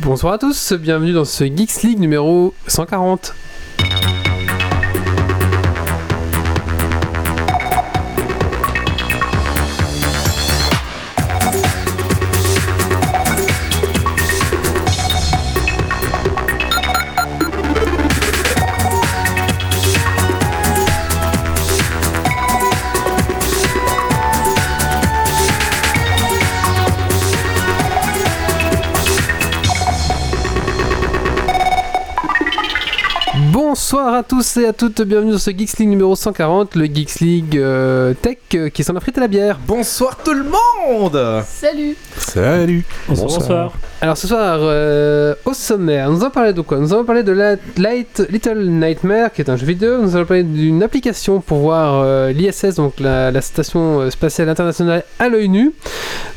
Bonsoir à tous, bienvenue dans ce Geeks League numéro 140. À tous et à toutes, bienvenue dans ce Geeks League numéro 140, le Geeks League euh, Tech euh, qui s'en a frité la bière. Bonsoir tout le monde Salut Salut Bonsoir. Alors ce soir, euh, au sommaire, nous allons parler de quoi? Nous allons parler de la Light Little Nightmare, qui est un jeu vidéo. Nous allons parler d'une application pour voir euh, l'ISS, donc la, la station euh, spatiale internationale, à l'œil nu.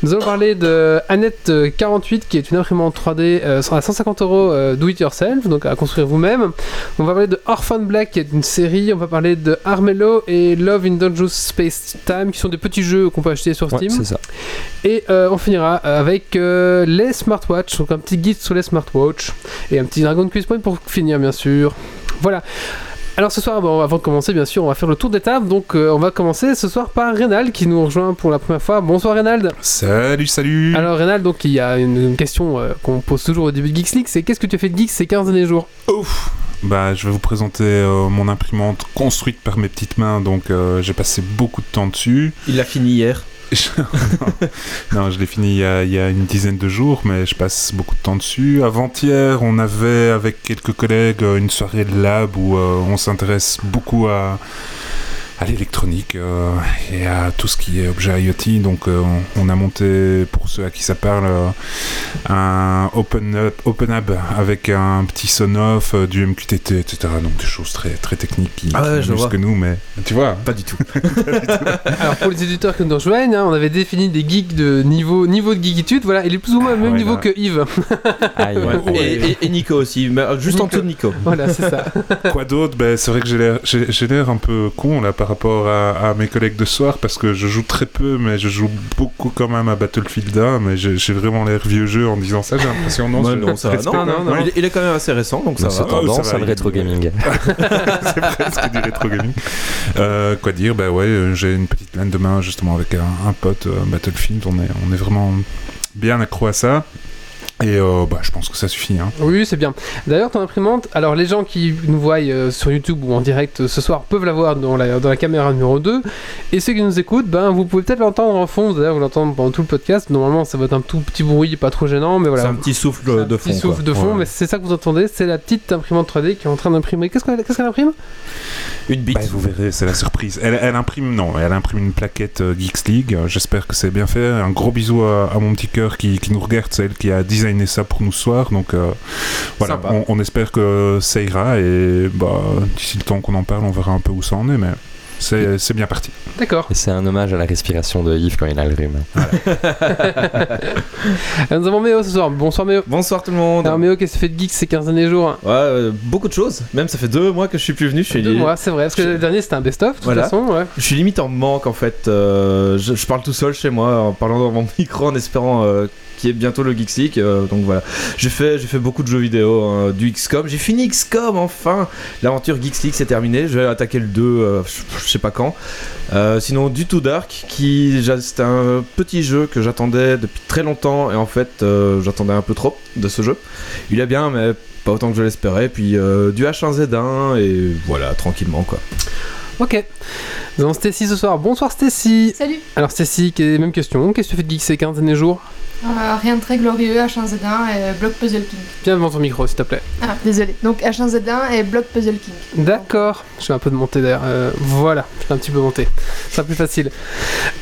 Nous allons parler de Annette euh, 48, qui est une imprimante 3D euh, à 150 euros do it yourself, donc à construire vous-même. On va parler de Orphan Black, qui est une série. On va parler de Armello et Love in Dangerous Space Time, qui sont des petits jeux qu'on peut acheter sur Steam. ça. Et euh, on finira avec euh, les smartwatches, donc un petit guide sur les smartwatches et un petit Dragon Quiz Point pour finir, bien sûr. Voilà. Alors ce soir, bon, avant de commencer, bien sûr, on va faire le tour des tables. Donc euh, on va commencer ce soir par Reynald qui nous rejoint pour la première fois. Bonsoir Reynald. Salut, salut Alors Reynald, donc il y a une, une question euh, qu'on pose toujours au début de Geeks League, c'est qu'est-ce que tu as fait de geek ces 15 derniers jours? Ouf bah, je vais vous présenter euh, mon imprimante construite par mes petites mains, donc euh, j'ai passé beaucoup de temps dessus. Il l'a fini hier. non, je l'ai fini il y, a, une dizaine de jours, mais je passe beaucoup de temps dessus. Avant-hier, on avait avec quelques collègues une soirée de lab où euh, on s'intéresse beaucoup à, à l'électronique euh, et à tout ce qui est objet IoT. Donc, euh, on, a monté, pour ceux à qui ça parle, euh, un Open Up, Open Hub avec un petit son-off, euh, du MQTT, etc. Donc, des choses très, très techniques qui, Ah ouais, qui je vois. que nous, mais tu vois. Pas du tout. Alors pour les éditeurs qui nous rejoignent, hein, on avait défini des geeks de niveau, niveau de geekitude. Voilà, il est plus ou moins au même Ouais, niveau là. que Yves. Ouais. Et, et- et Nico aussi, mais juste en dessous de Nico. voilà, c'est ça. Quoi d'autre? Ben, C'est vrai que j'ai l'air- j'ai j'ai l'air un peu con là par rapport à, à mes collègues de soir parce que je joue très peu, mais je joue beaucoup quand même à Battlefield 1. Mais j'ai vraiment l'air vieux jeu en disant ça, j'ai l'impression. Non, non, ça va. respect Non, non. Il, il est quand même assez récent, donc ça C'est va. Oh, tendance ça va, à le rétro gaming. c'est presque du rétro gaming. Euh, quoi dire Bah ouais, euh, j'ai une petite laine de main justement avec un, un pote euh, Battlefield. On est, on est vraiment bien accro à ça. Et euh, bah, je pense que ça suffit. Hein. Oui, c'est bien. D'ailleurs, ton imprimante, alors les gens qui nous voient euh, sur YouTube ou en direct euh, ce soir peuvent la voir dans la, dans la caméra numéro 2. Et ceux qui nous écoutent, ben, vous pouvez peut-être l'entendre en fond. D'ailleurs, vous l'entendez pendant tout le podcast. Normalement, ça va être un tout petit bruit, pas trop gênant, mais voilà. C'est un petit souffle un de petit fond. souffle de fond, Ouais. mais c'est ça que vous entendez. C'est la petite imprimante 3D qui est en train d'imprimer. Qu'est-ce qu'elle qu'est-ce qu'elle imprime? Une bite. Bah, vous verrez, c'est la surprise. Elle, elle imprime, non, elle imprime une plaquette euh, Geeks League. J'espère que c'est bien fait. Un gros bisou à, à mon petit cœur qui, qui nous regarde, c'est elle qui a designé ça pour nous ce soir. Donc euh, voilà, on, on espère que ça ira et bah, d'ici le temps qu'on en parle, on verra un peu où ça en est, mais c'est c'est bien parti. D'accord. Et c'est un hommage à la respiration de Yves quand il a le rhume. Euh, Nous avons Méo ce soir. Bonsoir Méo. Bonsoir tout le monde. Alors Méo, qu'est-ce que tu fais de geek ces 15 derniers jours? Ouais, euh, beaucoup de choses. Même ça fait deux mois que je suis plus venu. Je suis, Deux mois, c'est vrai. Parce que le dernier c'était un best-of, de toute Voilà. façon. Ouais. je suis limite en manque en fait. Euh, je, je parle tout seul chez moi en parlant dans mon micro en espérant euh, qu'il y ait bientôt le Geeks League. euh, donc voilà. J'ai fait, j'ai fait beaucoup de jeux vidéo, hein, du XCOM. J'ai fini XCOM enfin. L'aventure Geeks League c'est terminé. Je vais attaquer le 2, euh, je, je sais pas quand. Euh, sinon, du Too Dark, qui c'était un petit jeu que j'attendais depuis très longtemps et en fait euh, j'attendais un peu trop de ce jeu. Il est bien, mais pas autant que je l'espérais. Puis euh, du H1Z1 et voilà, tranquillement quoi. Ok. Nous avons Stacy ce soir. Bonsoir Stacy. Salut Alors Stacy, même question. Qu'est-ce que tu fais de geek ces 15 derniers jours? Euh, Rien de très glorieux, H1Z1 et Block Puzzle King. Viens devant ton micro, s'il te plaît. Ah, désolé. Donc H1Z1 et Block Puzzle King. D'accord. Je fais un peu de montée d'air. Euh, voilà, je fais un petit peu monter. Ce sera plus facile.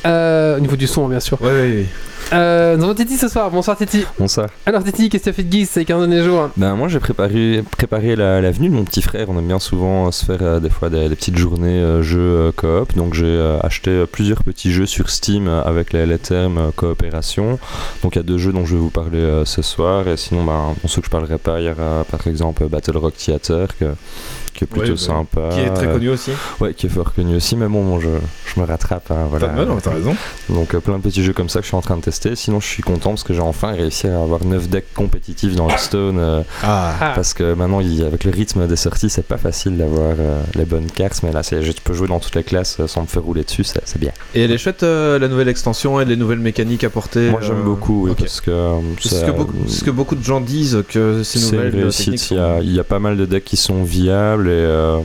Euh, au niveau du son, bien sûr. Ouais, ouais, ouais. Euh, nous avons Titi ce soir. Bonsoir Titi. Bonsoir. Alors Titi, qu'est-ce que tu as fait de geek ces 15 derniers jours? Ben moi j'ai préparé, préparé la, la venue de mon petit frère. On aime bien souvent euh, se faire euh, des fois des, des petites journées euh, jeux coop. Donc j'ai acheté plusieurs petits jeux sur Steam avec les, les termes coopération. Donc il y a deux jeux dont je vais vous parler ce soir. Et sinon ben, pour ceux que je parlerai pas, il y aura par exemple Battle Rock Theater que qui est plutôt Ouais, bah, sympa. Qui est très Euh, connu aussi. Ouais, qui est fort connu aussi, mais bon, bon, je, je me rattrape. hein, voilà. Non, mais t'as raison. Donc euh, plein de petits jeux comme ça que je suis en train de tester. Sinon, je suis content parce que j'ai enfin réussi à avoir 9 decks compétitifs dans Hearthstone. euh, Ah. Ah, Parce que maintenant, il- avec le rythme des sorties, c'est pas facile d'avoir euh, les bonnes cartes. Mais là, c'est- je peux jouer dans toutes les classes sans me faire rouler dessus, c'est c'est bien. Et elle est chouette euh, la nouvelle extension et les nouvelles mécaniques apportées. Moi, j'aime euh, beaucoup, oui, parce que C'est ce que, beaucoup, c'est ce que beaucoup de gens disent que ces c'est une réussite. Il y, a, sont- il y a pas mal de decks qui sont viables et euh,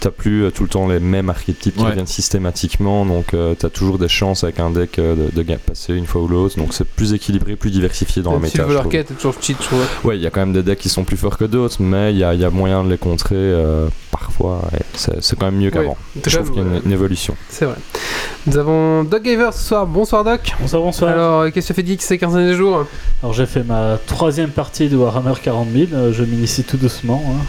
t'as plus euh, tout le temps les mêmes archétypes qui Ouais. reviennent systématiquement. Donc euh, t'as toujours des chances avec un deck euh, de, passer une fois ou l'autre. Donc c'est plus équilibré, plus diversifié dans la si tu méta. Ouais, il y a quand même des decks qui sont plus forts que d'autres, mais il y a, il y a moyen de les contrer euh, parfois. c'est quand même mieux qu'avant. Je trouve qu'il y a une, évolution. C'est vrai. Nous avons Doc Gaver ce soir. Bonsoir Doc. Bonsoir, bonsoir. Alors, Alors, qu'est-ce que tu fais geek ces 15 derniers jours? J'ai fait ma troisième partie de Warhammer 40 000, euh, je m'initie tout doucement. hein.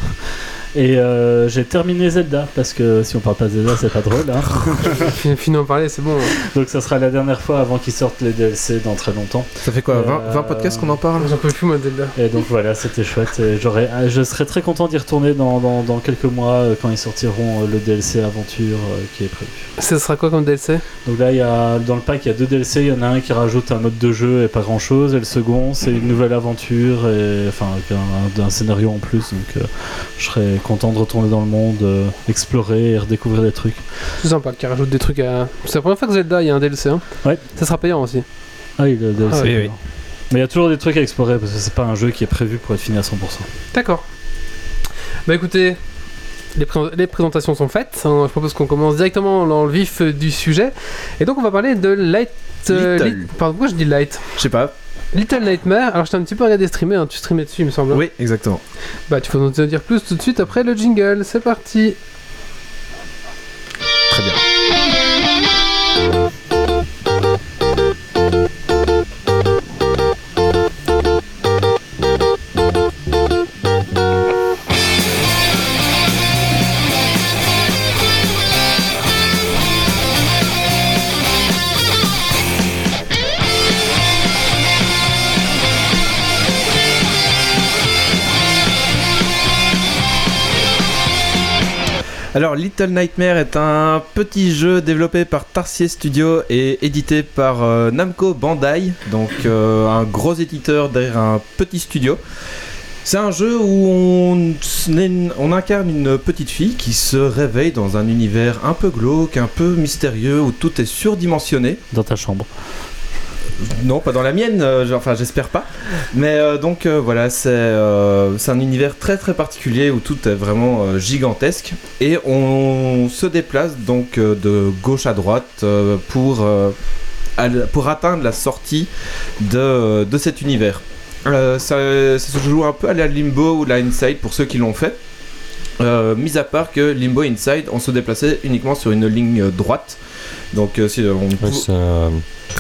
Et euh, j'ai terminé Zelda, parce que si on parle pas de Zelda, c'est pas drôle. hein. Fin- Fini d'en parler, c'est bon. Donc ça sera la dernière fois avant qu'ils sortent les DLC dans très longtemps. Ça fait quoi 20, Euh, 20 podcasts qu'on en parle? J'en peux plus, moi, de Zelda. Et donc voilà, c'était chouette. Et j'aurais, ah, je serais très content d'y retourner dans, dans- dans quelques mois euh, quand ils sortiront euh, le DLC Aventure euh, qui est prévu. Ce sera quoi comme DLC Donc là, il y a, dans le pack, il y a deux DLC. Il y en a un qui rajoute un mode de jeu et pas grand chose. Et le second, c'est une nouvelle aventure, et, enfin, avec un, un scénario en plus. Donc euh, je serais content de retourner dans le monde, euh, explorer et redécouvrir des trucs. C'est sympa, qui rajoute des trucs à. C'est la première fois que Zelda, il y a un DLC. Hein. Ouais. Ça sera payant aussi. Ah oui, le DLC. Ah oui, oui. Mais il y a toujours des trucs à explorer parce que c'est pas un jeu qui est prévu pour être fini à 100%. D'accord. Bah écoutez, les, pré- les présentations sont faites. hein. Je propose qu'on commence directement dans le vif du sujet. Et donc on va parler de Light. euh, Pardon, pourquoi je dis Light? Je sais pas. Little Nightmare. Alors je t'ai un petit peu regardé streamer, hein. tu streamais dessus il me semble. Oui, exactement. Bah tu peux nous en dire plus tout de suite après le jingle. C'est parti. Très bien. Alors, Little Nightmare est un petit jeu développé par Tarsier Studio et édité par euh, Namco Bandai, donc euh, un gros éditeur derrière un petit studio. C'est un jeu où on, on incarne une petite fille qui se réveille dans un univers un peu glauque, un peu mystérieux, où tout est surdimensionné. Dans ta chambre. Non, pas dans la mienne, euh, enfin j'espère pas. Mais euh, donc euh, voilà, c'est un univers très très particulier où tout est vraiment gigantesque. Et on se déplace donc de gauche à droite pour, atteindre la sortie de, de cet univers. Ça, se joue un peu à la Limbo ou la Inside pour ceux qui l'ont fait. Mis à part que Limbo Inside, on se déplaçait uniquement sur une ligne droite. Donc euh, si on pou- c'est euh,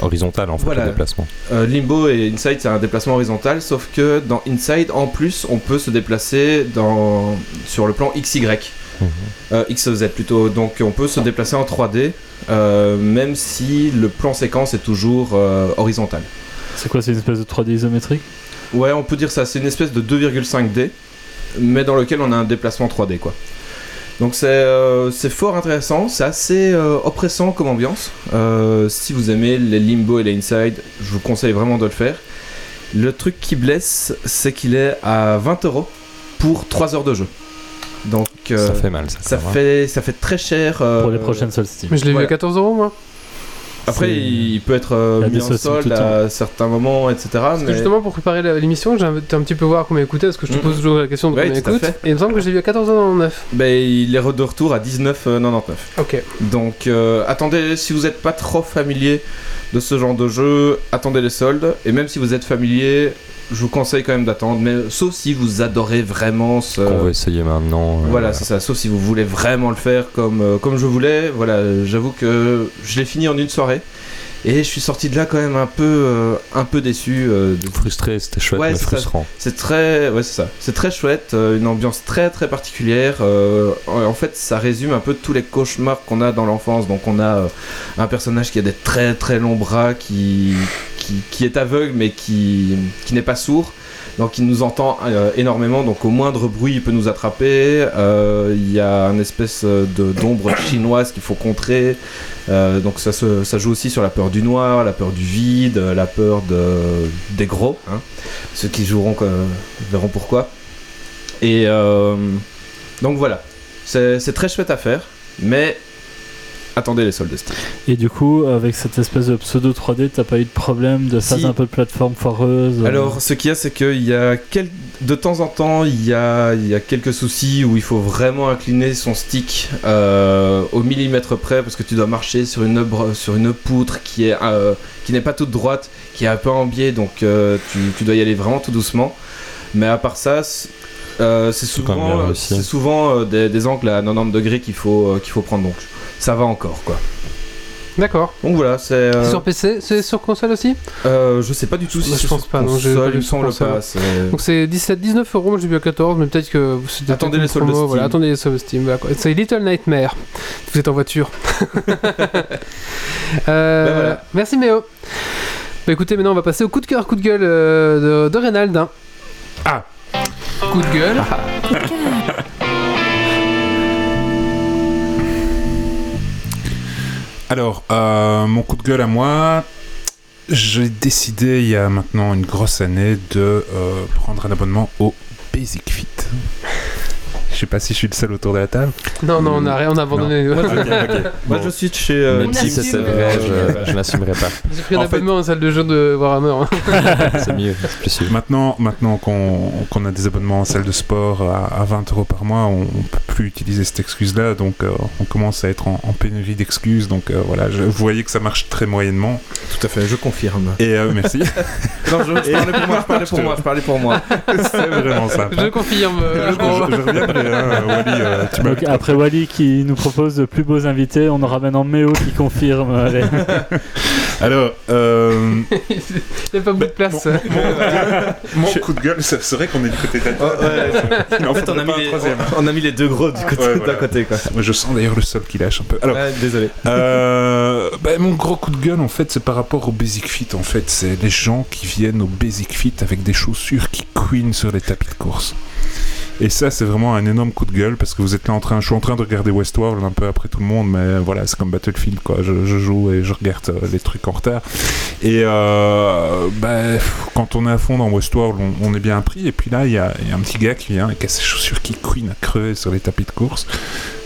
horizontal en fait Voilà. le déplacement. euh, Limbo et Inside, c'est un déplacement horizontal, sauf que dans Inside, en plus, on peut se déplacer dans... sur le plan XY. Mhm. Euh, XZ plutôt. Donc on peut se déplacer en 3D, euh, même si le plan séquence est toujours euh, horizontal. C'est quoi, c'est une espèce de 3D isométrique? Ouais, on peut dire ça, c'est une espèce de 2,5D, mais dans lequel on a un déplacement 3D quoi. Donc c'est euh, c'est fort intéressant, c'est assez euh, oppressant comme ambiance. Euh, si vous aimez les Limbo et les Inside, je vous conseille vraiment de le faire. Le truc qui blesse, c'est qu'il est à 20 euros pour 3 heures de jeu. Donc euh, ça fait mal ça. ça hein. fait, ça fait très cher. euh, pour les prochaines solstices. Mais je l'ai vu à 14 euros moi. Après, il peut être euh, mis en solde à certains moments, etc. Parce que justement pour préparer l'émission, j'ai un petit peu voir combien il coûtait parce que je te Mhm. pose toujours la question de Ouais, combien fait. Et il me semble que j'ai vu à 14,99€. Ben, il est de retour à 19,99. Ok. Donc euh, attendez, si vous n'êtes pas trop familier de ce genre de jeu, attendez les soldes. Et même si vous êtes familier, je vous conseille quand même d'attendre. Mais sauf si vous adorez vraiment ce... Qu'on va essayer maintenant. euh, Voilà, c'est ça. Sauf si vous voulez vraiment le faire comme, euh, comme je voulais. Voilà, j'avoue que je l'ai fini en une soirée. Et je suis sorti de là quand même un peu, euh, un peu déçu. euh, de- Frustré, c'était chouette Ouais, mais frustrant. c'est très, ouais, c'est ça. C'est très chouette, euh, une ambiance très très particulière. en fait, ça résume un peu tous les cauchemars qu'on a dans l'enfance. Donc, on a un personnage qui a des très très longs bras, qui qui, qui est aveugle mais qui qui n'est pas sourd. Donc il nous entend euh, énormément, donc au moindre bruit il peut nous attraper. Euh, Il y a une espèce de d'ombre chinoise qu'il faut contrer. Euh, donc ça, ça joue aussi sur la peur du noir, la peur du vide, la peur de, des gros. hein. Ceux qui joueront euh, verront pourquoi. Et euh, donc voilà, c'est très chouette à faire, mais attendez les soldes Steam. Et du coup, avec cette espèce de pseudo 3D, t'as pas eu de problème de phase Si. un peu de plateforme foireuse euh, Alors, ce qu'il y a, c'est qu'il y a quel- de temps en temps, il y a, il y a quelques soucis où il faut vraiment incliner son stick euh, au millimètre près parce que tu dois marcher sur une, sur une poutre qui est euh, qui n'est pas toute droite, qui est un peu en biais, donc euh, tu, tu dois y aller vraiment tout doucement. Mais à part ça, c'est euh, souvent, souvent euh, des, des angles à 90 degrés qu'il faut, euh, qu'il faut prendre, donc ça va encore quoi. D'accord. Donc voilà, c'est. euh, C'est sur PC, c'est sur console aussi? Euh, je sais pas du tout si Moi, je c'est pense sur pas, non, console, il me semble pas. c'est- Donc c'est 17, 19 euros, moi j'ai vu à 14, mais peut-être que c'était Attendez les soldes Steam. Voilà, attendez les soldes Steam. voilà. C'est Little Nightmare. Vous êtes en voiture. Euh, Ben voilà. Merci Méo. Bah écoutez, maintenant on va passer au coup de cœur, coup de gueule euh, de, de Reynald. hein. Ah. Coup de gueule. Alors, euh, mon coup de gueule à moi, j'ai décidé il y a maintenant une grosse année de euh, prendre un abonnement au Basic Fit. Je sais pas si je suis le seul autour de la table. Non, non, on a rien, on a abandonné. Moi, je, moi, je suis de chez. euh, si euh, vrai, euh, je, je n'assumerai pas. J'ai pris un En fait- abonnement en salle de jeu de Warhammer. hein. C'est mieux, c'est plus sûr. Maintenant, maintenant qu'on qu'on a des abonnements en salle de sport à, à 20 euros par mois, on, on peut plus utiliser cette excuse-là, donc euh, on commence à être en, en pénurie d'excuses. Donc euh, voilà, je, vous voyez que ça marche très moyennement. Tout à fait, je confirme. Et euh, merci, Non, je, je parlais pour moi, je parlais pour moi, je parlais pour moi. c'est vraiment sympa. Je confirme. euh, Je, je- je reviendrai, hein, Wally, euh, tu Donc, après Wally qui nous propose de plus beaux invités, on aura maintenant Méo qui confirme. Allez. Alors, euh, Il n'y a pas beaucoup de place. mon coup de gueule, c'est c'est vrai qu'on est du côté de la Oh, ouais. En fait, on a, mis les, on, on a mis les deux gros du côté, Ouais, d'un voilà. côté, quoi. Moi, je sens d'ailleurs le sol qui lâche un peu. Alors, Ouais, désolé. Euh, ben, mon gros coup de gueule, en fait, c'est par rapport au Basic Fit. En fait, c'est les gens qui viennent au Basic Fit avec des chaussures qui couinent sur les tapis de course. Et ça, c'est vraiment un énorme coup de gueule parce que vous êtes là en train, je suis en train de regarder Westworld un peu après tout le monde, mais voilà, c'est comme Battlefield quoi. Je, joue et je regarde euh, les trucs en retard. Et euh, ben, quand on est à fond dans Westworld, on, est bien pris. Et puis là, il y a, un petit gars qui vient et qui a ses chaussures qui couinent à crever sur les tapis de course.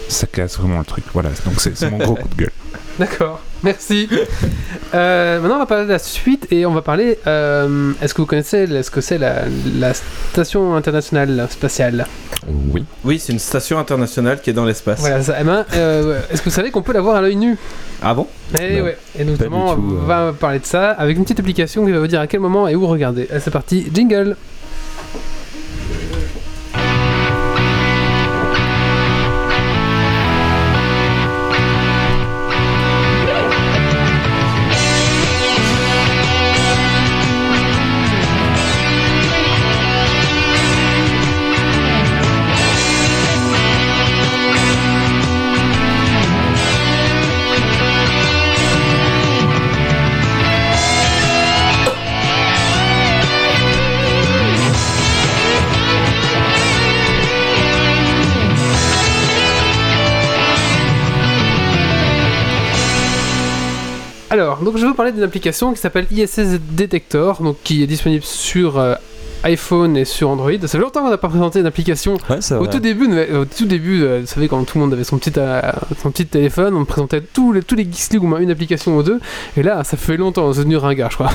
Ça casse vraiment le truc. Voilà, donc c'est mon gros coup de gueule. D'accord, merci. Euh, maintenant, on va parler de la suite et on va parler. euh, Est-ce que vous connaissez ce que c'est la, la station internationale spatiale? Oui. Oui, c'est une station internationale qui est dans l'espace. Voilà, ça. Eh ben, euh, Est-ce que vous savez qu'on peut la voir à l'œil nu? Ah bon? Et, Non, ouais. et notamment, tout, on va parler de ça avec une petite application qui va vous dire à quel moment et où regarder. C'est parti, jingle Donc je vais vous parler d'une application qui s'appelle ISS Detector, donc qui est disponible sur euh, iPhone et sur Android. Ça fait longtemps qu'on n'a pas présenté une application. Ouais, c'est Au vrai. tout début, au tout début, euh, vous savez quand tout le monde avait son petit, euh, son petit téléphone, on présentait tous les tous les Geeks League, au moins une application ou deux. Et là, ça fait longtemps, c'est devenu ringard, je crois.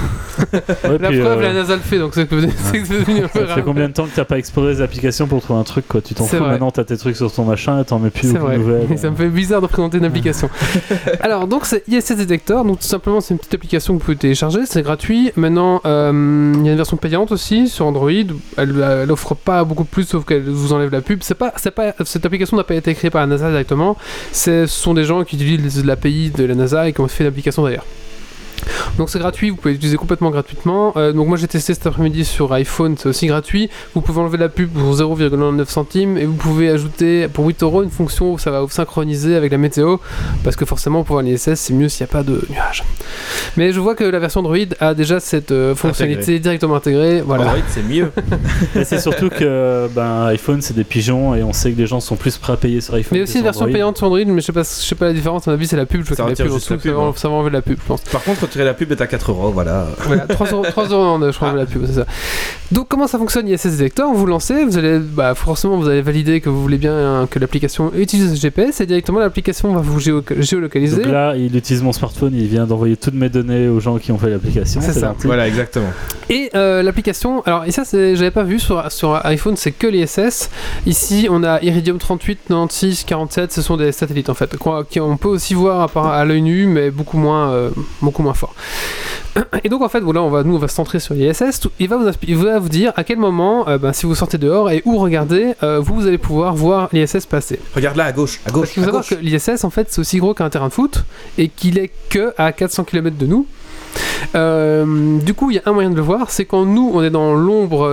Ouais, La puis, preuve, euh, la NASA le fait, donc c'est que c'est que c'est devenu un peu Ça fait ringard. combien de temps que t'as pas exploré les applications pour trouver un truc quoi? Tu t'en C'est fous vrai. maintenant, t'as tes trucs sur ton machin et t'en mets plus C'est aucune vrai. nouvelle. Et ça me fait bizarre de présenter une application. Alors, donc, c'est ISS Detector. Donc, tout simplement, c'est une petite application que vous pouvez télécharger. C'est gratuit. Maintenant, euh, il y a une version payante aussi sur Android. Elle, elle offre pas beaucoup plus, sauf qu'elle vous enlève la pub. C'est pas, c'est pas, cette application n'a pas été créée par la NASA directement. Ce sont des gens qui utilisent l'API de la NASA et qui ont fait l'application d'ailleurs. Donc c'est gratuit, vous pouvez l'utiliser complètement gratuitement. Euh, donc moi j'ai testé cet après-midi sur iPhone, c'est aussi gratuit. Vous pouvez enlever la pub pour 0,99 centimes et vous pouvez ajouter pour 8 euros une fonction où ça va vous synchroniser avec la météo parce que forcément pour un ISS c'est mieux s'il n'y a pas de nuages. Mais je vois que la version Android a déjà cette euh, fonctionnalité directement intégrée. Voilà. Android, c'est mieux. Et c'est surtout que ben, iPhone c'est des pigeons et on sait que les gens sont plus prêts à payer sur iPhone. Mais aussi une version Android. payante sur Android, mais je sais pas, je sais pas la différence. À mon avis, c'est la pub. Je Ça vois qu'il y a retire la pub ça va- hein. ça va enlever la pub, je pense. Par contre, retirer la pub est à 4 euros, voilà. Voilà, 3 euros, 3 euros, je crois, la pub, c'est ça. Donc, comment ça fonctionne ISS Detector Vous lancez, vous allez, bah, forcément, vous allez valider que vous voulez bien hein, que l'application utilise ce GPS et directement l'application va vous géo- géolocaliser. Donc là, il utilise mon smartphone, il vient d'envoyer toutes mes données aux gens qui ont fait l'application. C'est ça. Voilà, exactement. Et euh, l'application, alors, et ça, j'avais pas vu sur, sur iPhone, c'est que l'ISS. Ici, on a Iridium 38, 96, 47, ce sont des satellites en fait, qu'on peut aussi voir à l'œil nu, mais beaucoup moins, euh, beaucoup moins fort. Et donc en fait, voilà, on va, nous on va se centrer sur l'ISS. Il va vous, il va vous dire à quel moment, euh, ben, si vous sortez dehors et où regarder, euh, vous, vous allez pouvoir voir l'ISS passer. Regarde là, à gauche, à Parce gauche, qu'il faut savoir gauche. que l'ISS en fait c'est aussi gros qu'un terrain de foot et qu'il est que à 400 km de nous. Euh, du coup, il y a un moyen de le voir, c'est quand nous on est dans l'ombre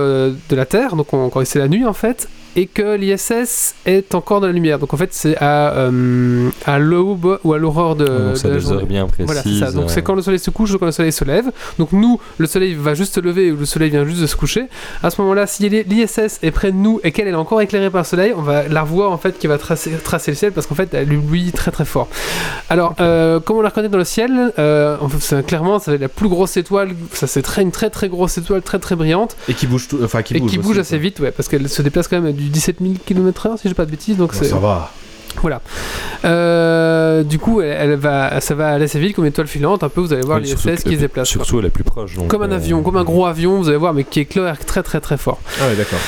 de la Terre, donc on- quand c'est la nuit en fait, et que l'ISS est encore dans la lumière. Donc en fait, c'est à, euh, à l'aube ou à l'aurore de, Donc ça de la journée. bien précises. Voilà, c'est ça. Donc euh, c'est quand le soleil se couche ou quand le soleil se lève. Donc nous, le soleil va juste se lever ou le soleil vient juste de se coucher. À ce moment-là, si l'ISS est près de nous et qu'elle est encore éclairée par le soleil, on va la revoir en fait qui va tracer, tracer le ciel parce qu'en fait elle lui très très fort. Alors, euh, comment on la reconnaît dans le ciel euh, fait, c'est- Clairement, c'est la plus grosse étoile. Ça c'est très une très très grosse étoile, très très brillante Et qui bouge, tout, enfin qui et bouge, qui aussi, bouge quoi. assez vite, ouais, parce qu'elle se déplace quand même du 17 000 km/h si j'ai pas de bêtises. Donc Bon, ça va. voilà. Euh, du coup, elle, elle va, ça va aller assez vite comme une étoile filante. Un peu, vous allez voir oui, l'ISS surtout qui se déplace. quoi. Surtout elle est plus proche. donc, Comme un euh, avion, comme un gros avion, vous allez voir, mais qui éclaire très très très fort. Ah ouais, d'accord.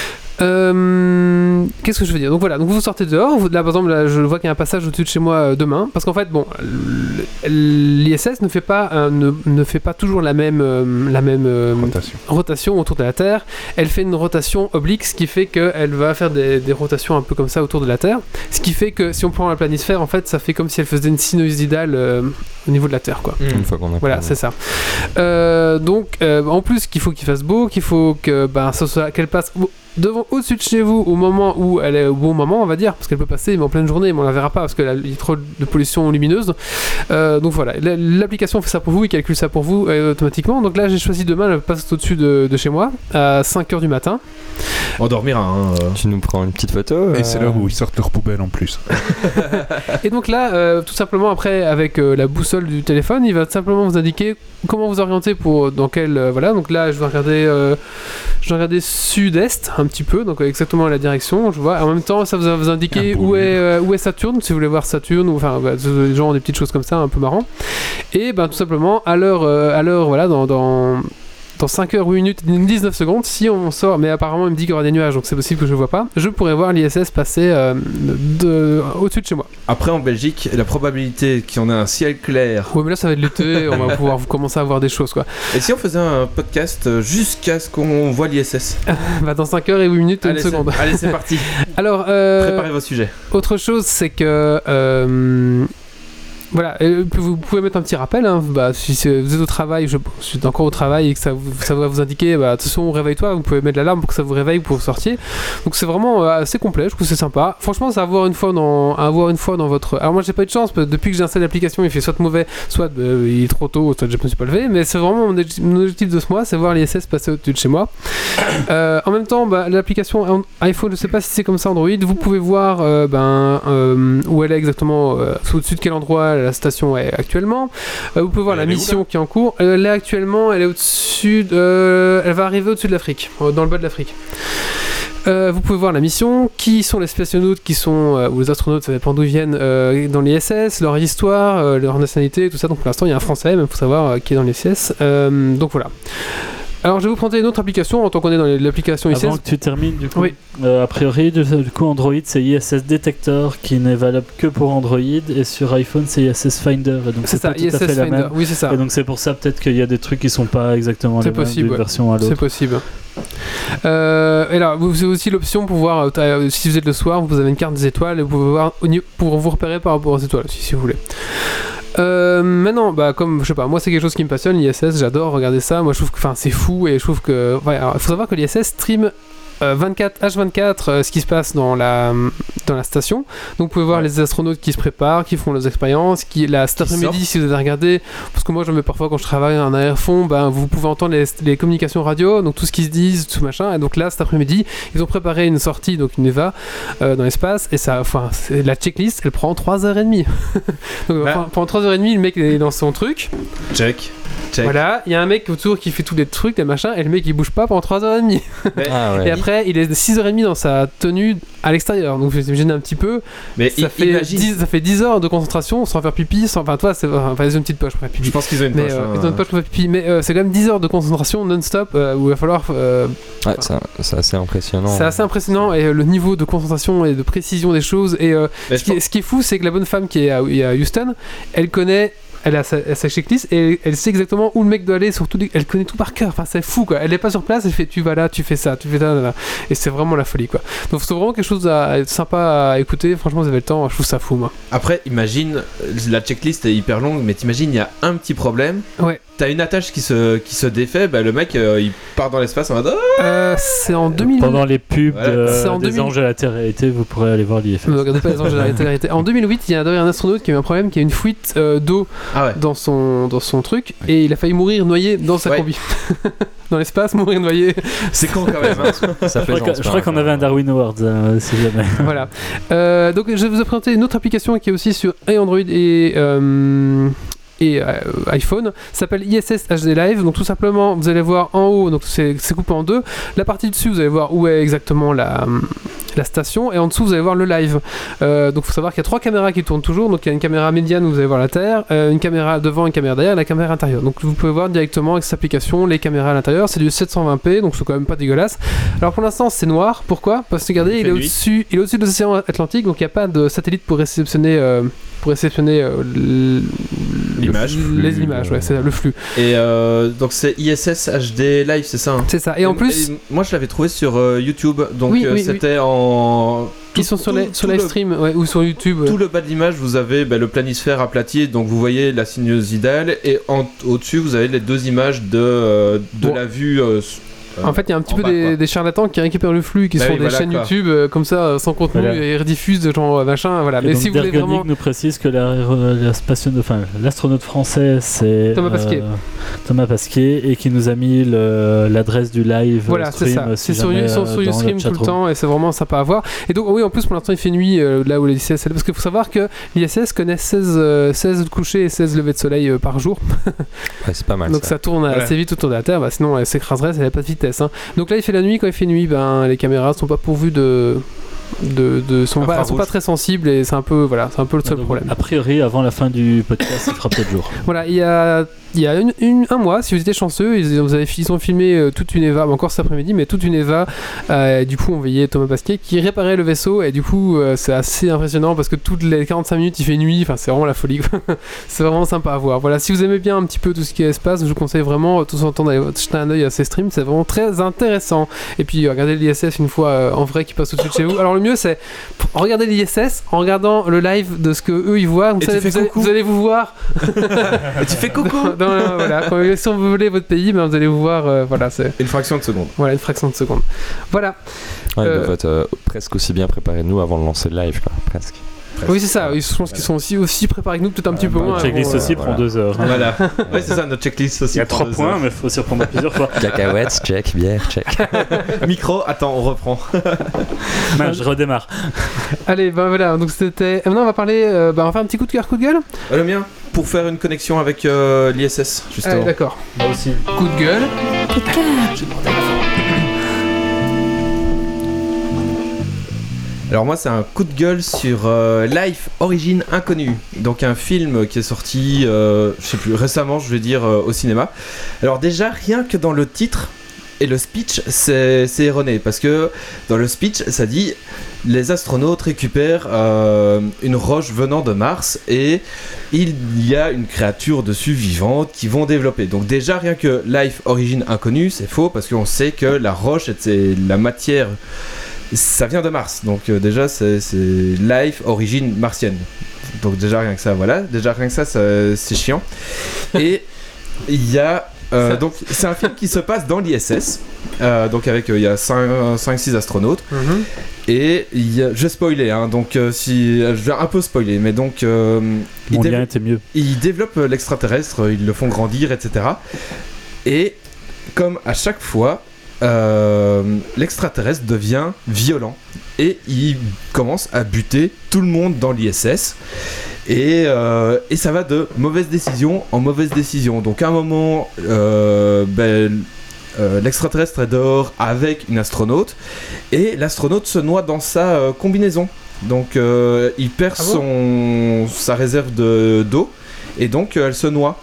Euh, Qu'est-ce que je veux dire Donc voilà, donc vous sortez dehors. Vous, là, par exemple, là, je vois qu'il y a un passage au-dessus de chez moi euh, demain, parce qu'en fait, bon, l'ISS ne fait pas euh, ne, ne fait pas toujours la même euh, la même euh, Rotation. rotation autour de la Terre. Elle fait une rotation oblique, ce qui fait qu'elle va faire des, des rotations un peu comme ça autour de la Terre. Ce qui fait que si on prend la planisphère, en fait, ça fait comme si elle faisait une sinusoïdale euh, au niveau de la Terre, quoi. Une fois qu'on a Voilà, c'est ça. Euh, donc, euh, en plus, qu'il faut qu'il fasse beau, qu'il faut que ben, ça soit qu'elle passe devant au-dessus de chez vous au moment où elle est au bon moment, on va dire, parce qu'elle peut passer mais en pleine journée, mais on la verra pas parce qu'il y a trop de pollution lumineuse. Euh, donc voilà, la- l'application fait ça pour vous, il calcule ça pour vous euh, automatiquement. Donc là, j'ai choisi demain, elle passe au-dessus de, de chez moi à 5h du matin. On dormira, hein. euh. Tu nous prends une petite photo Et c'est l'heure où ils sortent leur poubelle en plus. Et donc là, euh, tout simplement après, avec euh, la boussole du téléphone, il va simplement vous indiquer comment vous orienter pour dans quel euh, voilà. Donc là, je vais regarder, euh, je vais regarder sud-est un petit peu, donc exactement la direction. Je vois. En même temps, ça vous va vous indiquer où est euh, où est Saturne, si vous voulez voir Saturne ou enfin bah, genre des petites choses comme ça, un peu marrant. Et ben tout simplement à l'heure euh, à l'heure voilà dans, dans dans 5 heures 8 minutes 19 secondes, si on sort, mais apparemment il me dit qu'il y aura des nuages, donc c'est possible que je ne vois pas, je pourrais voir l'ISS passer euh, de- au-dessus de chez moi. Après, en Belgique, la probabilité qu'il y en ait un ciel clair. Ouais, mais là ça va être l'été, on va pouvoir commencer à voir des choses quoi. Et si on faisait un podcast euh, jusqu'à ce qu'on voit l'ISS? Bah, dans 5 heures et 8 minutes, une Allez, c'est- seconde. Allez, c'est parti. Alors, euh, Préparez vos sujets. autre chose, c'est que. euh, voilà, euh, vous pouvez mettre un petit rappel. hein, bah, si vous êtes au travail, je, je suis encore au travail et que ça, ça va vous indiquer, bah, attention, réveille-toi, vous pouvez mettre l'alarme pour que ça vous réveille pour sortir. Donc c'est vraiment euh, assez complet, je trouve c'est sympa. Franchement, c'est à voir une fois dans, à avoir une fois dans votre. Alors moi, j'ai pas eu de chance, parce que depuis que j'ai installé l'application, il fait soit mauvais, soit euh, il est trop tôt, soit je me suis pas levé. Mais c'est vraiment mon, obje- mon objectif de ce mois, c'est voir l'ISS passer au-dessus de chez moi. En même temps, bah, l'application iPhone, je sais pas si c'est comme ça Android, vous pouvez voir ben, où elle est exactement, au-dessus de quel endroit la station est actuellement. Euh, vous pouvez voir Elle la est mission qui est en cours. Euh, là actuellement, elle est au-dessus, de- euh, elle va arriver au-dessus de l'Afrique, dans le bas de l'Afrique. Euh, vous pouvez voir la mission, qui sont les spationautes, qui sont, euh, ou les astronautes, ça dépend d'où ils viennent, euh, dans l'ISS, leur histoire, leur nationalité, tout ça. Donc pour l'instant, il y a un Français, même faut savoir qui est dans l'ISS. Donc voilà. Alors je vais vous présenter une autre application, en tant qu'on est dans l'application ISS. Avant que tu termines, du coup, Oui. euh, a priori, du, du coup, Android c'est ISS Detector qui n'est valable que pour Android et sur iPhone c'est ISS Finder. Et donc C'est ça, ISS fait la Finder. même. Oui, c'est ça. Et donc c'est pour ça peut-être qu'il y a des trucs qui sont pas exactement les C'est mêmes possible, d'une ouais. version à C'est l'autre. possible. Euh, et là, vous avez aussi l'option pour voir, euh, si vous êtes le soir, vous avez une carte des étoiles et vous pouvez voir pour vous repérer par rapport aux étoiles aussi, si vous voulez. Euh, maintenant, bah, comme je sais pas, moi c'est quelque chose qui me passionne, l'ISS, j'adore regarder ça. Moi je trouve que c'est fou et je trouve que. ouais, il faut savoir que l'ISS stream. euh, 24 H24 euh, ce qui se passe dans la dans la station donc vous pouvez voir Ouais. les astronautes qui se préparent qui font leurs expériences qui la cet après-midi si vous avez regardé parce que moi je mets parfois quand je travaille en arrière-fond ben, vous pouvez entendre les, les communications radio donc tout ce qui se dit tout machin et donc là cet après-midi ils ont préparé une sortie donc une EVA euh, dans l'espace et ça enfin la checklist elle prend 3h30 donc Bah. pendant 3h30 le mec est dans son truc Check. Check. voilà il y a un mec autour qui fait tous les trucs des machins et le mec il bouge pas pendant 3h30 Ah ouais. et après il est 6h30 dans sa tenue à l'extérieur donc vous imaginez un petit peu Mais ça fait, imagine. 10, ça fait 10 heures de concentration sans faire pipi sans enfin toi c'est enfin ils ont une petite poche pour faire pipi Je pense qu'ils ont une mais poche. euh, hein. ils ont une poche pour faire pipi mais euh, c'est quand même 10 heures de concentration non-stop euh, où il va falloir euh, Ouais, c'est c'est assez impressionnant. c'est assez impressionnant et euh, le niveau de concentration et de précision des choses et euh, ce, je qui est, ce qui est fou c'est que la bonne femme qui est à, à Houston elle connaît elle a sa, elle a sa checklist et elle sait exactement où le mec doit aller sur tous les- elle connaît tout par cœur enfin c'est fou quoi elle est pas sur place elle fait tu vas là tu fais ça tu fais ça là, là. et c'est vraiment la folie quoi donc c'est vraiment quelque chose à, à être sympa à écouter franchement vous avez le temps je trouve ça fou moi Après, imagine, euh, la checklist est hyper longue, mais t'imagines, il y a un petit problème. Ouais. T'as une attache qui se, qui se défait, bah, le mec euh, il part dans l'espace en mode Ah Euh, c'est en 2000 Pendant les pubs Voilà. de- en des 2000. anges à la Terre-réalité, vous pourrez aller voir l'IFS. Ne regardez pas les anges de la réalité. En 2008, il y a un astronaute qui a eu un problème, qui a une fuite euh, d'eau Ah ouais. dans son, dans son truc, et il a failli mourir noyé dans sa Ouais. combi. dans l'espace, mourir noyé. C'est con quand même. hein. Ça Je crois plaisante, que- je crois pas, qu'on avait un. Darwin Award, euh, si jamais. voilà. Euh, donc, je vais vous présenter une autre application qui est aussi sur et Android et. euh, et euh, iPhone s'appelle ISS HD Live. Donc tout simplement vous allez voir en haut donc c'est coupé en deux. La partie dessus vous allez voir où est exactement la, la station. Et en dessous vous allez voir le live. Euh, donc il faut savoir qu'il y a trois caméras qui tournent toujours. Donc il y a une caméra médiane où vous allez voir la terre. Euh, une caméra devant une caméra derrière et la caméra intérieure. Donc vous pouvez voir directement avec cette application les caméras à l'intérieur. C'est du 720p donc c'est quand même pas dégueulasse. Alors pour l'instant c'est noir. Pourquoi? Parce que regardez Il est au-dessus il est au-dessus de l'océan Atlantique. Donc il n'y a pas de satellite pour réceptionner euh, pour réceptionner euh, L'image. les images euh, ouais c'est le flux Et euh, donc c'est ISS HD Live, c'est ça hein? C'est ça et en plus et moi je l'avais trouvé sur euh, YouTube, donc Oui, euh, oui, c'était en. ils sont sur, tout- les, sur tout le- ouais, ou sur YouTube ouais. Tout le bas de l'image, vous avez bah, le planisphère aplati, donc vous voyez la sinusoïdale, et en- au-dessus, vous avez les deux images de, euh, de Bon. la vue. euh, En fait, il y a un petit peu bas, des, charlatans qui récupèrent le flux, qui Bah sont oui, des voilà, chaînes quoi. YouTube euh, comme ça, euh, sans contenu, Voilà. et rediffusent de genre euh, machin, voilà. Et Mais donc, si vous voulez vraiment. nous précise que la, la spatione- enfin, l'astronaute français c'est Thomas Pasquier. Thomas Pasquier et qui nous a mis l'adresse du live Voilà, c'est ça. si C'est sur, euh, sur Ustream tout le temps et c'est vraiment sympa à voir. Et donc, oui, en plus, pour l'instant, il fait nuit euh, là où l'ISS est. Parce qu'il faut savoir que l'ISS connaît 16, euh, 16 couchers et 16 levées de soleil euh, par jour. Ouais, c'est pas mal. Donc ça. ça tourne Voilà. assez vite autour de la Terre, bah, sinon elle s'écraserait, ça n'a pas de vitesse. hein. Donc là il fait la nuit, quand il fait nuit, ben, les caméras sont pas pourvues de... De, de- sont, pas, Infrarouge. sont pas très sensibles et c'est un peu voilà c'est un peu le seul Donc, problème A priori, avant la fin du podcast, il fera peut-être jour. voilà il y a il y a une, une- un mois si vous étiez chanceux ils, vous avez, ils ont filmé euh, toute une Eva encore cet après-midi mais toute une Eva euh, et du coup on voyait Thomas Pasquier qui réparait le vaisseau et du coup euh, c'est assez impressionnant parce que toutes les 45 minutes il fait nuit enfin c'est vraiment la folie c'est vraiment sympa à voir. Voilà si vous aimez bien un petit peu tout ce qui est espace je vous conseille vraiment tous en temps d'aller jeter un œil à ces streams c'est vraiment très intéressant. Et puis regardez l'ISS une fois euh, en vrai qui passe au-dessus de chez vous. Alors le mieux c'est regardez l'ISS en regardant le live de ce que eux ils voient. Tu fais vous, allez, vous allez vous voir. Et tu fais coucou dans- dans- voilà, quand si on veut voler votre pays, ben vous allez vous voir, euh, voilà, c'est Une fraction de seconde. voilà une fraction de seconde. Voilà. Ouais, ils euh, doivent être euh, presque aussi bien préparés que nous avant de lancer le live, quoi. Presque. Oui, c'est ça. oui, Je pense qu'ils sont aussi aussi préparés que nous, peut-être un petit peu La moins. checklist Bon, euh, aussi voilà. prend deux heures. hein. Voilà. ouais, c'est ça, notre checklist aussi. Il y a prend trois deux points, heures. mais il faut s'y reprendre plusieurs fois. Cacahuètes, check, bière, check. Micro, attends, on reprend. Non, je redémarre. Allez, ben voilà. Donc c'était. Maintenant, on va parler. euh, ben, on va faire un petit coup de cœur, coup de gueule. Euh, le mien, pour faire une connexion avec euh, l'ISS, justement. Allez, d'accord. Moi aussi. Coup de gueule. Alors moi c'est un coup de gueule sur euh, Life Origine Inconnue, donc un film qui est sorti, euh, je sais plus, récemment je vais dire euh, au cinéma. Alors déjà rien que dans le titre et le speech c'est erroné parce que dans le speech ça dit les astronautes récupèrent euh, une roche venant de Mars et il y a une créature dessus vivante qui vont développer. Donc déjà rien que Life Origine Inconnue c'est faux parce qu'on sait que la roche c'est la matière ça vient de Mars, donc euh, déjà c'est life origine martienne. donc déjà rien que ça, voilà. Déjà rien que ça- c'est chiant. Et il y a. euh, donc c'est un film qui se passe dans l'ISS. euh, donc avec euh, il y a 5-6 astronautes. Mhm. Et il y a- je vais spoiler, hein, donc euh, si je vais un peu spoiler, mais donc euh, ils, Mon dév- lien était mieux. ils développent l'extraterrestre, ils le font grandir, etc. Et comme à chaque fois, euh, l'extraterrestre devient violent et il commence à buter tout le monde dans l'ISS. Et, euh, et ça va de mauvaise décision en mauvaise décision. Donc à un moment, euh, ben, euh, l'extraterrestre est dehors avec une astronaute et l'astronaute se noie dans sa combinaison. Donc il perd Ah bon son, sa réserve de- d'eau et donc elle se noie.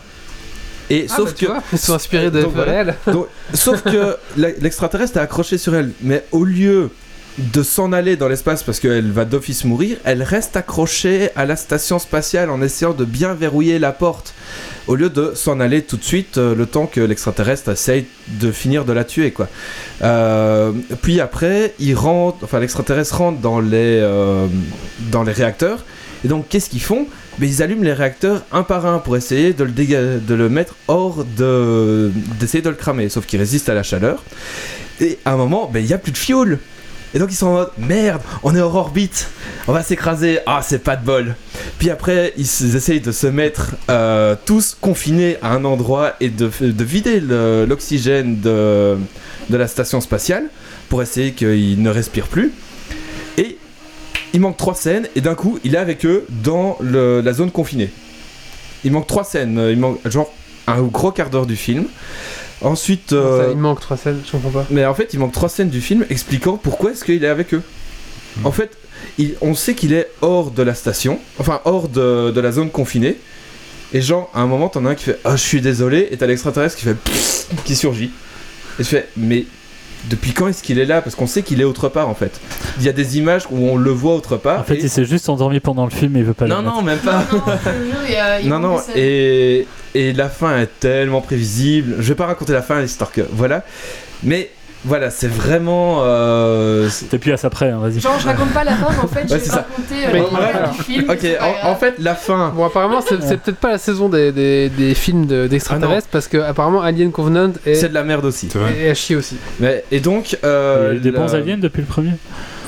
Et Ah, sauf bah, que vois, ils sont inspirés de Donc, voilà. réel. donc, sauf que l'extraterrestre est accroché sur elle, mais au lieu de s'en aller dans l'espace parce qu'elle va d'office mourir, elle reste accrochée à la station spatiale en essayant de bien verrouiller la porte. Au lieu de s'en aller tout de suite, euh, le temps que l'extraterrestre essaye de finir de la tuer, quoi. Euh, puis après, il rentre, enfin l'extraterrestre rentre dans les, euh, dans les réacteurs. Et donc, qu'est-ce qu'ils font? Mais ils allument les réacteurs un par un pour essayer de le, de le mettre hors de. d'essayer de le cramer. Sauf qu'il résiste à la chaleur. Et à un moment, ben, il n'y a plus de fioul. Et donc ils sont en mode merde, on est hors orbite, on va s'écraser, ah c'est pas de bol. Puis après ils, essayent de se mettre euh, tous confinés à un endroit et de, vider l'oxygène de, la station spatiale pour essayer qu'ils ne respirent plus. Et il manque trois scènes et d'un coup il est avec eux dans la zone confinée. Il manque trois scènes, euh, il manque genre un gros quart d'heure du film. Ensuite, Ça, euh, il manque trois scènes, je comprends pas. mais en fait, il manque trois scènes du film expliquant pourquoi est-ce qu'il est avec eux. En fait, il- on sait qu'il est hors de la station, enfin hors de, de la zone confinée. Et genre, à un moment, t'en as un qui fait Ah, je suis désolé, et t'as l'extraterrestre qui fait Pfff qui surgit. Et tu fais Mais depuis quand est-ce qu'il est là? Parce qu'on sait qu'il est autre part en fait. Il y a des images où on le voit autre part. En fait, et- il s'est juste endormi pendant le film et il veut pas non, non, même pas. Non, non, et, et la fin est tellement prévisible. Je vais pas raconter la fin, l'histoire que. Voilà. Mais voilà, c'est vraiment. euh, T'es plus à ça près, hein, vas-y. Genre, je raconte pas la fin, mais en fait, je vais raconter euh, du film. Ok, en, fait, la fin. Bon, apparemment, c'est peut-être pas la saison des, des, des films de- d'extraterrestres parce que apparemment Alien Covenant est, C'est de la merde aussi. Est à chier aussi. Mais, et donc. Il y euh, a eu des la- bons aliens depuis le premier.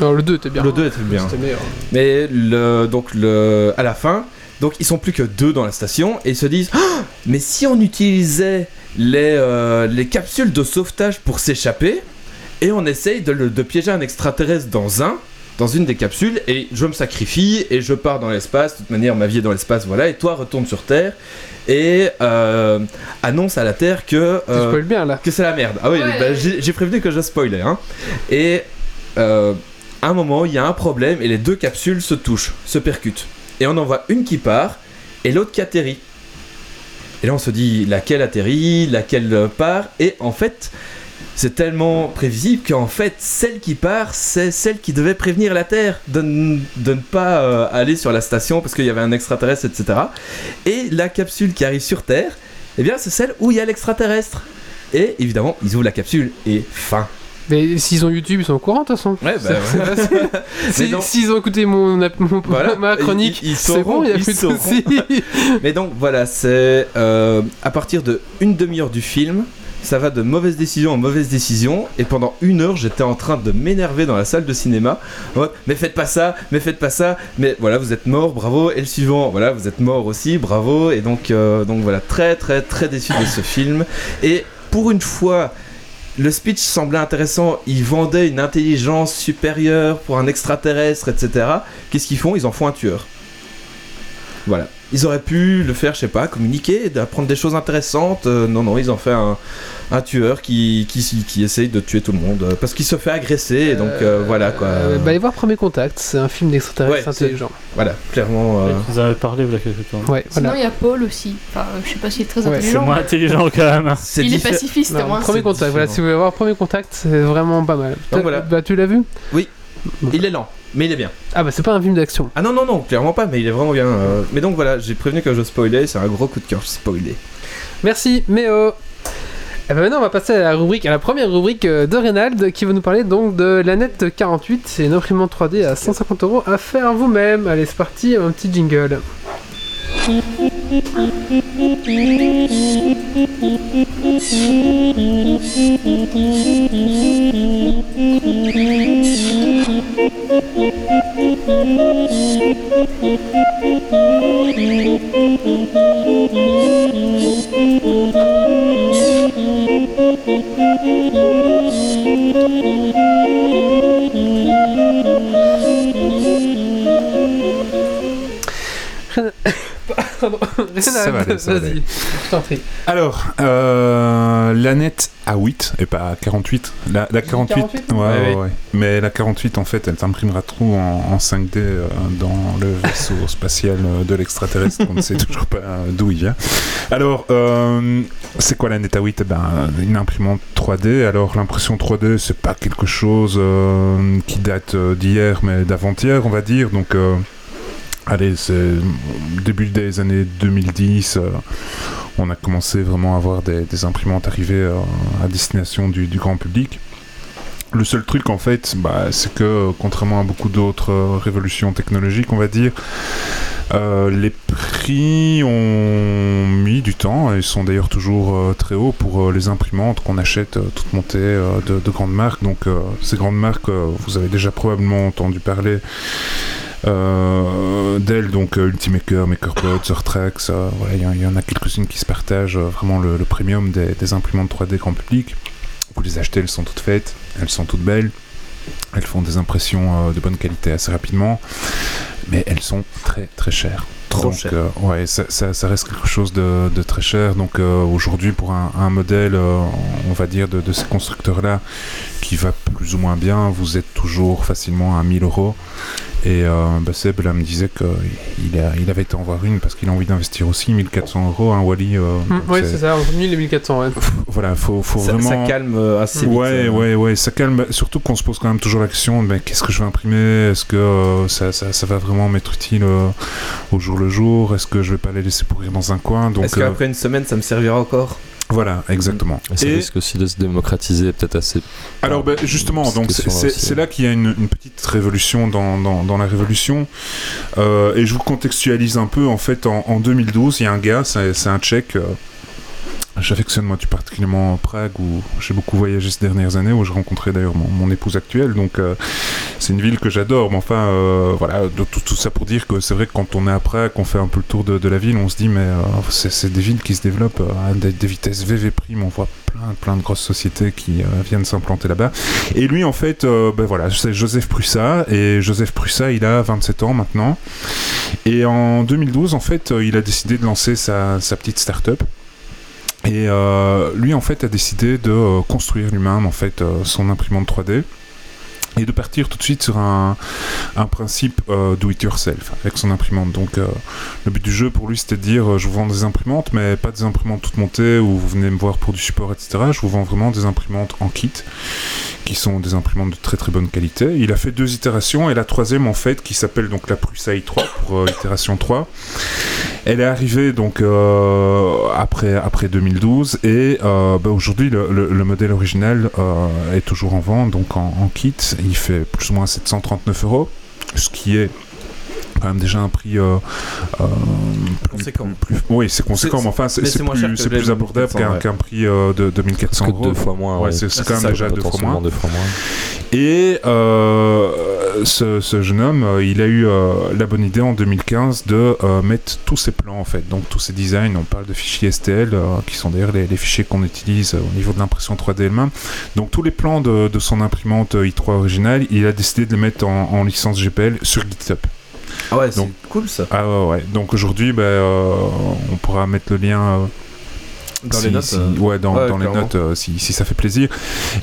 Non, le 2 était bien. Le 2 était bien. C'était meilleur. Mais le, donc le, à la fin, donc ils sont plus que deux dans la station et ils se disent Ah, mais si on utilisait les, euh, les capsules de sauvetage pour s'échapper et on essaye de, piéger un extraterrestre dans un dans une des capsules et je me sacrifie et je pars dans l'espace. De toute manière, ma vie est dans l'espace, voilà. Et toi, retourne sur Terre et euh, annonce à la Terre que euh, spoil bien là. que c'est la merde. Ah oui, Ouais. bah, j'ai j'ai prévenu que je spoilais. Hein. Et euh, à un moment, il y a un problème et les deux capsules se touchent, se percutent. Et on en voit une qui part et l'autre qui atterrit. Et là, on se dit laquelle atterrit, laquelle part. Et en fait, c'est tellement prévisible qu'en fait, celle qui part, c'est celle qui devait prévenir la Terre de ne pas euh, aller sur la station parce qu'il y avait un extraterrestre, etc. Et la capsule qui arrive sur Terre, eh bien, c'est celle où il y a l'extraterrestre. Et évidemment, ils ouvrent la capsule et fin. Mais s'ils ont YouTube, ils sont au courant de toute façon. Ouais, C'est- c'est facile. Si-. S'ils ont écouté mon, mon- Voilà. ma chronique, Ils- ils c'est bon, il n'y a plus de soucis. Mais donc voilà, c'est euh, à partir de une demi-heure du film, ça va de mauvaise décision en mauvaise décision, et pendant une heure, j'étais en train de m'énerver dans la salle de cinéma. mais faites pas ça, mais faites pas ça, mais voilà, vous êtes mort, bravo. Et le suivant, voilà, vous êtes mort aussi, bravo. Et donc, euh, donc voilà, très très très déçu de ce film. Et pour une fois. Le speech semblait intéressant, ils vendaient une intelligence supérieure pour un extraterrestre, etc. Qu'est-ce qu'ils font? Ils en font un tueur. Voilà. Ils auraient pu le faire, je sais pas, communiquer, d'apprendre des choses intéressantes. Euh, non, non, ils ont fait un, un tueur qui, qui, qui essaye de tuer tout le monde euh, parce qu'il se fait agresser. Et donc euh, voilà quoi. Euh, bah, allez voir Premier Contact, c'est un film d'extraterrestre Ouais, intelligent. Voilà, clairement. euh, Vous en avez parlé il y a quelques temps. Ouais, Sinon, voilà. il y a Paul aussi. Enfin, je sais pas s'il est très Ouais, c'est C'est intelligent. moins intelligent quand même. c'est Il est pacifiste, Non, moi. premier c'est contact, voilà, si vous voulez voir Premier Contact, c'est vraiment pas mal. T'as- voilà. Bah, tu l'as vu? Il est lent, mais il est bien. Ah bah c'est pas un film d'action. Ah non, non, non, clairement pas, mais il est vraiment bien. euh. Mais donc voilà, j'ai prévenu que je spoilais, c'est un gros coup de cœur, je spoilais. Merci, Méo. Et ben maintenant, on va passer à la rubrique, à la première rubrique euh, de Reynald qui va nous parler donc de la Net 48. C'est une imprimante 3D à 150 euros à faire vous-même. Allez, c'est parti, un petit jingle. Thank you. Pardon. Ça va aller, ça va vas-y, aller. je t'en prie. Alors, euh, la net A8 et pas 48. La, la 48, 48? ouais. Mais la 48, en fait, elle t'imprimera tout en, en 5D euh, dans le vaisseau spatial euh, de l'extraterrestre. On ne sait toujours pas euh, d'où il vient. Alors, euh, c'est quoi la net A8 Eh ben, Une imprimante 3D. Alors, l'impression 3D, c'est pas quelque chose euh, qui date d'hier, mais d'avant-hier, on va dire. Donc, euh, allez, c'est début des années 2010. euh, on a commencé vraiment à avoir des, imprimantes arriver euh, à destination du grand public. Le seul truc en fait, bah, c'est que contrairement à beaucoup d'autres euh, révolutions technologiques, on va dire, euh, les prix ont mis du temps et sont d'ailleurs toujours euh, très hauts pour les imprimantes qu'on achète toutes montées de, de grandes marques. Donc ces grandes marques, vous avez déjà probablement entendu parler d'elles, donc Ultimaker, MakerPod, Zortrax, euh, voilà, il y en- a quelques-unes qui se partagent vraiment le, le premium des, des imprimantes 3D grand public. Vous les achetez, elles sont toutes faites, elles sont toutes belles, elles font des impressions euh, de bonne qualité assez rapidement, mais elles sont très très chères. Trop Donc, cher. euh, ouais, ça, ça- ça reste quelque chose de, de très cher. Donc euh, aujourd'hui, pour un, un modèle, euh, on va dire, de, de ces constructeurs-là, qui va plus ou moins bien, vous êtes toujours facilement à 1000 euros. Et euh, bah, Seb là me disait qu'il il avait été en voir une parce qu'il a envie d'investir aussi 1400 euros. Un Wally, euh, Hum, oui, c'est- ça, entre 1000 et 1400. Ouais. voilà, faut, faut Ça, vraiment. ça calme euh, assez vite. Ouais, euh. ouais, ouais, ça calme. Surtout qu'on se pose quand même toujours la question mais qu'est-ce que je vais imprimer? Est-ce que euh, ça, ça, ça va vraiment m'être utile euh, au jour le jour? Est-ce que je vais pas les laisser pourrir dans un coin? Donc Est-ce euh, qu'après une semaine, ça me servira encore? Voilà, exactement. Et ça Et- risque aussi de se démocratiser peut-être assez. Alors ben, justement, donc c'est- là qu'il y a une, une petite révolution dans, dans, dans la révolution. Euh, et je vous contextualise un peu. En fait, en, en 2012, il y a un gars, c'est c'est un Tchèque. J'affectionne moi tout particulièrement Prague où j'ai beaucoup voyagé ces dernières années, où j'ai rencontré d'ailleurs mon, épouse actuelle. Donc euh, c'est une ville que j'adore. Mais enfin, euh, voilà, tout, ça pour dire que c'est vrai que quand on est à Prague, qu'on fait un peu le tour de, la ville, on se dit mais euh, c'est des villes qui se développent à des, des vitesses VV prime. On voit plein, plein de grosses sociétés qui viennent s'implanter là-bas. Et lui, en fait, ben voilà, c'est Joseph Prussa. Et Joseph Prussa, il a 27 ans maintenant. Et en 2012, en fait, il a décidé de lancer sa, sa petite start-up. Et euh, lui, en fait, a décidé de euh, construire lui-même, en fait, euh, son imprimante 3D. Et de partir tout de suite sur un, principe euh, do it yourself avec son imprimante. Donc, euh, le but du jeu pour lui, c'était de dire euh, je vous vends des imprimantes, mais pas des imprimantes toutes montées où vous venez me voir pour du support, etc. Je vous vends vraiment des imprimantes en kit qui sont des imprimantes de très très bonne qualité. Il a fait deux itérations et la troisième en fait qui s'appelle donc la Prusa i3 pour euh, itération 3. Elle est arrivée donc après, après 2012 et bah, aujourd'hui le, le- le modèle original est toujours en vente donc en kit. Il fait plus ou moins 739 euros, ce qui est quand même déjà un prix euh, euh, plus- Conséquent. plus- oui, c'est conséquent, C'est- mais enfin c'est mais c'est c'est moins cher plus, plus abordable 1400, qu'un ouais. qu'un prix euh, de 2400 Parce que euros. deux fois moins. Ouais, ouais. c'est c'est Ah, quand c'est même ça, déjà deux fois moins. deux fois moins. Et euh, ce, ce jeune homme, euh, il a eu euh, la bonne idée en 2015 de euh, mettre tous ses plans en fait, donc tous ses designs. On parle de fichiers STL, euh, qui sont d'ailleurs les, les fichiers qu'on utilise euh, au niveau de l'impression 3D elle-même. Donc tous les plans de, de son imprimante euh, i3 originale, il a décidé de les mettre en, en licence GPL sur GitHub. Ah ouais, c'est cool ça. Ah ouais, ouais. Donc aujourd'hui, ben, euh, on pourra mettre le lien. euh, Dans si- les notes. si- euh, ouais, dans, ouais, dans les notes, euh, si, si ça fait plaisir.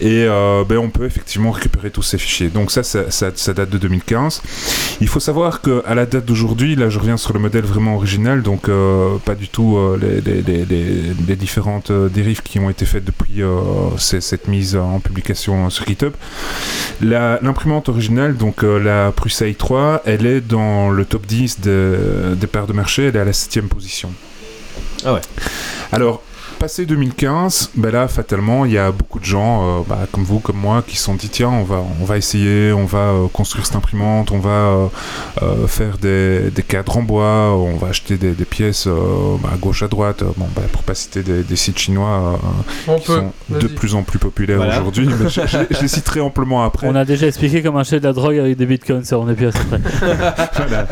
Et euh, ben, on peut effectivement récupérer tous ces fichiers. Donc ça, ça, ça- ça date de 2015. Il faut savoir qu'à la date d'aujourd'hui, là je reviens sur le modèle vraiment original, donc pas du tout les, les- les- différentes dérives qui ont été faites depuis cette mise en publication sur GitHub. L'imprimante originale, donc la Prusa i3, elle est dans le top 10 de- des parts de marché, elle est à la 7 position. Ah ouais. Alors, Passé 2015, ben là, fatalement, il y a beaucoup de gens, euh, bah, comme vous, comme moi, qui se sont dit tiens, on va, on va essayer, on va euh, construire cette imprimante, on va euh, euh, faire des, des cadres en bois, on va acheter des, des pièces euh, bah, à gauche, à droite. Bon, bah, pour pas citer des, des sites chinois euh, qui peut. sont de plus en plus populaires Voilà. aujourd'hui, mais je, je- je les citerai amplement après. On a déjà expliqué comment acheter de la drogue avec des bitcoins, ça on est plus assez près. Voilà.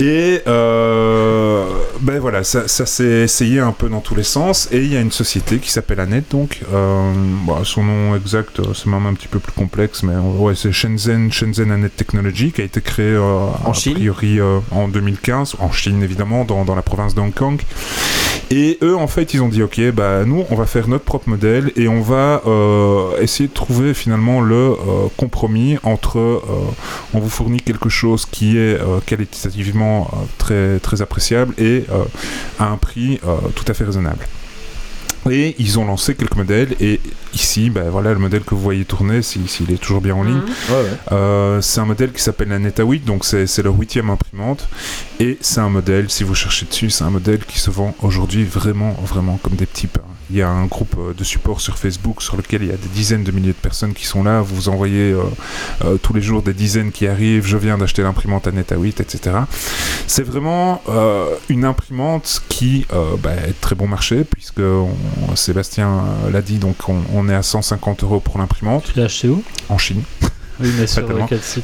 Et euh, ben voilà, ça, ça s'est essayé un peu dans tous les sens. Et il y a une société qui s'appelle Anet, donc. Euh, bon, son nom exact, euh, c'est même un petit peu plus complexe, mais euh, ouais, c'est Shenzhen, Shenzhen Anet Technology, qui a été créé euh, En a Chine priori euh, en 2015, en Chine évidemment, dans, dans la province de Hong Kong. Et eux, en fait, ils ont dit, ok, bah nous, on va faire notre propre modèle et on va euh, essayer de trouver finalement le euh, compromis entre, euh, on vous fournit quelque chose qui est euh, qualitativement euh, très très appréciable et euh, à un prix euh, tout à fait raisonnable. Et ils ont lancé quelques modèles et ici, ben voilà le modèle que vous voyez tourner, si- s'il est toujours bien en ligne. Ouais, ouais. Euh, c'est un modèle qui s'appelle la Neta 8, donc c'est c'est leur huitième imprimante. Et c'est un modèle, si vous cherchez dessus, c'est un modèle qui se vend aujourd'hui vraiment, vraiment comme des petits pains. Il y a un groupe euh, de support sur Facebook sur lequel il y a des dizaines de milliers de personnes qui sont là. Vous envoyez euh, euh, tous les jours des dizaines qui arrivent. Je viens d'acheter l'imprimante à Neta 8, etc. C'est vraiment euh, une imprimante qui bah, est de très bon marché, puisque on- Sébastien l'a dit, donc on, on est à 150 euros pour l'imprimante Tu l'as acheté où? En Chine Oui, mais sur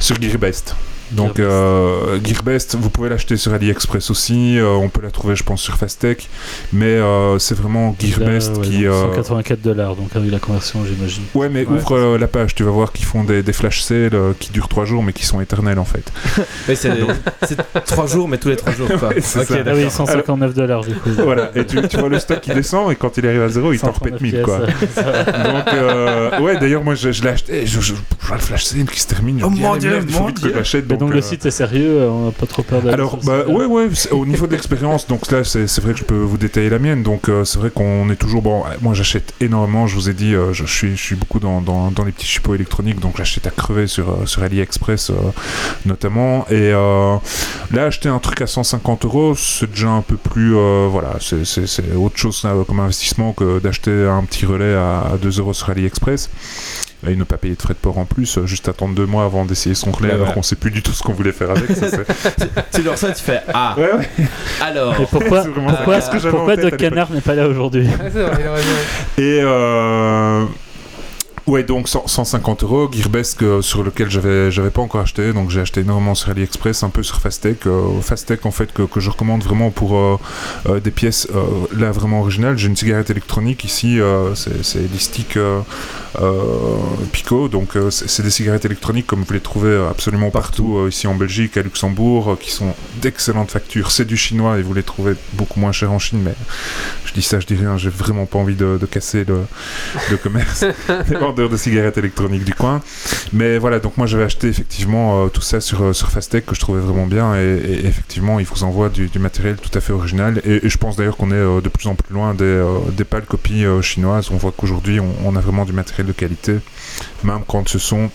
sur Gearbest. Donc Gearbest. euh, Gearbest, vous pouvez l'acheter sur AliExpress aussi, euh, on peut la trouver je pense sur Fastech, mais euh, c'est vraiment Gearbest Là, ouais, qui... donc euh, 184 dollars, donc avec la conversion, j'imagine. Ouais mais Ouais. ouvre euh, la page, tu vas voir qu'ils font des, des flash sales euh, qui durent 3 jours mais qui sont éternels en fait. Mais c'est c'est trois jours, mais tous les trois jours, quoi. Ouais, c'est Ok, ça. Ah oui, d'accord. 159 dollars du coup. voilà, et tu, tu vois le stock qui descend et quand il arrive à zéro il t'en repète 1000 quoi. Donc euh, ouais d'ailleurs moi je, je l'ai acheté, je, je, je vois le flash sale qui se termine, je Oh me dis, mon ah, Dieu, merde, il faut vite que donc euh, le site est sérieux, on n'a pas trop peur d'aller Alors, bah, ouais, ouais, c'est- au niveau de l'expérience, donc là, c'est c'est vrai que je peux vous détailler la mienne. Donc, euh, c'est vrai qu'on est toujours. Bon, euh, moi, j'achète énormément. Je vous ai dit, euh, je, suis, je suis beaucoup dans, dans, dans les petits chipots électroniques, donc j'achète à crever sur, euh, sur AliExpress, euh, notamment. Et euh, là, acheter un truc à 150 euros, c'est déjà un peu plus. euh, voilà, c'est- c'est c'est autre chose euh, comme investissement que d'acheter un petit relais à, à 2 euros sur AliExpress. Et ne pas payer de frais de port en plus, euh, juste attendre deux mois avant d'essayer son relais, Ouais, alors voilà. qu'on sait plus du tout ce qu'on voulait faire avec. ça, c'est- Tu leur ça, tu fais Ah, ouais, ouais. alors. Et pourquoi, pourquoi, pourquoi Doc Canard n'est pas là aujourd'hui? Ouais, il. Et euh, ouais, donc 100 150 euros, Gearbest que- sur lequel j'avais j'avais pas encore acheté, donc j'ai acheté énormément sur AliExpress, un peu sur Fastech. Euh, Fastech en fait que, que je recommande vraiment pour euh, euh, des pièces euh, là vraiment originales. J'ai une cigarette électronique ici, euh, c'est des sticks euh, euh, Pico, donc euh, c'est des cigarettes électroniques comme vous les trouvez absolument partout, euh, ici en Belgique, à Luxembourg, euh, qui sont d'excellentes factures. C'est du chinois et vous les trouvez beaucoup moins cher en Chine, mais je dis ça, je dis rien, j'ai vraiment pas envie de, de casser le, le commerce de cigarettes électroniques du coin. Mais voilà, donc moi j'avais acheté effectivement euh, tout ça sur, euh, sur Fastech que je trouvais vraiment bien et, et effectivement ils vous envoient du, du matériel tout à fait original et, et je pense d'ailleurs qu'on est euh, de plus en plus loin des, euh, des pâles copies chinoises. On voit qu'aujourd'hui on, on a vraiment du matériel de qualité, même quand ce sont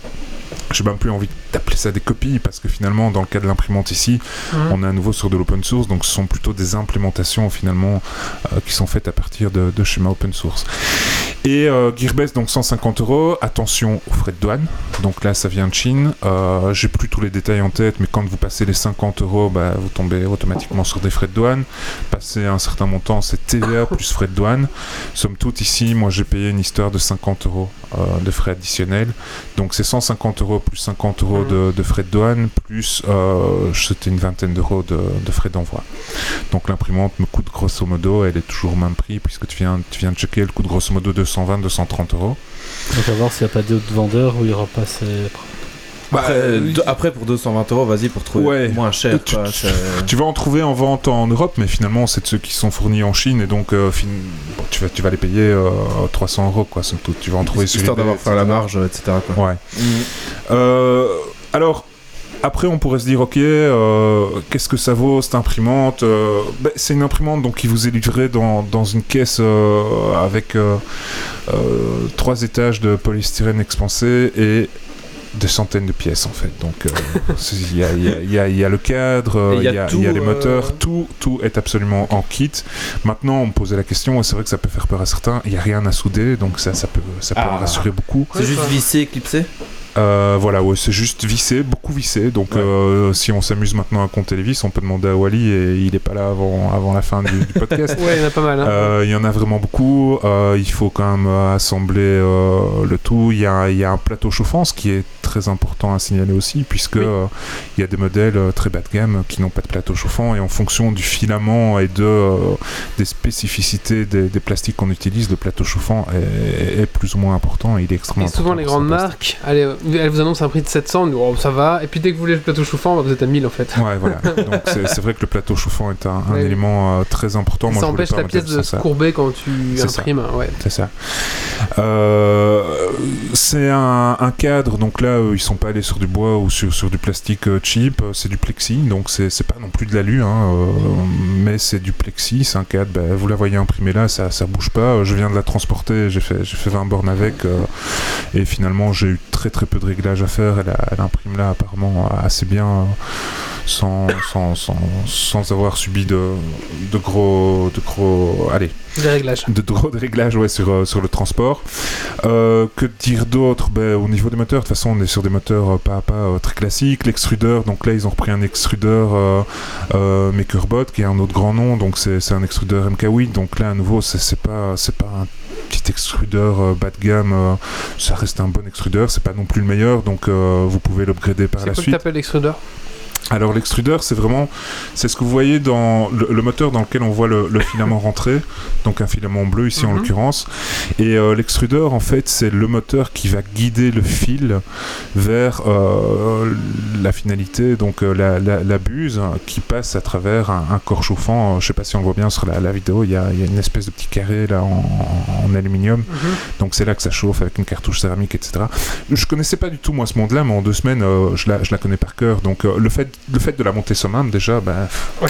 j'ai même plus envie d'appeler ça des copies parce que finalement dans le cas de l'imprimante ici Mhm. on est à nouveau sur de l'open source donc ce sont plutôt des implémentations finalement qui sont faites à partir de, de schémas open source et euh, Gearbest donc 150 euros. Attention aux frais de douane. Donc là ça vient de Chine. Euh, j'ai plus tous les détails en tête mais quand vous passez les 50 euros bah, vous tombez automatiquement sur des frais de douane. Passer un certain montant c'est TVA plus frais de douane. Somme toute ici moi j'ai payé une histoire de 50 euros euh, de frais additionnels. Donc c'est 150 euros plus 50 euros de, de frais de douane, plus euh, c'était une vingtaine d'euros de, de frais d'envoi. Donc l'imprimante me coûte grosso modo, elle est toujours au même prix, puisque tu viens, tu viens de checker, elle coûte grosso modo 220-230 euros. Donc à voir s'il n'y a pas d'autres vendeurs où il n'y aura pas ces... Après, euh, après, pour 220 euros, vas-y pour trouver Ouais. moins cher. Tu- quoi, tu- c'est- Tu vas en trouver en vente en Europe, mais finalement c'est de ceux qui sont fournis en Chine, et donc euh, fin- bon, tu, vas, tu vas les payer euh, 300 euros, quoi, somme toute. Tu vas en trouver Histoire d'avoir fait la marge, etc. quoi. Ouais. Euh, alors, après, on pourrait se dire, ok, euh, qu'est-ce que ça vaut cette imprimante Euh, ben, C'est une imprimante donc, qui vous est livrée dans, dans une caisse euh, avec euh, euh, trois étages de polystyrène expansé et des centaines de pièces en fait. Donc euh, il y, a, il y a- il y a- il y a le cadre, il y, a, les euh, moteurs, tout, tout est absolument en kit. Maintenant, on me posait la question, et c'est vrai que ça peut faire peur à certains, il n'y a rien à souder, donc ça, ça peut, ça peut Ah. en rassurer beaucoup. C'est juste vissé, clipsé Euh, voilà, ouais, c'est juste vissé, beaucoup vissé. Donc, Ouais. euh, si on s'amuse maintenant à compter les vis, on peut demander à Wally et il est pas là avant, avant la fin du, du podcast. Ouais, il y en a pas mal. Hein. Euh, Il y en a vraiment beaucoup. Euh, il faut quand même euh, assembler euh, le tout. Il y, a, il y a un plateau chauffant, ce qui est très important à signaler aussi, puisque Oui. il y a des modèles très bas de gamme qui n'ont pas de plateau chauffant et en fonction du filament et de euh, des spécificités des, des plastiques qu'on utilise, le plateau chauffant est, est plus ou moins important. Et il est extrêmement Et souvent, important les grandes marques, allez, elles vous annoncent un prix de 700, oh, ça va. Et puis dès que vous voulez le plateau chauffant, bah, vous êtes à 1000 en fait. Ouais, voilà. Donc c'est vrai que le plateau chauffant est un, un Ouais. élément euh, très important. Moi, ça empêche la pièce de se courber quand tu ça. imprimes. Ouais. C'est ça. Euh, c'est un, un cadre, donc là, euh, ils sont pas allés sur du bois ou sur, sur du plastique cheap, c'est du plexi, donc c'est pas non plus de l'alu, hein, euh, mais c'est du plexi, c'est un cadre, ben, vous la voyez imprimée là, ça, ça bouge pas, je viens de la transporter, j'ai fait, fait 20 bornes avec, euh, et finalement j'ai eu très très peu de réglages à faire, elle, imprime là apparemment assez bien, sans, sans, sans, sans avoir subi de, de gros... De gros allez, Des réglages. de de réglages ouais, sur, euh, sur le transport. Euh, que dire d'autre? Ben, Au niveau des moteurs, de toute façon, on est sur des moteurs euh, pas à pas très classiques. L'extrudeur, donc là, ils ont repris un extrudeur euh, euh, MakerBot, qui est un autre grand nom, donc c'est un extrudeur MK8. Donc là, à nouveau, c'est c'est pas, c'est pas un petit extrudeur euh, bas de gamme, euh, ça reste un bon extrudeur, c'est pas non plus le meilleur, donc euh, vous pouvez l'upgrader par C'est la quoi que suite. t'appelles l'extrudeur Alors l'extrudeur, c'est vraiment, c'est ce que vous voyez dans le, le moteur dans lequel on voit le, le filament rentrer, donc un filament bleu ici en Mhm. l'occurrence. Et euh, l'extrudeur, en fait, c'est le moteur qui va guider le fil vers euh, la finalité, donc euh, la, la- la buse qui passe à travers un, un corps chauffant. Je sais pas si on le voit bien sur la, la vidéo, il y, a, il y a une espèce de petit carré là en, en aluminium. Donc c'est là que ça chauffe avec une cartouche céramique, etc. Je connaissais pas du tout moi ce monde-là, mais en deux semaines, je, la, je la connais par cœur. Donc le, fait, le fait de la monter soi-même, déjà, ben,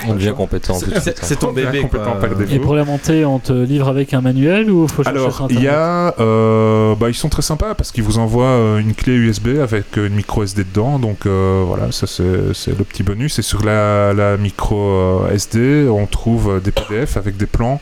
On devient compétent C'est ton bébé, par défaut. Et pour la monter, on te livre avec un manuel ou faut Alors, il y a, euh, bah, ils sont très sympas parce qu'ils vous envoient euh, une clé USB avec euh, une micro SD dedans. Donc euh, voilà, ça c'est le petit bonus. Et sur la, la micro SD, on trouve des PDF avec des plans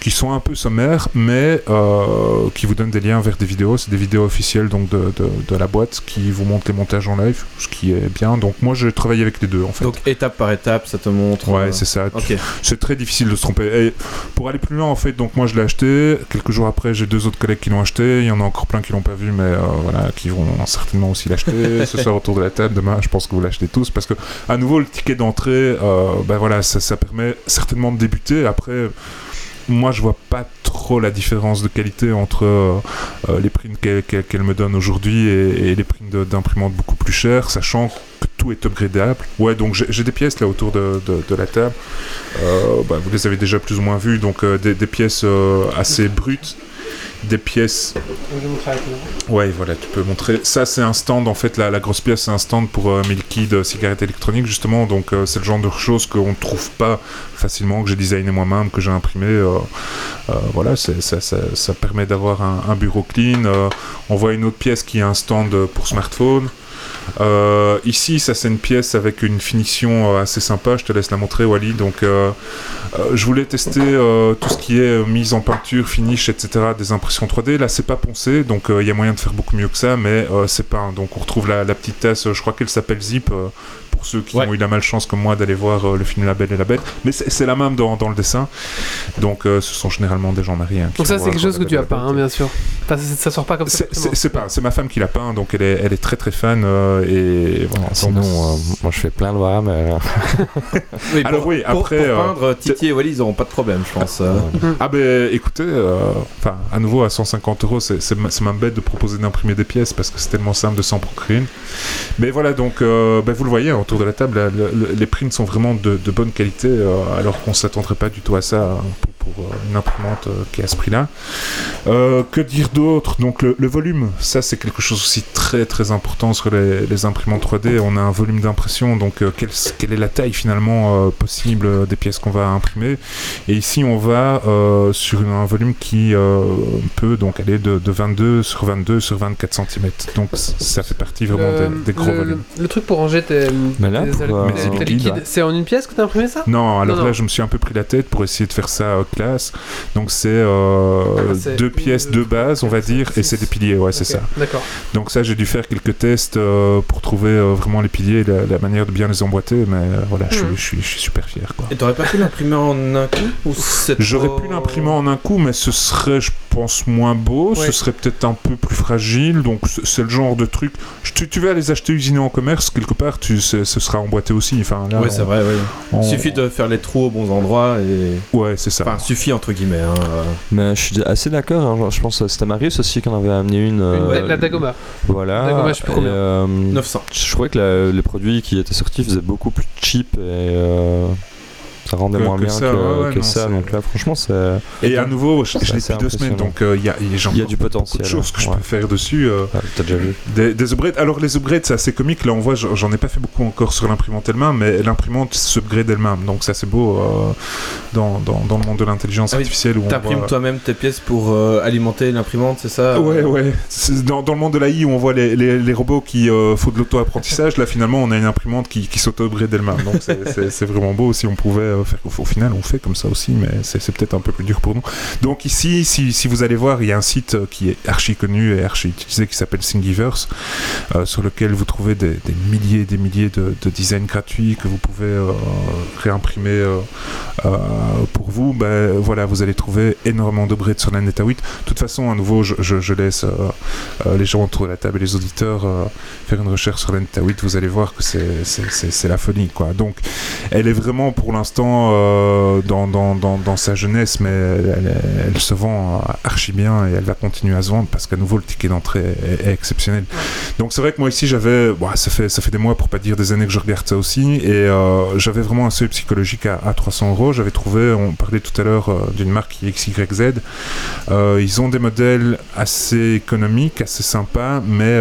qui sont un peu sommaires, mais euh, qui vous donnent des liens vers des vidéos. C'est des vidéos officielles donc de, de, de la boîte qui vous montrent les montages en live, ce qui est bien. Donc moi, j'ai travaillé avec les deux en fait. Donc étape par étape, ça te montre. Ouais, euh, c'est ça. Ok. C'est très difficile de se tromper. Et pour aller plus loin, en fait, donc moi je l'ai acheté. Quelques jours après, j'ai deux autres collègues qui l'ont acheté. Il y en a encore plein qui l'ont pas vu, mais euh, voilà, qui vont certainement aussi l'acheter. Ce soir autour de la table, demain, je pense que vous l'achetez tous parce que à nouveau le ticket d'entrée, euh, ben voilà, ça, ça permet certainement de débuter. Après. Moi, je vois pas trop la différence de qualité entre euh, euh, les prix qu'elle me donne aujourd'hui et, les prix de- d'imprimantes beaucoup plus chères, sachant que tout est upgradable. Ouais, donc j'ai des pièces là autour de, la table. Euh, bah, vous les avez déjà plus ou moins vues, donc des, pièces assez brutes, des pièces. Ouais, voilà, tu peux montrer. Ça, c'est un stand en fait. La, grosse pièce, c'est un stand pour euh, liquides euh, cigarettes électroniques justement. Donc euh, c'est le genre de choses qu'on ne trouve pas facilement, que j'ai designé moi-même, que j'ai imprimé. euh, euh, voilà, ça, ça, ça permet d'avoir un, un bureau clean. On voit une autre pièce qui est un stand pour smartphone. Euh, ici, ça c'est une pièce avec une finition euh, assez sympa. Je te laisse la montrer, Wally. Donc, euh, je voulais tester tout ce qui est mise en peinture, finish, etc. Des impressions 3D. Là, c'est pas poncé, donc il y a moyen de faire beaucoup mieux que ça, mais c'est pas. Donc, on retrouve la, petite tasse. Je crois qu'elle s'appelle Zip. Pour ceux qui Ouais. ont eu la malchance comme moi d'aller voir euh, le film La Belle et la Bête, mais c'est la même dans, dans le dessin. Donc, euh, ce sont généralement des gens mariés. hein, Donc ça, c'est quelque chose que tu as Bête. hein, bien sûr. Enfin, ça, ça sort pas comme ça. C'est- pas, ma femme qui l'a peint, donc elle est, elle est très très fan euh, et voilà. Sinon, euh, moi je fais plein de Warhammer. hein. Oui, Alors pour- oui, après, Pour, peindre, Titi et Wally, ils auront pas de problème, je pense. euh. Ah ben écoutez, euh, enfin à nouveau à 150 euros, c'est même bête de proposer d'imprimer des pièces parce que c'est tellement simple de s'en procurer une. Mais voilà donc euh, ben, vous le voyez hein, autour de la table, les prints sont vraiment de, bonne qualité euh, alors qu'on s'attendrait pas du tout à ça hein, pour- euh, une imprimante euh, qui est à ce prix-là. Euh, que dire d'autre? Donc le, le volume, ça c'est quelque chose aussi très très important sur les, les imprimantes 3D. On a un volume d'impression, donc euh, quelle, quelle est la taille finalement euh, possible des pièces qu'on va imprimer? Et ici on va euh, sur une- un volume qui euh, peut donc aller de, de 22 sur 22 sur 24 cm. Donc ça fait partie vraiment Le- des, des gros le, volumes. le truc pour ranger tes, Mais là, tes pour, euh, tes- liquides, ouais. c'est en une pièce que t'as imprimé ça? Non, alors Non, là, non. je me suis un peu pris la tête pour essayer de faire ça Donc, c'est euh, Ah, deux pièces de base, on va dire, et c'est des piliers, ouais, c'est ça. D'accord. Donc, ça, j'ai dû faire quelques tests euh, pour trouver euh, vraiment les piliers et la, la manière de bien les emboîter, mais voilà, je, suis- Mhm. je suis, je suis super fier, quoi. Et t'aurais pas pu l'imprimer en un coup J'aurais trop- pu l'imprimer en un coup, mais ce serait, je pense, moins beau. Ouais. Ce serait peut-être un peu plus fragile. Donc, c'est le genre de truc. Tu, tu vas les acheter usinés en commerce, quelque part, tu, ce sera emboîté aussi. Enfin, là, Ouais, c'est vrai, oui. on- Il suffit de faire les trous aux bons endroits et. Ouais, c'est ça. Enfin, suffit entre guillemets. Hein. euh. Mais je suis assez d'accord, hein, je pense que c'était Marius aussi qui en avait amené une. Une- euh, la Dagoma. Voilà. Dagoma, je sais plus et, combien. euh, 900. je crois que la- les produits qui étaient sortis faisaient beaucoup plus cheap et euh, ça rendait Que- moins que bien ça, que, ouais, ouais, que non, ça. Donc là, franchement, c'est. Et à nouveau, je, je l'ai depuis deux semaines, donc euh, il y a, il y a- y a du de potentiel. choses que je peux faire dessus. euh, Ah, T'as déjà vu des, des upgrades. Alors les upgrades, c'est assez comique. Là, on voit, j'en ai pas fait beaucoup encore sur l'imprimante elle-même, mais l'imprimante s'upgrade elle-même. Donc ça, c'est beau euh, dans, dans, dans le monde de l'intelligence Ah oui, artificielle on T'imprimes voit- toi-même tes pièces pour euh, alimenter l'imprimante, c'est ça Ouais, ouais. Dans, dans le monde de l'AI où on voit les, les, les robots qui euh, font de l'auto-apprentissage, là finalement on a une imprimante qui, qui s'auto-upgrade d'elle-même. Donc c'est- vraiment beau. Si on pouvait. Au final, on fait comme ça aussi, mais c'est peut-être un peu plus dur pour nous. Donc ici, si, vous allez voir, il y a un site euh, qui est archi connu et archi utilisé qui s'appelle Thingiverse, euh, sur lequel vous trouvez des, milliers et des milliers de, de designs gratuits que vous pouvez euh, réimprimer euh, euh, pour vous. Ben, voilà, vous allez trouver énormément d'upgrades sur la NetA8. De toute façon, à nouveau, je, laisse euh, euh, les gens autour de la table et les auditeurs euh, faire une recherche sur la NetA8. Vous allez voir que c'est la folie. Quoi. Donc, elle est vraiment pour l'instant euh, dans, sa jeunesse, mais elle, se vend archi bien et elle va continuer à se vendre parce qu'à nouveau, le ticket d'entrée est, exceptionnel. Donc, c'est vrai que moi ici, j'avais. bon, ça, fait, des mois, pour pas dire des années que je regarde ça aussi, et euh, j'avais vraiment un seuil psychologique à, à 300 euros. J'avais trouvé, on parlait tout à l'heure euh, d'une marque XYZ. Ils ont des modèles assez économiques, assez sympas, mais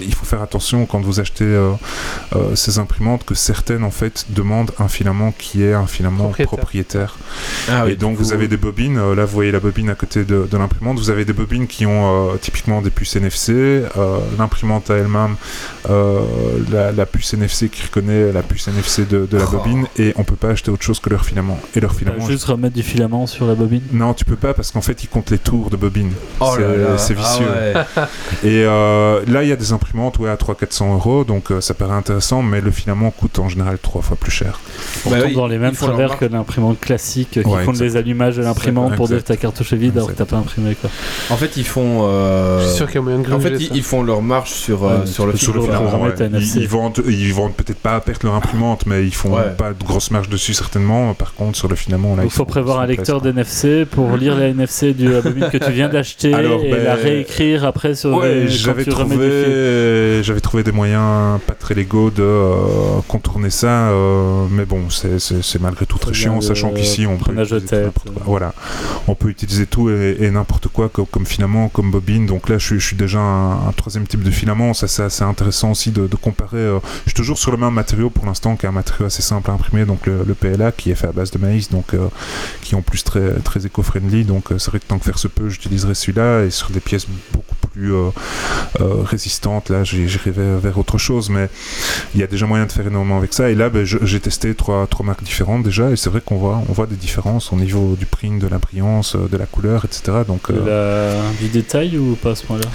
il faut faire attention quand vous achetez ces imprimantes que certaines en fait demandent un filament qui un filament Propriétaire. propriétaire. Ah et donc vous avez des bobines, euh, là vous voyez la bobine à côté de, de l'imprimante, vous avez des bobines qui ont euh, typiquement des puces NFC, euh, l'imprimante à elle-même, euh, la, la puce NFC qui reconnaît la puce NFC de, de la Oh. bobine, et on peut pas acheter autre chose que leur filament. Et leur filament, juste remettre du filament sur la bobine? non, tu peux pas parce qu'en fait, ils comptent les tours de bobine. Oh c'est ah vicieux. ouais. Et euh, là, il y a des imprimantes ouais, à 300-400 euros, donc euh, ça paraît intéressant, mais le filament coûte en général trois fois plus cher. On Bah tombe oui, dans les mêmes travers que l'imprimante classique euh, qui Ouais, compte exact. les allumages de l'imprimante pour dire ta cartouche est vide alors que t'as pas imprimé quoi. En fait, ils font. euh, Je suis sûr qu'il y a moyen de En fait, ils, font leur marche sur, euh, Ouais, sur tu le ta Ils, vendent, ils vendent peut-être pas à perte leur imprimante, mais ils font Ouais. pas de grosse marge dessus certainement. Par contre, sur le filament, là, Il faut prévoir un lecteur d'NFC pour lire les NFC de la bobine que tu viens d'acheter et ben, la réécrire après sur j'avais tu remets du fil. trouvé, j'avais trouvé des moyens pas très légaux de euh, contourner ça, euh, mais bon, c'est- c'est malgré tout très chiant, sachant qu'ici on peut prenage de utiliser tout tête, n'importe quoi. Voilà, on peut utiliser tout et, et n'importe quoi comme, comme filament, comme bobine. Donc là, je suis, je suis déjà un, un troisième type de filament. Ça, c'est assez intéressant aussi de, de comparer. euh, je suis toujours sur le même matériau pour l'instant, qui est un matériau assez simple à imprimer, donc le, le PLA qui est fait à base de maïs, donc euh, qui est en plus très très éco-friendly. Donc euh, c'est vrai que tant que faire se peut, j'utiliserai celui-là et sur des pièces beaucoup plus résistantes. Là, j'irai vers, vers autre chose, mais il y a déjà moyen de faire énormément avec ça. Et là, ben, j'ai testé trois, trois marques différentes déjà, et c'est vrai qu'on voit, on voit des différences au niveau du print, de la brillance, euh, de la couleur, etc. Donc, euh, la- Du détail ou pas à ce point-là?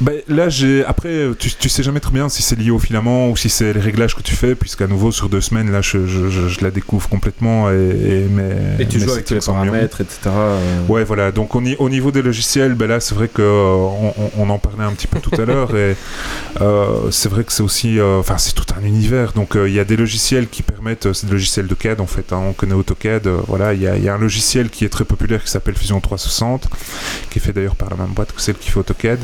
Ben, là, j'ai après, tu, tu sais jamais très bien si c'est lié au filament ou si c'est les réglages que tu fais, puisqu'à nouveau sur deux semaines, là, je, je- je- je la découvre complètement et, Et tu joues avec tous les paramètres, etc. euh. Ouais, voilà. Donc au, ni- au niveau des logiciels, ben là, c'est vrai que euh, on, on- on en parlait un petit peu tout à l'heure et euh, c'est vrai que c'est aussi, euh, enfin, c'est tout un univers. Donc il y a des logiciels qui permettent, c'est des logiciels de CAD en fait. hein, on connaît AutoCAD. voilà, il y, a- y a un logiciel qui est très populaire qui s'appelle Fusion 360, qui est fait d'ailleurs par la même boîte que celle qui fait AutoCAD,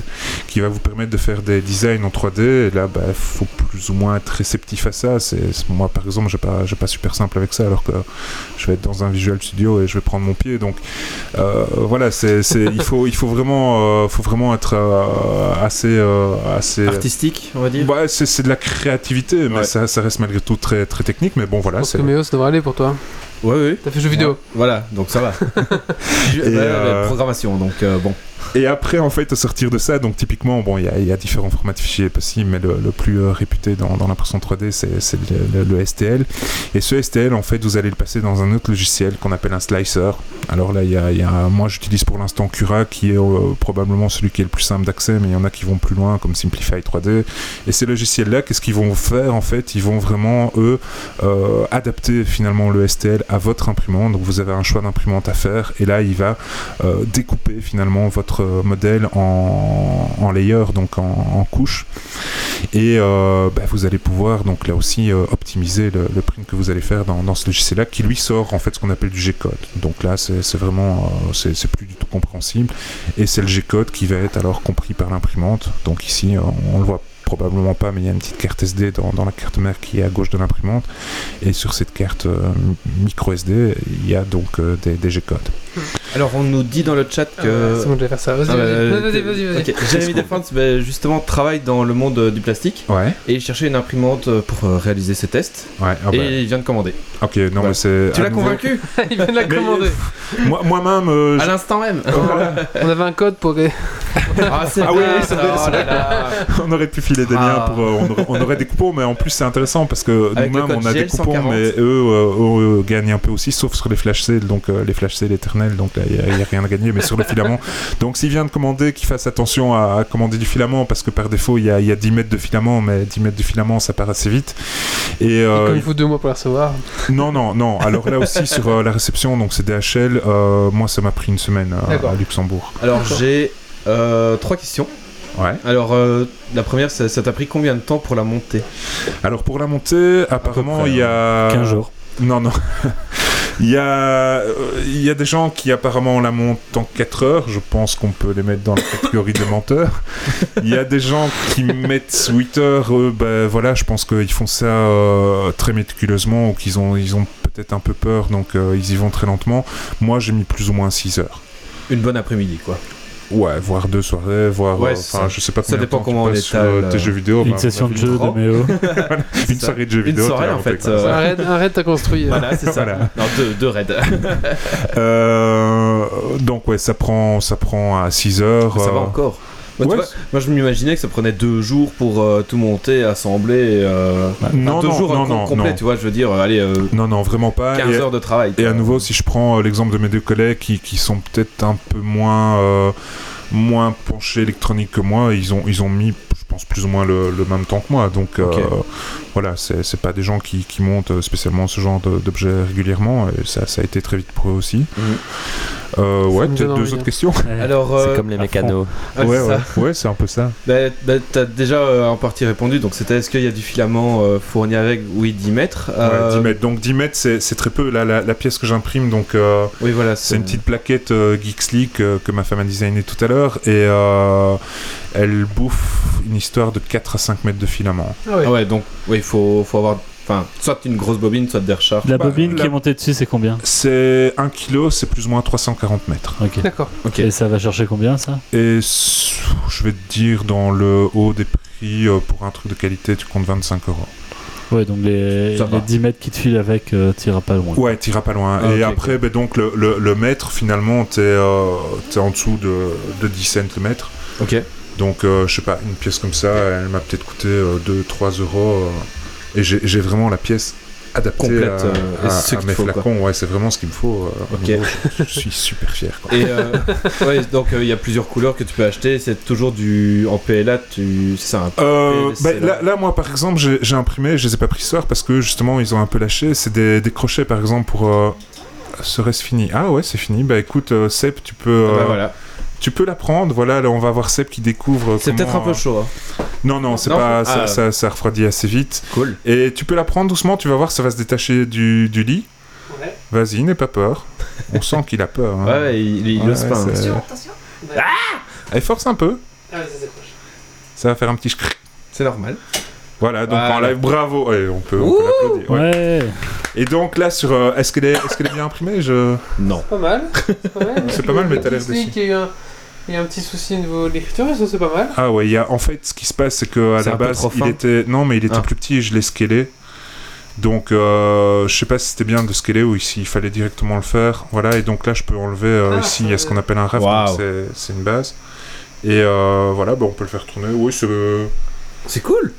qui va vous permettre de faire des designs en 3D. Et là, il faut plus ou moins être réceptif à ça. C'est moi, par exemple, j'ai pas, j'ai pas super simple avec ça, alors que je vais être dans un visual studio et je vais prendre mon pied. Donc euh, voilà, c'est, c'est- il faut, il faut vraiment, euh, faut vraiment être euh, assez, euh, assez. Artistique, on va dire. Ouais, c'est, c'est de la créativité, mais Ouais. ça, ça reste malgré tout très, très technique. Mais bon, Je voilà, pense c'est. que Méo, ça devrait aller pour toi. Ouais, ouais. T'as fait jeu vidéo. Voilà, donc ça va. Je- Et, euh, ouais, Programmation, donc euh, bon. Et après, en fait, au sortir de ça, donc typiquement, bon, il y, a- différents formats de fichiers possibles, mais le, plus euh, réputé dans, l'impression 3D, c'est le, STL. Et ce STL, en fait, vous allez le passer dans un autre logiciel qu'on appelle un slicer. Alors là, y y a- moi, j'utilise pour l'instant Cura, qui est euh, probablement celui qui est le plus simple d'accès, mais il y en a qui vont plus loin, comme Simplify 3D. Et ces logiciels-là, qu'est-ce qu'ils vont faire, en fait? Ils vont vraiment, eux, euh, adapter finalement le STL à votre imprimante. Donc vous avez un choix d'imprimante à faire, et là, il va découper finalement votre euh, modèle en, en layer, donc en, en couches. Et euh, bah, vous allez pouvoir donc là aussi euh, optimiser le, print que vous allez faire dans, ce logiciel-là, qui lui sort en fait ce qu'on appelle du G-code. Donc là, c'est vraiment, c'est plus du tout compréhensible. Et c'est le G-code qui va être alors compris par l'imprimante. Donc ici, on le voit probablement pas, mais il y a une petite carte SD dans, la carte mère qui est à gauche de l'imprimante. Et sur cette carte micro SD, il y a donc des, des G-codes. Alors, on nous dit dans le chat que. C'est bon, je vais faire ça. Vas-y, Ah, bah, vas-y, euh, vas-y, vas-y. Jeremy Defense, bah, justement, travaille dans le monde euh, du plastique Ouais, et il cherchait une imprimante euh, pour euh, réaliser ses tests. ouais. ah bah, et il vient de commander. Ok, non, mais c'est. Tu l'as convaincu Il vient de la commander. Moi- Moi-même, euh, À l'instant même On avait un code pour. Ah, c'est Ah oui, vrai, oh là là. on aurait pu filer des Ah. liens pour. euh, on, aurait, on aurait des coupons, mais en plus, c'est intéressant parce que nous-mêmes, on a des GL140. coupons, mais eux, euh, eux, euh, gagnent un peu aussi, sauf sur les flash sales, donc euh, les flash sales éternels, donc il n'y a, rien à gagner, mais sur le filament. Donc, s'il vient de commander, qu'il fasse attention à, à commander du filament, parce que par défaut, il y a, y a 10 mètres de filament, mais 10 mètres de filament, ça part assez vite. Et. euh, Comme il faut deux mois pour la recevoir. Non, non, non. Alors là aussi, sur euh, la réception, donc c'est DHL, euh, moi, ça m'a pris une semaine euh, à Luxembourg. Alors, j'ai euh, trois questions. Ouais. Alors, euh, la première, ça ça t'a pris combien de temps pour la monter Alors pour la montée, apparemment près, il y a 15 jours. Non non. Il y, a, euh, il y a des gens qui apparemment la montent en 4 heures, je pense qu'on peut les mettre dans la catégorie des menteurs. Il y a des gens qui mettent 8 heures, ben voilà, je pense qu'ils font ça euh, très méticuleusement ou qu'ils ont, ils ont peut-être un peu peur, donc ils y vont très lentement. Moi j'ai mis plus ou moins 6 heures. Une bonne après-midi, quoi. Ouais, voire deux soirées, voire. Ouais, euh, enfin, ça. je sais pas Ça dépend comment on étale, sur, euh, tes euh, jeux vidéo. Une bah, session de vu jeu de. Méo. une ça. soirée de jeux Une vidéo. soirée, tu en fait, euh. Un raid, un raid, t'as construit. Voilà, c'est ça. Voilà. Non, deux, deux raids. Euh, donc ouais, ça prend, ça prend à 6 heures. Ça va encore. Ouais, vois, moi, je m'imaginais que ça prenait deux jours pour euh, tout monter, assembler. euh, enfin, non, deux non, jours non, com- non, complets, non. tu vois, je veux dire, euh, allez, euh, Non, non, vraiment pas. 15 et, heures de travail. et à nouveau, si je prends euh, l'exemple de mes deux collègues qui, qui sont peut-être un peu moins, euh, moins penchés électroniques que moi, ils ont, ils ont mis, je pense, plus ou moins le, le même temps que moi. Donc euh. Voilà, c'est c'est pas des gens qui, qui montent spécialement ce genre d'objets régulièrement. Et ça, ça a été très vite pour eux aussi. Mhm. Euh, ouais, peut-être deux autres hein. questions. Alors, C'est euh, comme les mécanos. ouais, ouais, c'est ouais, ouais, c'est un peu ça. Bah, bah, t'as déjà euh, en partie répondu, donc c'était est-ce qu'il y a du filament euh, fourni avec? Oui, 10 mètres. Ouais, Euh, 10 mètres. Donc 10 mètres, c'est c'est très peu. Là, la, la pièce que j'imprime, donc euh, Oui, voilà. c'est une petite plaquette euh, Geeksleek euh, que ma femme a designé tout à l'heure et euh, elle bouffe une histoire de 4 à 5 mètres de filament. Ah ouais. Ah ouais, donc, oui, il faut, faut avoir. Enfin, soit une grosse bobine, soit des recharges. La Bah, bobine la- qui est montée dessus, c'est combien C'est 1 kg, c'est plus ou moins 340 mètres. D'accord. Et ça va chercher combien ça Et s- je vais te dire, dans le haut des prix, euh, pour un truc de qualité, tu comptes 25 euros. Ouais, donc les, les 10 mètres qui te filent avec, euh, t'iras pas loin. Ouais, t'iras pas loin. Ah, et après, ben, donc, le, le, le mètre, finalement, t'es euh, t'es en dessous de, de 10 cents le mètre. Ok. Donc, euh, je sais pas, une pièce comme ça, elle m'a peut-être coûté 2-3 euros. euh, et j'ai vraiment la pièce adaptée Complète, à, euh, à- ce mes faut, quoi. flacons. Ouais, c'est vraiment ce qu'il me faut. euh, au Ok. niveau, je, je suis super fier. Quoi. Et euh, ouais, donc euh, il y a plusieurs couleurs que tu peux acheter. C'est toujours du en PLA. Tu, c'est. Un... Euh, bah, là. moi, par exemple, j'ai imprimé, je les ai pas pris ce soir parce que justement, ils ont un peu lâché. C'est des, des crochets, par exemple, pour. Euh, Serait-ce fini? Ah ouais, c'est fini. Bah écoute, euh, Seb, tu peux, Ah bah, euh, voilà. Tu peux la prendre. Voilà, là, on va voir Seb qui découvre. C'est peut-être un peu chaud. hein. euh, Non, non, c'est Non pas. ça, Ah. ça, ça refroidit assez vite. Cool. Et tu peux la prendre doucement. Tu vas voir, ça va se détacher du, du lit. Ouais. Vas-y, n'aie pas peur. On sent qu'il a peur. hein. Ouais, il, il Ouais, ose pas. hein. Attention, attention. Allez, force un peu. Ah ça s'accroche. Ça va faire un petit scric. C'est normal. Voilà, donc Voilà. en live, bravo. Ouais, on peut, on Ouh. peut l'applaudir. ouais. Ouais. Et donc là, sur, euh, est-ce qu'elle est, est-ce qu'elle est bien imprimée? Je... Non. Pas mal. C'est pas mal, C'est pas mal, mais t'as l'air League, Il y a un, petit souci au niveau de l'écriture, mais ça c'est pas mal. Ah ouais, il y a, en fait, ce qui se passe, c'est que à C'est la un peu base, il était, non, mais il était Ah. plus petit et je l'ai scalé. Donc, euh, je sais pas si c'était bien de scaler ou s'il fallait directement le faire. Voilà, et donc là, je peux enlever euh, Ah, ici, il y a ce qu'on appelle un ref, c'est- une base. Et euh, voilà, bah, on peut le faire tourner. Oui, c'est- C'est cool.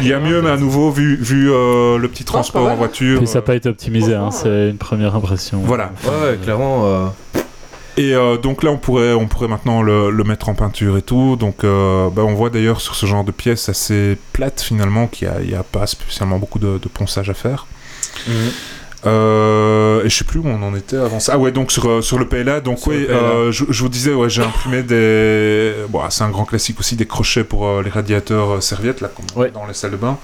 Il y a mieux, mais à nouveau, vu, vu euh, le petit transport mal. en voiture. Puis ça n'a euh, pas été optimisé, hein, c'est une première impression. Voilà. Ouais, ouais, clairement. euh, Et euh, donc là, on pourrait, on pourrait maintenant le, le mettre en peinture et tout. Donc, euh, bah, on voit d'ailleurs sur ce genre de pièces assez plates finalement qu'il n'y a, pas spécialement beaucoup de, de ponçage à faire. Euh, et je sais plus où on en était avant ça. Ah ouais, donc sur, sur le PLA, donc Sur le oui, PLA. euh, je, je vous disais, ouais, j'ai imprimé des. Bon, c'est un grand classique aussi, des crochets pour euh, les radiateurs serviettes, là, comme Ouais. dans les salles de bain.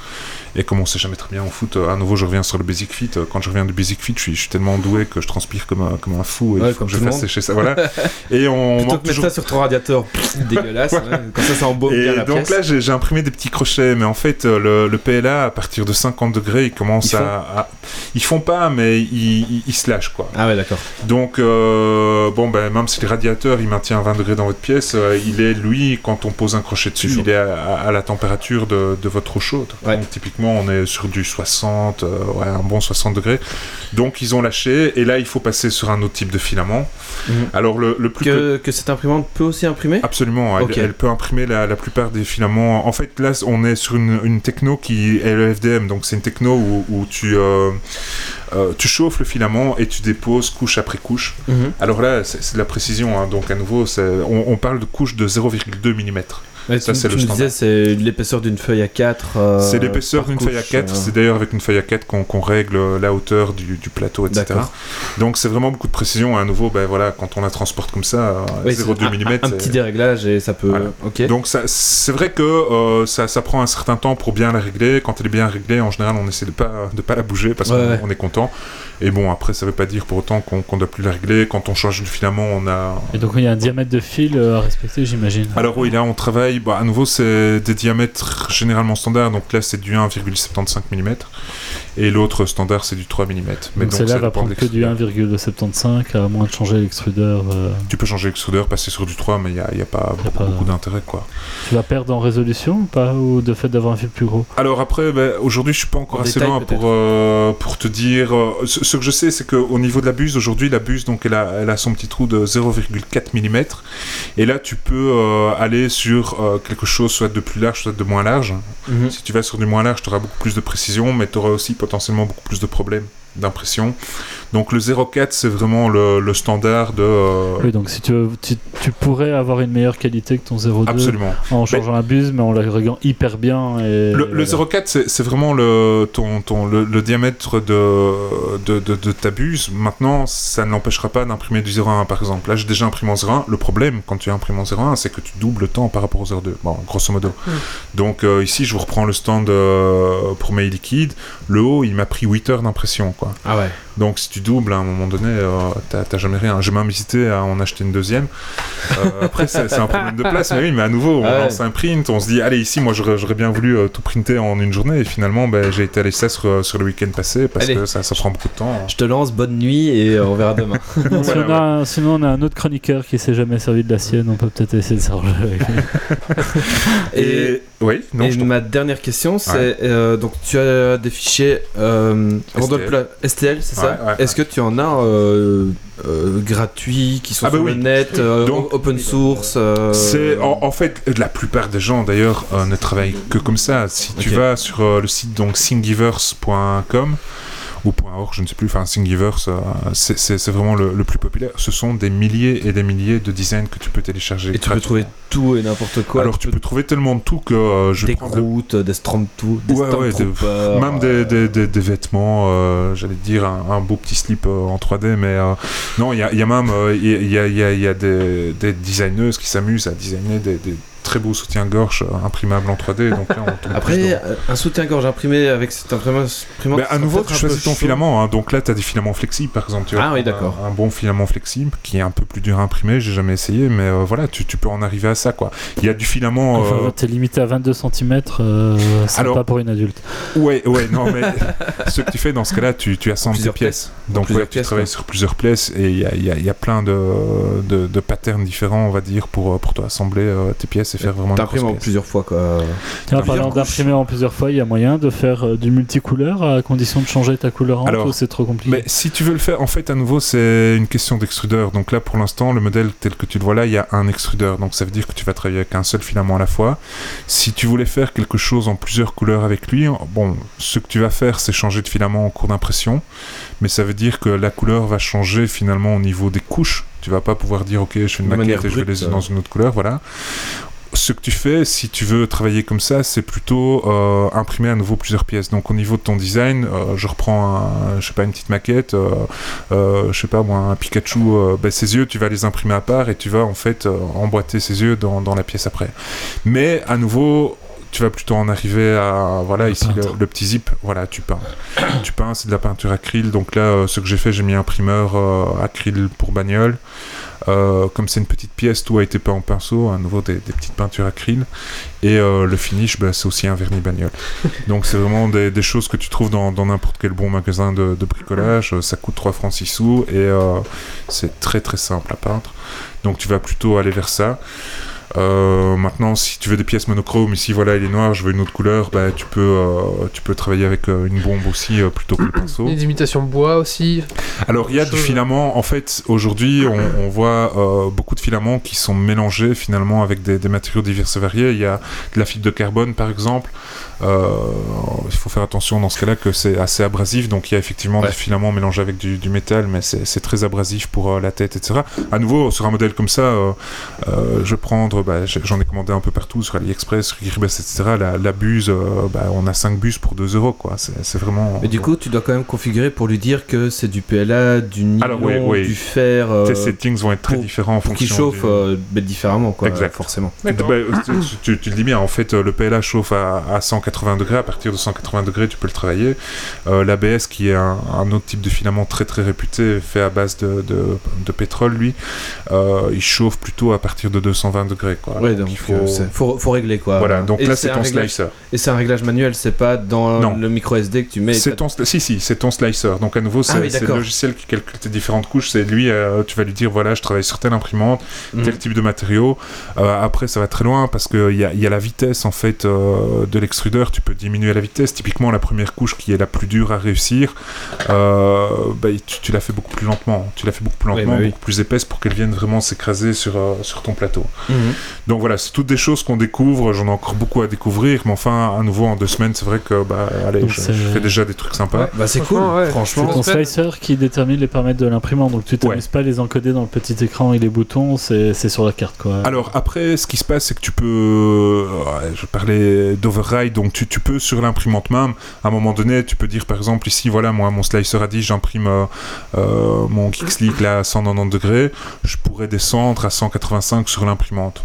Et comme on sait jamais très bien au foot, euh, à nouveau, je reviens sur le Basic Fit. Euh, Quand je reviens du Basic Fit, je suis, je suis tellement doué que je transpire comme un, comme un fou et Ouais, il faut que je fasse sécher ça. Voilà. et on Plutôt que mettre toujours ça sur ton radiateur, dégueulasse. ouais. Comme ça, ça embaume et bien la donc pièce. là, j'ai imprimé des petits crochets, mais en fait, euh, le, le PLA, à partir de 50 degrés, il commence Ils à, à- Ils font pas, mais ils, ils, ils se lâchent, quoi. Ah ouais, d'accord. Donc, euh, bon, ben, même si le radiateur, il maintient 20 degrés dans votre pièce, euh, il est, lui, quand on pose un crochet dessus, il est à, à- à la température de, de votre eau chaude. Ouais. Donc, typiquement, on est sur du 60, euh, ouais, un bon 60 degrés. Donc, ils ont lâché, et là, il faut passer sur un autre type de filament. Mhm. Alors, le, le plus... Que, que cette imprimante peut aussi imprimer? Absolument, elle, peut imprimer la, la plupart des filaments. En fait, là, on est sur une, une techno qui est le FDM, donc c'est une techno où, où tu, euh, euh, tu chauffes le filament et tu déposes couche après couche. Mhm. Alors là, c'est de la précision, hein, donc à nouveau, on, on parle de couche de 0,2 mm. Ouais, Ça, c'est le me standard. disais, c'est l'épaisseur d'une feuille à 4. c'est l'épaisseur d'une feuille à 4, c'est d'ailleurs avec une feuille à 4 qu'on qu'on règle la hauteur du, du plateau, etc. Donc c'est vraiment beaucoup de précision, à nouveau, ben, voilà, quand on la transporte comme ça, euh, Oui, c'est 0,2 un, mm. un- un petit déréglage et ça peut. Voilà. Donc c'est vrai que euh, ça, ça prend un certain temps pour bien la régler. Quand elle est bien réglée, en général, on essaie de pas de pas la bouger parce Ouais, qu'on ouais. on est content. Et bon, après, ça veut pas dire pour autant qu'on qu'on doit plus la régler. Quand on change le filament, on a. Et donc il y a un diamètre de fil euh, à respecter, j'imagine. Alors oui, là, on travaille. Bah, à nouveau, c'est des diamètres généralement standards. Donc là, c'est du 1,75 mm et l'autre standard, c'est du 3 mm. Mais donc celle-là va prendre que du l'extrudeur. 1,75 à moins de changer l'extrudeur. euh, Tu peux changer l'extrudeur, passer sur du 3, mais il y a, y a pas Y a beaucoup, pas- beaucoup d'intérêt, quoi. Tu vas perdre en résolution ou pas? Ou de fait d'avoir un fil plus gros? Alors après, ben, aujourd'hui, je suis pas encore En assez détail, loin pour, euh, pour te dire. euh, ce, ce que je sais, c'est qu'au niveau de la buse, aujourd'hui, la buse, donc, elle a, elle a son petit trou de 0,4 mm. Et là, tu peux euh, aller sur euh, quelque chose soit de plus large, soit de moins large. Mhm. Si tu vas sur du moins large, tu auras beaucoup plus de précision, mais tu auras aussi potentiellement beaucoup plus de problèmes d'impression. Donc le 0,4, c'est vraiment le, le standard de... euh, Oui, donc si tu, veux, tu, tu pourrais avoir une meilleure qualité que ton 0,2 Absolument. en changeant la buse, mais en la réglant hyper bien. Et, Le, le voilà. 0,4, c'est- c'est vraiment le, ton, ton, le, le diamètre de, de, de, de ta buse. Maintenant, ça ne l'empêchera pas d'imprimer du 0,1 par exemple. Là, j'ai déjà imprimé en 0,1. Le problème, quand tu imprimes en 0,1, c'est que tu doubles le temps par rapport au 0,2. Bon, grosso modo. Donc euh, ici, je vous reprends le stand euh, pour mes liquides. Le haut, il m'a pris 8 heures d'impression. quoi. Ah ouais. Donc si tu doubles, à un moment donné, euh, t'as jamais rien. J'ai même hésité à en acheter une deuxième. Euh, après, c'est un problème de place, mais oui, mais à nouveau, on Ah ouais. lance un print, on se dit, allez, ici, moi, j'aurais bien voulu euh, tout printer en une journée, et finalement, ben, j'ai été allé ça sur, sur le week-end passé, parce Allez. que ça, ça prend beaucoup de temps. Je te lance, bonne nuit et euh, on verra demain. si on a sinon, on a un autre chroniqueur qui s'est jamais servi de la sienne, on peut peut-être essayer de s'arranger avec lui. Et, oui, non, et je t'en- ma dernière question, c'est euh, donc tu as des fichiers euh, STL. STL, c'est ça? Ouais, ouais, Est-ce que tu en as euh, euh, gratuits qui sont Ah bah sur oui. le net, euh, Donc- open source C'est en, en fait la plupart des gens d'ailleurs ne travaillent que comme ça. Si tu vas sur le site donc thingiverse.com ou .org, je ne sais plus, enfin Thingiverse, euh, c'est- vraiment le, le plus populaire. Ce sont des milliers et des milliers de designs que tu peux télécharger. et tu peux trouver tout et n'importe quoi. Alors tu peux trouver tellement de tout que euh, je des vais prendre le- Groot, des Stormtroopers, des Ouais, ouais, même des, euh, des, des- des vêtements, euh, j'allais dire un, un beau petit slip euh, en 3D, mais non, il y a, y a même il y a, y a- y a- il y a des, des designeuses qui s'amusent à designer des, des très beau soutien-gorge euh, imprimable en 3D. Donc là, on tombe plus Après, euh, un soutien-gorge imprimé avec cette imprimante. Mais à nouveau, tu choisis ton chaud. filament. hein. Donc là, tu as des filaments flexibles, par exemple. Tu Ah vois, oui, d'accord. Un, bon filament flexible qui est un peu plus dur à imprimer. J'ai jamais essayé, mais euh, voilà, tu, tu peux en arriver à ça. quoi. Il y a du filament. Enfin, euh, t'es limité à 22 cm, c'est Alors- pas pour une adulte. Ouais, ouais, non, mais ce que tu fais dans ce cas-là, tu, tu assembles Plusieurs pièces. Donc, Plusieurs ouais, tu travailles quoi. sur plusieurs pièces et il y a, y a- il y a plein de, de, de patterns différents, on va dire, pour, euh, pour toi assembler euh, tes pièces et faire vraiment T'imprimes en pièce. plusieurs fois quoi. Tiens, en parlant d'imprimer en plusieurs fois, il y a moyen de faire euh, du multicouleur à condition de changer ta couleur Alors, ou c'est trop compliqué Mais si tu veux le faire, en fait, à nouveau, c'est une question d'extrudeur. Donc là, pour l'instant, le modèle tel que tu le vois là, il y a un extrudeur. Donc ça veut dire que tu vas travailler avec un seul filament à la fois. Si tu voulais faire quelque chose en plusieurs couleurs avec lui, bon, ce que tu vas faire, c'est changer de filament en cours d'impression. Mais ça veut dire que la couleur va changer finalement au niveau des couches. Tu vas pas pouvoir dire, ok, je fais une De maquette et je vais les euh. dans une autre couleur, voilà. Ce que tu fais, si tu veux travailler comme ça, c'est plutôt euh, imprimer à nouveau plusieurs pièces. Donc au niveau de ton design, euh, je reprends, un, je sais pas, une petite maquette, euh, je sais pas moi, un Pikachu, ben, ses yeux, tu vas les imprimer à part et tu vas en fait emboîter ses yeux dans, dans la pièce après. Mais à nouveau, tu vas plutôt en arriver à voilà ici le, petit zip. Voilà tu peins. Tu peins c'est de la peinture acryl donc là euh, ce que j'ai fait j'ai mis un primeur euh, acryl pour bagnole Euh, comme c'est une petite pièce tout a été peint en pinceau à nouveau des, des petites peintures acryl et euh, le finish bah, c'est aussi un vernis bagnole. Donc c'est vraiment des, des choses que tu trouves dans n'importe quel bon magasin de, de bricolage. Ça coûte 3 francs 6 sous et euh, c'est très très simple à peindre. Donc tu vas plutôt aller vers ça euh, maintenant, si tu veux des pièces monochromes, ici voilà, il est noir, je veux une autre couleur, bah, tu, peux, euh, tu peux travailler avec euh, une bombe aussi plutôt que le pinceau. Des imitations bois aussi. Alors, il y a du filament, en fait, aujourd'hui, on, on voit beaucoup de filaments qui sont mélangés finalement avec des, des matériaux divers et variés. Il y a de la fibre de carbone, par exemple. Il faut faire attention dans ce cas-là que c'est assez abrasif, donc il y a effectivement Ouais. des filaments mélangés avec du, du métal, mais c'est très abrasif pour la tête, etc. À nouveau, sur un modèle comme ça, je vais prendre, bah, j'en ai commandé un peu partout, sur AliExpress, sur Gearbest, etc. La, la buse, euh, bah, on a 5 buses pour 2 euros, quoi. C'est vraiment. Mais du coup, tu dois quand même configurer pour lui dire que c'est du PLA, du nylon, Alors, oui, oui. du fer, euh, tes settings vont être très pour- différents en fonction chauffe du- euh, différemment, quoi. Exact. Forcément. Bah, tu, le dis bien, en fait, euh, le PLA chauffe à, à 180 degrés. À partir de 180 degrés, tu peux le travailler. Euh, L'ABS, qui est un, un autre type de filament très très réputé, fait à base de, de- de pétrole, lui, euh, il chauffe plutôt à partir de 220 degrés. Quoi. Ouais, donc il faut... faut. faut, régler, quoi. Voilà, donc Et là c'est ton réglage- slicer. Et c'est un réglage manuel, c'est pas dans Non. le micro SD que tu mets. C'est ton, si, si, c'est ton slicer. Donc à nouveau, c'est Ah oui, c'est le d'accord. logiciel qui calcule tes différentes couches. C'est lui, euh, tu vas lui dire voilà, je travaille sur telle imprimante, Mhm. tel type de matériaux. Euh, après, ça va très loin parce qu'il y a, il y a la vitesse en fait euh, de l'extrudeur. Tu peux diminuer la vitesse. Typiquement, la première couche qui est la plus dure à réussir, euh, bah, tu, tu la fais beaucoup plus lentement. Tu la fais beaucoup plus Oui, lentement, bah oui. beaucoup plus épaisse pour qu'elle vienne vraiment s'écraser sur, euh, sur ton plateau. Mhm. Donc voilà, c'est toutes des choses qu'on découvre. J'en ai encore beaucoup à découvrir, mais enfin, à nouveau en deux semaines, c'est vrai que bah, allez, je, fais déjà des trucs sympas. Ouais, bah c'est cool, Franchement. C'est ton slicer qui détermine les paramètres de l'imprimante, donc tu t'amuses pas à les encoder dans le petit écran et les boutons, c'est sur la carte quoi. Alors après, ce qui se passe, c'est que tu peux, euh, je parlais d'override, donc tu, tu peux sur l'imprimante même, à un moment donné, tu peux dire par exemple ici, voilà, moi mon slicer a dit, j'imprime euh, euh, mon Geeksleek là à 190 degrés, je pourrais descendre à 185 sur l'imprimante.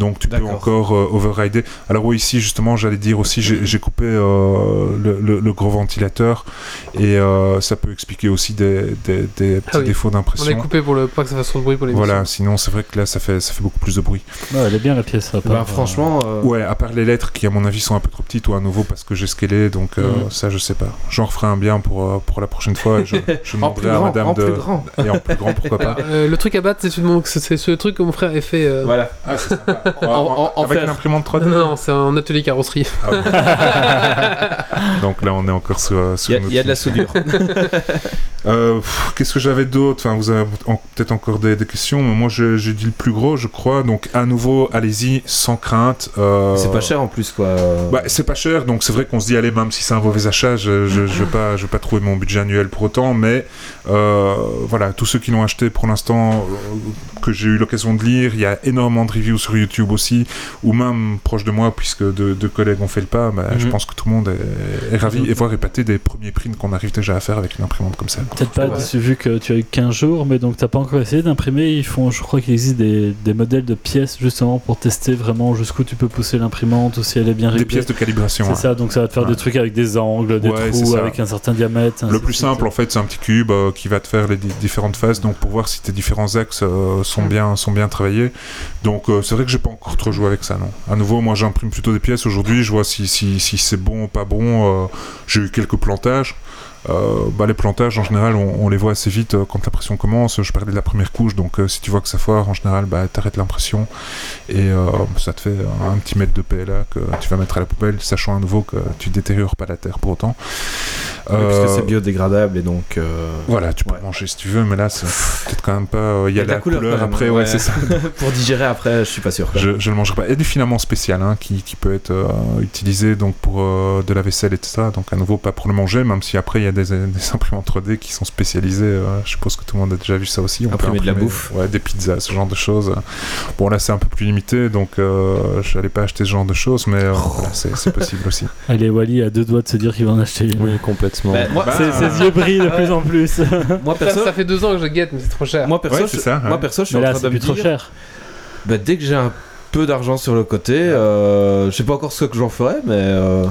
Donc tu peux encore euh, overrider. Alors oui, ici justement, j'allais dire aussi, j'ai coupé euh, le, le- le gros ventilateur et euh, ça peut expliquer aussi des, des- des petits oui. défauts On a d'impression. coupé pour le pas que ça fasse trop de bruit pour les Voilà, sinon c'est vrai que là ça fait, ça fait beaucoup plus de bruit. Ouais, elle est bien la pièce. à part, Bah, euh, franchement, euh, Ouais, à part les lettres qui à mon avis sont un peu trop petites ou à nouveau parce que j'ai scalé, donc euh, Mhm. ça je sais pas. J'en referai un bien pour, pour la prochaine fois. et Je, je en plus demanderai à grand, madame en de. plus grand. Et en plus grand, pourquoi pas. Euh, le truc à battre, c'est ce truc que mon frère a fait. euh, Voilà. Ah, c'est sympa. En- en- en Avec fer. une imprimante 3D Non, non, c'est un atelier carrosserie. Ah. Donc là on est encore sur, euh, Il y, a- y de la soudure. Euh, Qu'est-ce que j'avais d'autre Enfin, vous avez en- peut-être encore des, des questions, mais moi j'ai j'ai dit le plus gros, je crois. Donc à nouveau, allez-y, sans crainte. euh, C'est pas cher en plus, quoi. Bah, c'est pas cher, donc c'est vrai qu'on se dit, allez, même si c'est un mauvais achat, je, je, je vais pas, je vais pas trouver mon budget annuel pour autant, mais euh, voilà, tous ceux qui l'ont acheté pour l'instant, euh, que j'ai eu l'occasion de lire. Il y a énormément de reviews sur YouTube aussi, ou même proche de moi, puisque deux, collègues ont fait le pas. bah, Je Mhm. pense que tout le monde est, est ravi et voir épater des premiers prints qu'on arrive déjà à faire avec une imprimante comme ça. Peut-être pas, Ouais. vu que tu as eu 15 jours, mais donc t'as pas encore essayé d'imprimer. Ils font, je crois qu'il existe des, des modèles de pièces justement pour tester vraiment jusqu'où tu peux pousser l'imprimante ou si elle est bien Des réglée. pièces de calibration. C'est hein. ça, donc ça va te faire Ouais. des trucs avec des angles, des Ouais, trous, avec un certain diamètre. Le plus simple, en fait, c'est un petit cube euh, qui va te faire les di- différentes faces, donc pour voir si tes différents axes euh, sont, bien, sont bien travaillés. Donc euh, c'est vrai que j'ai pas encore trop joué avec ça, non. À nouveau, moi j'imprime plutôt des pièces aujourd'hui, je vois si, si, si c'est bon ou pas bon. euh, j'ai eu quelques plantages. Euh, bah, les plantages, en général, on, on les voit assez vite euh, quand l'impression commence. Je parlais de la première couche, donc euh, si tu vois que ça foire, en général, bah, t'arrêtes l'impression et ça te fait un petit mètre de PLA que tu vas mettre à la poubelle, sachant à nouveau que tu détériores pas la terre pour autant. Puisque Euh, c'est biodégradable et donc. euh, voilà, tu peux Ouais. manger si tu veux, mais là, c'est peut-être quand même pas. euh, Il y a de la, couleur, même, après, ouais, c'est ça. Pour digérer après, je suis pas sûr. Je, je le mangerai pas. Il y a du filament spécial hein, qui, qui peut être euh, utilisé donc pour euh, de la vaisselle et tout ça. Donc à nouveau pas pour le manger, même si après il y a des, des imprimantes 3D qui sont spécialisées. euh, je suppose que tout le monde a déjà vu ça aussi. On peut Imprimer de la imprimer, bouffe. Ouais, des pizzas, ce genre de choses. Bon là c'est un peu plus limité, donc euh, je n'allais pas acheter ce genre de choses, mais euh, voilà, c'est c'est possible aussi. Allez, Wally a deux doigts de se dire qu'il va en acheter une. Oui, complètement. Bah, moi, Bah, Ses, ses yeux brillent de Ouais. plus en plus. moi, Ça, perso, ça fait deux ans que je guette, mais c'est trop cher. moi, perso, Ouais, je, c'est ça, moi, ouais. perso, je suis mais en là, train c'est de me trop cher. bah, dès que j'ai un peu d'argent sur le côté, euh, je sais pas encore ce que j'en ferai, mais euh,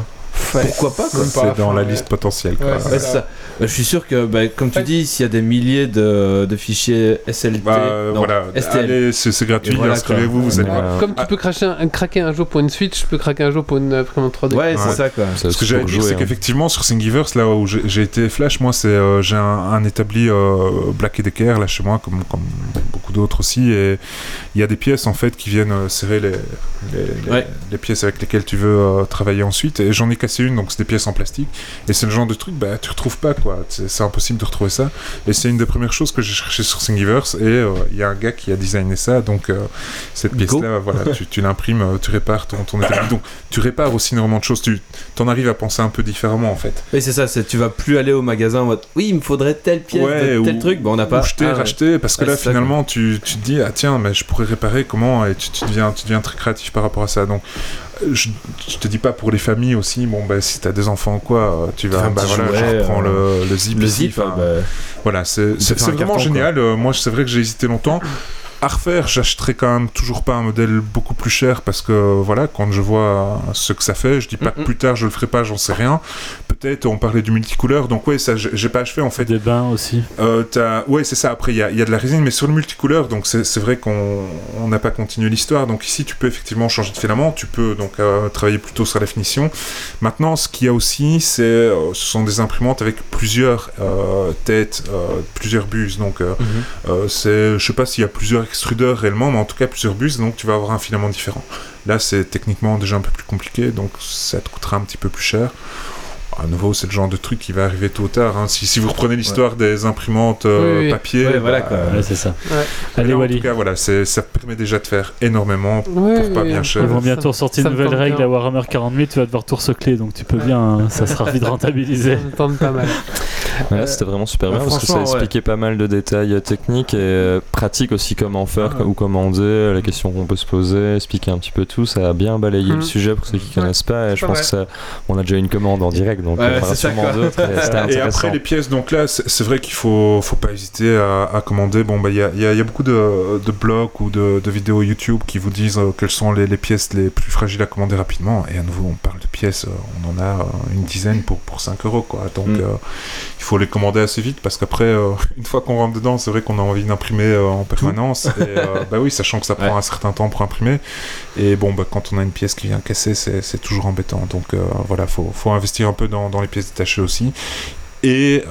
Ouais. pourquoi pas quoi. C'est dans la liste potentielle. quoi. Ouais, Ouais, c'est ça. Je suis sûr que, bah, comme tu dis, s'il y a des milliers de, de fichiers SLT, Bah, euh, non, voilà, STL. allez, c'est c'est gratuit, Et voilà, inscrivez-vous, vous allez voir. Comme tu Ah. peux cracher un, craquer un jour pour une Switch, je peux craquer un jour pour une imprimante 3D. ouais, c'est ça quoi. Ce que j'allais dire, jouer, c'est hein. qu'effectivement, sur Thingiverse, là où j'ai j'ai été flash, moi, c'est euh, j'ai un, un établi euh, Black Decker là chez moi, comme, comme beaucoup d'autres aussi, et il y a des pièces en fait qui viennent serrer les, les, les- Ouais. les pièces avec lesquelles tu veux euh, travailler ensuite. Et j'en ai cassé une, donc c'est des pièces en plastique, et c'est le genre de truc, bah, tu retrouves pas quoi. C'est impossible de retrouver ça. Et c'est une des premières choses que j'ai cherché sur Thingiverse, et euh, il y a un gars qui a designé ça, donc euh, cette pièce-là, voilà, tu, tu l'imprimes, euh, tu répares ton, ton établi. Donc tu répares aussi énormément de choses. Tu t'en arrives à penser un peu différemment en fait. Oui, c'est ça, c'est tu vas plus aller au magasin en mode oui, il me faudrait telle pièce, Ouais, de tel ou- truc, bon, on n'a pas. Jeter, Ah, ouais. racheter, parce que là ça, finalement tu, tu te dis ah tiens mais je pourrais réparer comment? Et tu, tu deviens tu deviens très créatif par rapport à ça donc euh, je, je te dis pas pour les familles aussi bon bah si t'as des enfants ou quoi euh, tu vas bah voilà jouet, je reprends euh, le, le zip Le ici, zip, enfin, bah, voilà c'est vraiment carton, génial Euh, moi c'est vrai que j'ai hésité longtemps à refaire, j'achèterais quand même toujours pas un modèle beaucoup plus cher parce que voilà, quand je vois ce que ça fait, je dis pas que Mm, mm. plus tard je le ferai pas, j'en sais rien. Peut-être on parlait du multicouleur, donc ouais, ça j'ai pas achevé en fait. Des bains aussi. Euh, ouais, c'est ça. Après, il y a, y a de la résine, mais sur le multicouleur, donc c'est vrai qu'on on n'a pas continué l'histoire. Donc ici, tu peux effectivement changer de filament. Tu peux donc euh, travailler plutôt sur la finition. Maintenant, ce qu'il y a aussi, c'est euh, ce sont des imprimantes avec plusieurs euh, têtes, plusieurs buses. Donc Mhm. euh, c'est, je sais pas s'il y a plusieurs extrudeurs réellement, mais en tout cas plusieurs buses. Donc tu vas avoir un filament différent. Là, c'est techniquement déjà un peu plus compliqué, donc ça te coûtera un petit peu plus cher. À nouveau, c'est le genre de truc qui va arriver tôt ou tard. hein. Si, si vous reprenez l'histoire des imprimantes euh, Oui, oui. papier, Ouais, voilà, bah, quoi. Ouais, c'est ça. Ouais. Allez, là, en tout cas, voilà, ça permet déjà de faire énormément Ouais, pour pas oui, bien cher. Ils vont bientôt sortir une nouvelle règle bien. à Warhammer 40 000, tu vas devoir tout recycler, donc tu peux bien, hein, ça sera vite rentabilisé. Ça me tente pas mal. Euh, c'était vraiment super bien parce que ça franchement, ouais. expliquait pas mal de détails euh, techniques et euh, pratiques aussi comment faire Ah. ou commander, les questions qu'on peut se poser, expliquer un petit peu tout. Ça a bien balayé Mhm. le sujet pour ceux qui Ouais, connaissent pas et je pas pense mal. que ça, on a déjà une commande en direct donc on fera sûrement d'autres et après les pièces, donc là, c'est vrai qu'il faut, faut pas hésiter à, à commander. Bon, bah, il y a, y a- y a beaucoup de, de blogs ou de, de vidéos YouTube qui vous disent quelles sont les, les pièces les plus fragiles à commander rapidement. Et à nouveau, on parle de pièces, on en a une dizaine pour, pour 5 euros, quoi. Donc, Mm. euh, il faut les commander assez vite parce qu'après, euh, une fois qu'on rentre dedans, c'est vrai qu'on a envie d'imprimer euh, en permanence. et, euh, bah oui, sachant que ça prend Ouais. un certain temps pour imprimer. Et bon, bah, quand on a une pièce qui vient casser, c'est toujours embêtant. Donc, voilà, faut, faut investir un peu dans, dans les pièces détachées aussi. Et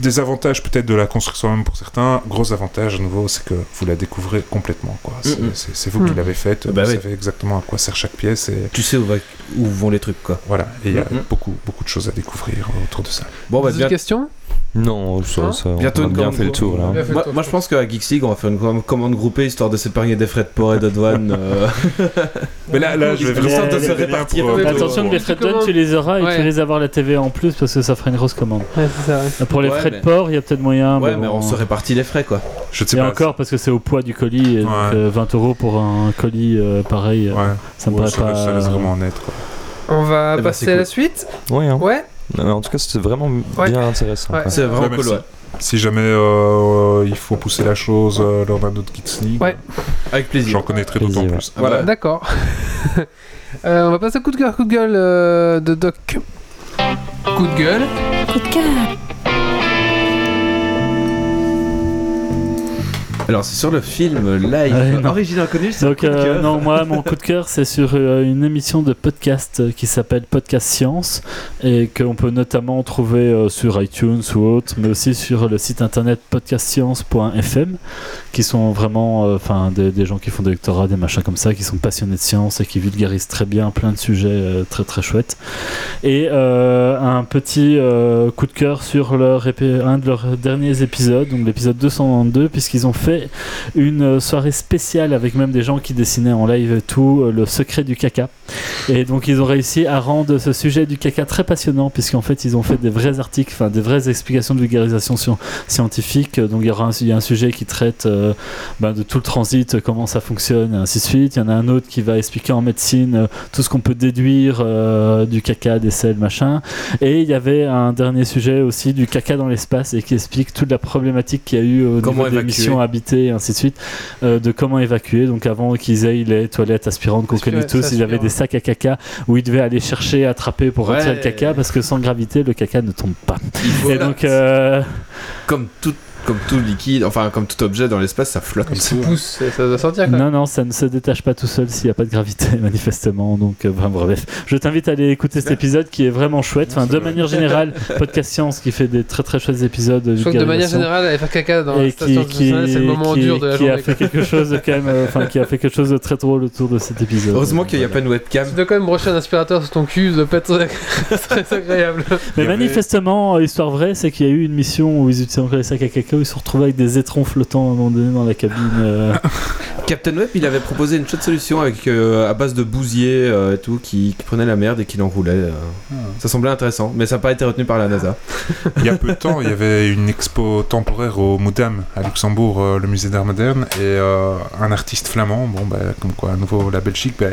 des avantages peut-être de la construire soi-même pour certains, gros avantage à nouveau, c'est que vous la découvrez complètement. quoi. C'est c'est- c'est vous qui Mhm. l'avez faite, Bah vous oui. savez exactement à quoi sert chaque pièce. Et Tu sais où, va- où vont les trucs, quoi. voilà, et il y a beaucoup, beaucoup de choses à découvrir autour de ça. Bon, bah, D'autres bien- questions Non, ça, Hein ça, on Bientôt a une bien fait le tour là. Moi, je pense qu'à Geeks League, on va faire une com- commande groupée histoire de s'épargner des frais de port et de douane. euh. Mais là, là je vais vraiment de se répartir pour, pour- Attention que les frais de douane, tu les auras et Ouais. tu les avoir la TVA en plus parce que ça fera une grosse commande. Ouais, c'est ça, ouais. Pour les Ouais, frais mais- de port, il y a peut-être moyen. ouais, bon, mais on se répartit les frais, quoi. Je sais Et pas. encore parce que c'est au poids du colis, et donc, Ouais. euh, 20 euros pour un colis euh, pareil, euh, Ouais, ça me Ouais, paraît ça, pas. ça laisse vraiment net. Quoi. On va Eh ben, passer c'est à la cool. suite. Ouais, hein. Ouais. Mais en tout cas, c'était vraiment Ouais. bien intéressant. Ouais. C'est vraiment Ouais, cool, ouais. Si jamais euh, il faut pousser la chose euh, lors d'un autre Geeks League, Ouais. Avec plaisir. j'en connaîtrai d'autant plus. Voilà. D'accord. Euh, on va passer au coup de cœur, coup de gueule euh, de Doc. Coup de gueule. Coup de cœur. Alors, c'est sur le film live Ouais, non. Origine Inconnue, c'est Donc un coup de euh, cœur. non, moi mon coup de cœur c'est sur euh, une émission de podcast euh, qui s'appelle Podcast Science et qu'on peut notamment trouver euh, sur iTunes ou autre, mais aussi sur le site internet podcastscience.fm qui sont vraiment euh, enfin des, des gens qui font des doctorats, des machins comme ça, qui sont passionnés de science et qui vulgarisent très bien plein de sujets euh, très très chouettes. Et euh, un petit euh, coup de cœur sur leur un de leurs derniers épisodes, donc l'épisode 292, puisqu'ils ont fait une soirée spéciale avec même des gens qui dessinaient en live et tout, euh, le secret du caca. Et donc ils ont réussi à rendre ce sujet du caca très passionnant, puisqu'en fait ils ont fait des vrais articles, enfin des vraies explications de vulgarisation sci- scientifique. Donc il y aura un, il y a un sujet qui traite euh, ben, de tout le transit, comment ça fonctionne, et ainsi de suite. Il y en a un autre qui va expliquer en médecine euh, tout ce qu'on peut déduire euh, du caca, des selles, machin. Et il y avait un dernier sujet aussi du caca dans l'espace et qui explique toute la problématique qu'il y a eu au Comment niveau des évacuer. missions et ainsi de suite, euh, de comment évacuer. Donc avant qu'ils aient les toilettes aspirantes qu'on connaît tous, ils avaient des sacs à caca où ils devaient aller chercher, attraper pour retirer Ouais. le caca parce que sans gravité, le caca ne tombe pas. Et donc, euh, comme, tout, comme tout liquide, enfin comme tout objet dans l'espace, ça flotte. Il se pousse, ça doit sortir quoi. non, non, ça ne se détache pas tout seul s'il n'y a pas de gravité, manifestement. Donc, euh, bref, je t'invite à aller écouter cet épisode qui est vraiment chouette. Enfin, de manière générale, Podcast Science qui fait des très très chouettes épisodes. Je crois que de manière générale, aller faire caca dans la station c'est le moment qui- dur de la qui a journée. fait quoi. quelque chose de quand même, euh, qui a fait quelque chose de très drôle autour de cet épisode. Heureusement qu'il n'y a pas de webcam. Tu dois quand même brocher un aspirateur sur ton cul, ça doit pas être très agréable. Mais manifestement, euh, histoire vraie, c'est qu'il y a eu une mission où ils utilisaient encore les sacs à caca où ils se retrouvaient avec des étrons flottants à un moment donné dans la cabine. euh. Captain Web, il avait proposé une chouette solution avec euh, à base de bousier euh, et tout, qui, qui prenait la merde et qui l'enroulait. euh. Ça semblait intéressant, mais ça n'a pas été retenu par la NASA. Il y a peu de temps, il y avait une expo temporaire au Moudam à Luxembourg, euh, le musée d'art moderne, et euh, un artiste flamand, bon, bah, comme quoi à nouveau la Belgique, bah,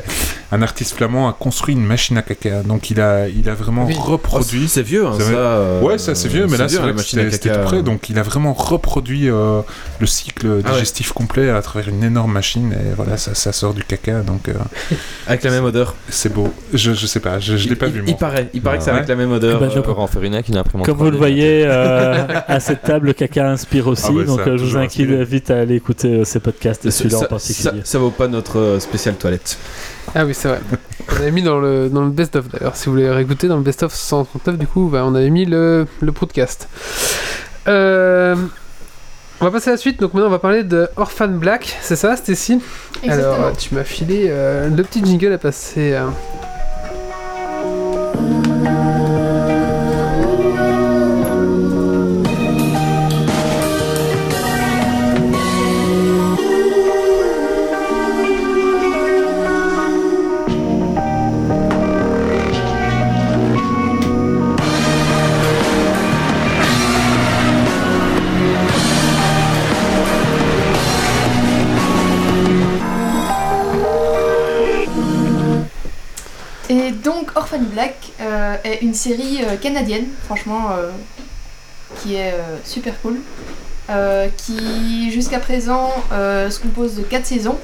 un artiste flamand a construit une machine à caca. Donc il a, il a vraiment Oui. reproduit. Oh, c'est vieux, hein, C'est ça. vrai. euh, Ouais, ça c'est vieux, mais là c'est vrai que machine à c'était c'était caca. tout près, donc il a vraiment reproduit euh, le cycle Ah ouais. digestif complet à travers une énorme machine, et voilà, ça, ça sort du caca, donc euh, Avec la même odeur. c'est beau. Je, je sais pas, je, je l'ai pas il, vu il moi. paraît, il paraît que c'est Ouais. avec la même odeur. Bah, je euh, Pour en faire une avec une imprimante. Comme vous le 3D. voyez, euh, à cette table, le caca inspire aussi. Ah ouais, donc euh, je vous invite à aller écouter euh, ces podcasts et celui-là en ça- particulier. ça- ça vaut pas notre euh, spécial toilette. Ah oui, c'est vrai. On avait mis dans le, dans le best-of d'ailleurs. Si vous voulez réécouter dans le best-of 139, du coup, bah, on avait mis le, le podcast. Euh, on va passer à la suite. Donc maintenant, on va parler de Orphan Black. C'est ça, Stacy Alors, Exactement. euh, tu m'as filé euh, le petit jingle à passer. euh. Une série euh, canadienne, franchement, euh, qui est euh, super cool, qui jusqu'à présent se compose de 4 saisons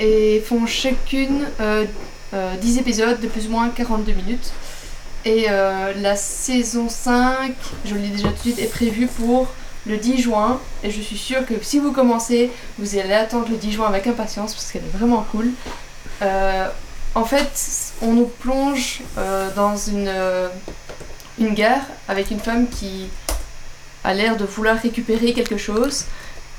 et font chacune euh, euh, 10 épisodes de plus ou moins 42 minutes. Et la saison 5, je dis déjà tout de suite, est prévue pour le 10 juin. Et je suis sûre que si vous commencez, vous allez attendre le 10 juin avec impatience parce qu'elle est vraiment cool. En fait, on nous plonge euh, dans une, euh, une gare avec une femme qui a l'air de vouloir récupérer quelque chose.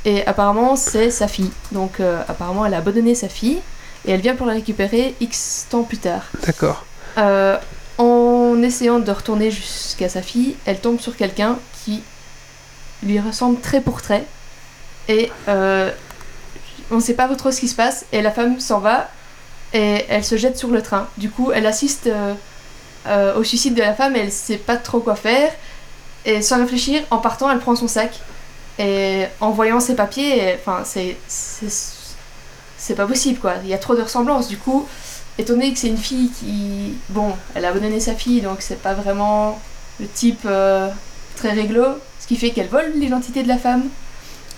Et apparemment, c'est sa fille. Donc, euh, apparemment, elle a abandonné sa fille et elle vient pour la récupérer X temps plus tard. D'accord. Euh, en essayant de retourner jusqu'à sa fille, elle tombe sur quelqu'un qui lui ressemble très pour trait. Et on ne sait pas trop ce qui se passe. Et la femme s'en va et elle se jette sur le train. Du coup, elle assiste euh, euh, au suicide de la femme et elle sait pas trop quoi faire. Et sans réfléchir, en partant, elle prend son sac Et en voyant ces papiers, enfin, c'est. c'est- C'est pas possible quoi. Il y a trop de ressemblances. Du coup, étant donné que c'est une fille qui. Bon, elle a abandonné sa fille, donc c'est pas vraiment le type euh, très réglo. Ce qui fait qu'elle vole l'identité de la femme.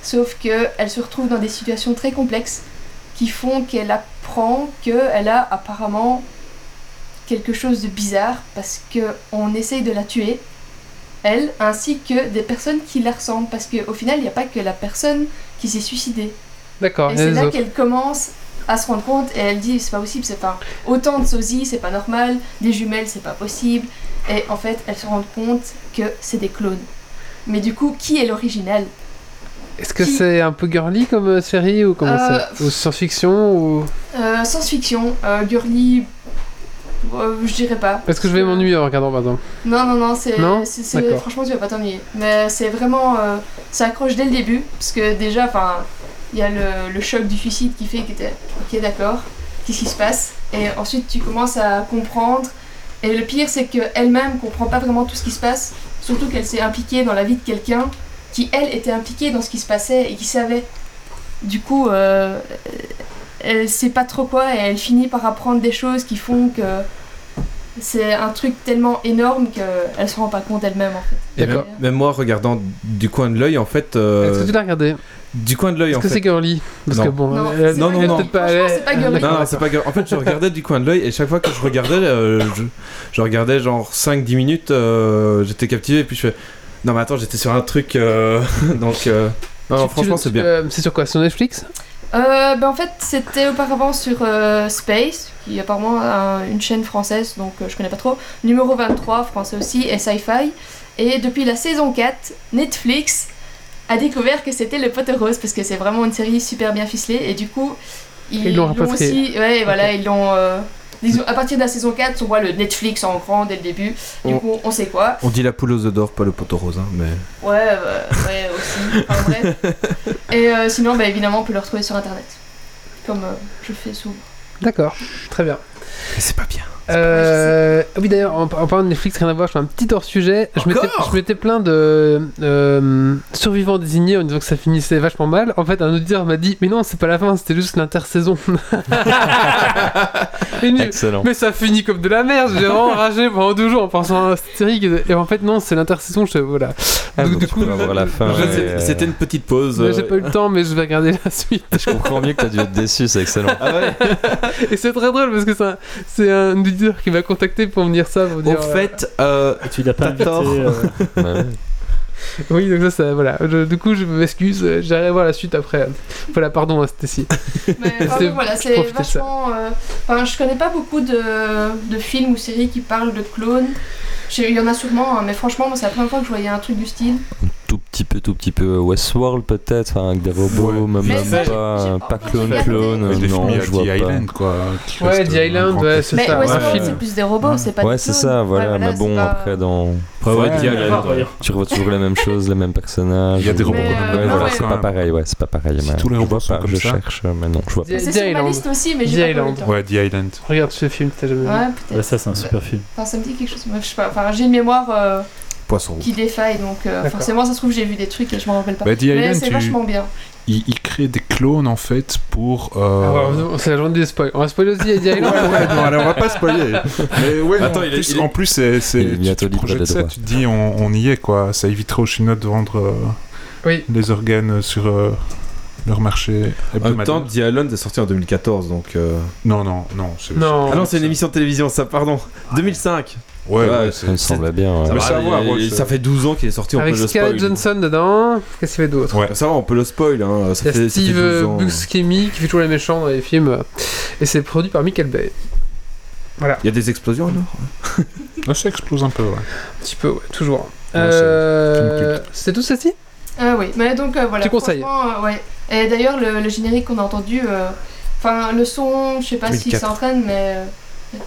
Sauf qu'elle se retrouve dans des situations très complexes qui font qu'elle apprend qu'elle a apparemment quelque chose de bizarre parce qu'on essaye de la tuer, elle, ainsi que des personnes qui la ressemblent. Parce qu'au final, il n'y a pas que la personne qui s'est suicidée. D'accord, Et a c'est là qu'elle commence à se rendre compte et elle dit c'est pas possible, c'est pas autant de sosies, c'est pas normal, des jumelles, c'est pas possible. Et en fait, elle se rend compte que c'est des clones. Mais du coup, qui est l'original? Est-ce que qui- c'est un peu girly comme euh, série ou comment Euh, Ou science-fiction ou... Euh, Science-fiction, euh, girly, euh, je dirais pas. Est-ce que je vais m'ennuyer en regardant par exemple Non, non, non, c'est, franchement, tu vas pas t'ennuyer. Mais c'est vraiment. euh, ça accroche dès le début, parce que déjà, enfin, il y a le, le choc du suicide qui fait que t'es. Ok, d'accord, qu'est-ce qui se passe? Et ensuite, tu commences à comprendre. Et le pire, c'est qu'elle-même comprend pas vraiment tout ce qui se passe, surtout qu'elle s'est impliquée dans la vie de quelqu'un qui, elle, était impliquée dans ce qui se passait et qui savait. Du coup, euh, elle sait pas trop quoi et elle finit par apprendre des choses qui font que c'est un truc tellement énorme qu'elle se rend pas compte elle-même en fait. Et D'accord. même, même moi, regardant du coin de l'œil, en fait. euh, Est-ce que tu l'as regardé? Du coin de l'œil, Est-ce en que fait. c'est girly Parce Non. que bon, Non, Non, non, girly. non. c'est pas girly. Non, non, c'est pas grave. En fait, je regardais du coin de l'œil et chaque fois que je regardais, euh, je, je regardais genre 5-10 minutes, euh, j'étais captivé et puis je fais. Non, mais attends, j'étais sur un truc. euh, donc. euh, Non, franchement, c'est bien. euh, c'est sur quoi Sur Netflix? Euh, ben, en fait, c'était auparavant sur euh, Space, qui est apparemment un- une chaîne française, donc euh, je connais pas trop. Numéro 23, français aussi, et Sci-Fi. Et depuis la saison 4, Netflix a découvert que c'était le poteau rose, parce que c'est vraiment une série super bien ficelée, et du coup, ils, Ils l'ont aussi. Ouais, voilà, ils l'ont. Disons, à partir de la saison 4, on voit le Netflix en grand dès le début. Du On- coup, on sait quoi. On dit la poule aux œufs d'or, pas le poteau rose, hein, mais. Ouais, euh, ouais, aussi. Enfin, bref. Et euh, sinon, bah, évidemment, on peut le retrouver sur internet. Comme euh, je fais souvent. D'accord, très bien. Mais c'est pas bien. Euh, oui d'ailleurs en, en parlant de Netflix rien à voir je fais un petit hors sujet. Je m'étais, Encore je m'étais plein de euh, survivants désignés en disant que ça finissait vachement mal. En fait un auditeur m'a dit mais non c'est pas la fin c'était juste l'intersaison. Excellent. mais ça finit comme de la merde j'ai vraiment ragé pendant deux jours en pensant à cette série. Et en fait non c'est l'intersaison je voilà. Ah, Donc, donc du coup, euh, C'était une petite pause. Euh, j'ai pas eu le temps mais je vais regarder la suite. Je comprends mieux que t'as dû être déçu, c'est excellent. Ah ouais. Et c'est très drôle parce que c'est un, c'est un auditeur qui m'a contacté pour me dire ça pour dire Au euh, fait, euh, tu l'as pas tort. euh, Ouais. Oui, donc ça, ça voilà. Je- du coup, je m'excuse, euh, j'irai voir la suite après. Voilà, pardon, Stacy. Mais enfin, voilà, c'est vachement. euh, Enfin, je connais pas beaucoup de, de films ou séries qui parlent de clones. Il y en a sûrement, hein, mais franchement, moi, c'est la première fois que je voyais un truc du style. Petit peu, tout petit peu Westworld peut-être, enfin, avec des robots, même, Mais même ça, j'ai- pas, pas clone, clone, Ouais, des non, je vois The pas. Island, quoi. Ouais, The euh, Island, ouais, c'est Mais ça, ouais. Westworld, film. c'est plus des robots, c'est pas Ouais, c'est ça, voilà, mais bon, pas- après, dans... Tu revois toujours les mêmes choses, les mêmes personnages. Il y a des robots Mais, euh, ouais. c'est pas pareil, ouais, c'est pas pareil. Si mais tous les je robots sont pas, comme je ça. cherche, mais non, je vois pas. The- C'est The sur ma Island. liste aussi, mais j'ai pas. Ouais, The Island. Regarde ce film, t'as jamais vu. Ouais, Ouais, peut-être. ça, c'est un super film. Enfin, ça me dit quelque chose. mais Je sais pas. Enfin, j'ai une mémoire euh, Poisson rouge. qui défaille, donc euh, forcément, ça se trouve, j'ai vu des trucs et je m'en rappelle pas. Bah, mais c'est tu- vachement bien. il, il crée des clones en fait pour. euh, Ah, ouais, c'est la journée des spoils. On va spoiler aussi Ouais, Island. ouais, non, allez, on va pas spoiler. Mais ouais, Attends, en, il est- plus, il en plus, c'est, tu, tu projettes ça, tu te dis, on, on y est quoi. Ça éviterait aux Chinois de vendre euh, Oui. les organes sur euh, leur marché En même temps, The Island est sorti en 2014, donc. euh, Non, non, non. Non. Ah non, c'est une émission de télévision, ça, pardon. 2005. Ouais, Ouais, ouais, Ça me semblait bien. ouais. Ça va fait 12 ans qu'il est sorti, on Avec peut le Scarlett spoil. Johnson dedans. Qu'est-ce qu'il y avait d'autre Ouais. Ça va, on peut le spoil, hein. Ça fait, ça fait Steve 12 ans. Buscemi qui fait toujours les méchants dans les films. Et c'est produit par Michael Bay. Il y a des explosions alors? Ah, ça explose un peu, ouais. Un petit peu, ouais, toujours. c'est Euh, c'est tout ceci Ah oui, mais donc euh, voilà. Tu conseilles euh, ouais. Et d'ailleurs, le, le générique qu'on a entendu, euh, enfin, le son, je sais pas si 2004. ça entraîne, mais euh,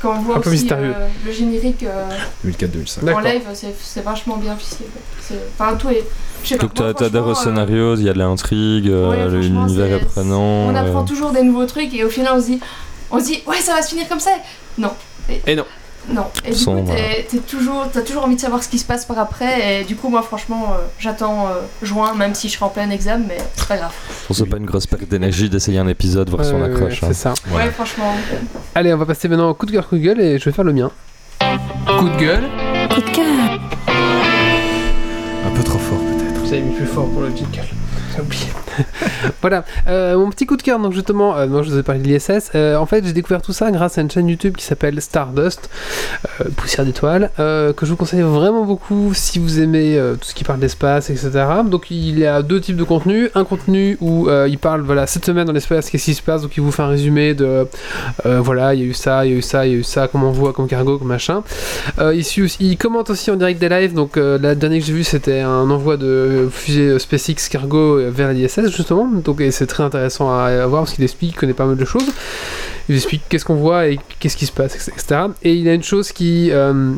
quand on voit Un peu aussi mystérieux. euh, le générique euh, 2004-2005. en D'accord. live, c'est vachement bien ficelé. Enfin, tout est. Donc t'as- t'adhères au franchement, euh, scénario, il y a de l'intrigue, euh, ouais, l'univers est prenant. On apprend euh, toujours des nouveaux trucs et au final, on se dit, on se dit, ouais, ça va se finir comme ça. Non. Et non. Non. Et du coup, t'es- t'es toujours, t'as toujours envie de savoir ce qui se passe par après. Et du coup, moi, franchement, euh, j'attends euh, juin, même si je serai en plein examen, mais c'est pas grave. Bon, c'est pas une grosse perte d'énergie d'essayer un épisode, voir si on Ouais, accroche. ouais, hein. C'est ça. Ouais, franchement. Allez, on va passer maintenant au coup de cœur, coup de gueule et je vais faire le mien. Coup de gueule. Coup de cœur. Un peu trop fort peut-être. Vous avez mis plus fort pour le jingle. J'ai oublié. voilà, euh, mon petit coup de cœur, donc justement, euh, non, je vous ai parlé de l'ISS. Euh, en fait, j'ai découvert tout ça grâce à une chaîne YouTube qui s'appelle Stardust, euh, Poussière d'étoiles, que je vous conseille vraiment beaucoup si vous aimez tout ce qui parle d'espace, etc. Donc, il y a deux types de contenu. Un contenu où il parle, voilà, cette semaine dans l'espace, qu'est-ce qui se passe, donc il vous fait un résumé de, voilà, il y a eu ça, il y a eu ça, il y a eu ça, comment on voit, comme cargo, comme machin. Il, commente aussi en direct des lives. Donc, la dernière que j'ai vu, c'était un envoi de fusée SpaceX Cargo vers l'ISS, justement. Donc, c'est très intéressant à, à voir parce qu'il explique, il connaît pas mal de choses. Il explique qu'est-ce qu'on voit et qu'est-ce qui se passe, etc. Et il a une chose qui. euh,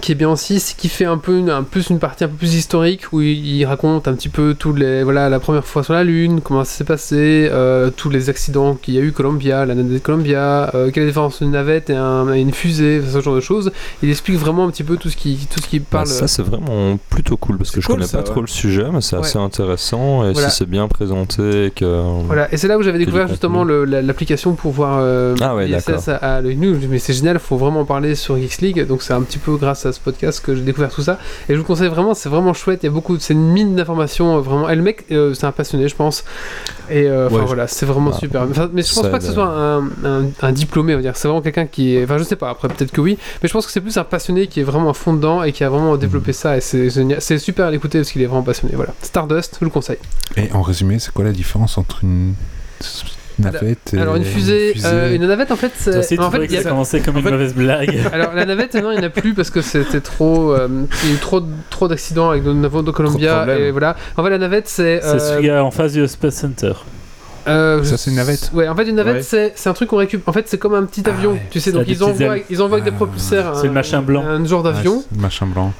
qui est bien aussi, c'est qu'il fait un peu une, un, plus une partie un peu plus historique où il, il raconte un petit peu tous les voilà la première fois sur la lune, comment ça s'est passé, euh, tous les accidents qu'il y a eu Columbia, la navette de Columbia, euh, quelle est la différence entre une navette et, un- et une fusée, ce genre de choses. Il explique vraiment un petit peu tout ce qui tout ce qui Bah, parle. ça c'est vraiment plutôt cool parce que je cool, connais ça, pas ouais. trop le sujet mais c'est Ouais. assez intéressant et Voilà. si c'est bien présenté et que Voilà, et c'est là où j'avais découvert justement l'application pour voir euh, Ah ouais, l'ISS d'accord. à, à l'œil nu. Mais c'est génial, faut vraiment en parler sur Geeks League. Donc c'est un petit peu grâce à ce podcast que j'ai découvert tout ça. Et je vous conseille vraiment, c'est vraiment chouette. Il y a beaucoup, c'est une mine d'informations euh, vraiment. Et le mec, euh, c'est un passionné, je pense. Et euh, Ouais, voilà, c'est vraiment Bah, super. Enfin, mais je pense pas que ce soit un, un- un diplômé, on va dire. C'est vraiment quelqu'un qui est. Enfin, je sais pas. Après, peut-être que oui. Mais je pense que c'est plus un passionné qui est vraiment à fond dedans et qui a vraiment développé ça. Et c'est génial. C'est super à l'écouter parce qu'il est vraiment passionné. Voilà. Stardust, je le conseille. Et en résumé, c'est quoi la différence entre une navette Alors une fusée, euh, une navette en fait, aussi, c'est. tu En fait, il a- ça commençait comme en une fait- mauvaise blague. Alors la navette, non, il n'y en a plus parce que c'était trop, euh, il y a eu trop, trop d'accidents avec le navire de Columbia et voilà. En fait, la navette, c'est. C'est euh, celui en face du Space Center. euh, Ça, c'est une navette Ouais, en fait, une navette, Ouais. c'est c'est un truc qu'on récupère. En fait, c'est comme un petit avion, ouais. tu sais. Donc ils envoient, ils envoient avec des Ah. propulseurs. C'est le un- machin blanc. Un genre d'avion. Ouais, c'est le machin blanc.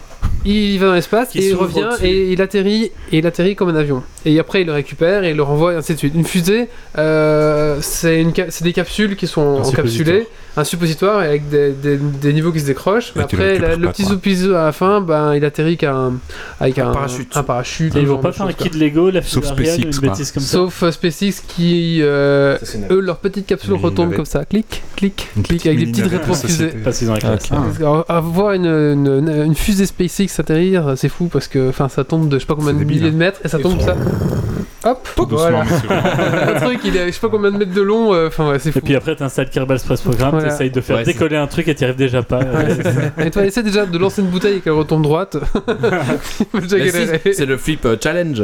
Il va dans l'espace et il revient et il atterrit et il atterrit comme un avion. Et après il le récupère et il le renvoie et ainsi de suite. Une fusée, euh, c'est ca- des capsules qui sont encapsulées, un suppositoire avec des, des- des niveaux qui se décrochent. Mais après la- le petit suppositoire à la fin, ben il atterrit qu'un avec un, parachute. un parachute. Ils vont pas faire un kit Lego, la Sauf SpaceX, une bêtise comme ça. Sauf euh, SpaceX qui euh, Ça, eux leur petite capsule retombe navette. comme ça, clic, clic, Une clic avec des petites rétro-fusées. Ah, voir une, une, une fusée SpaceX atterrir, c'est fou parce que enfin ça tombe de je sais pas combien de milliers de hein. mètres et ça tombe faut- ça. Hop, Doucement, voilà. Le truc il est je sais pas combien de mètres de long, euh, enfin ouais, c'est fou. Et puis après, t'installes Kerbal Space Program, Voilà. t'essayes de faire Ouais, décoller un truc et t'y arrives déjà pas. Et toi essaie déjà de lancer une bouteille et qu'elle retombe droite. C'est le flip euh, challenge.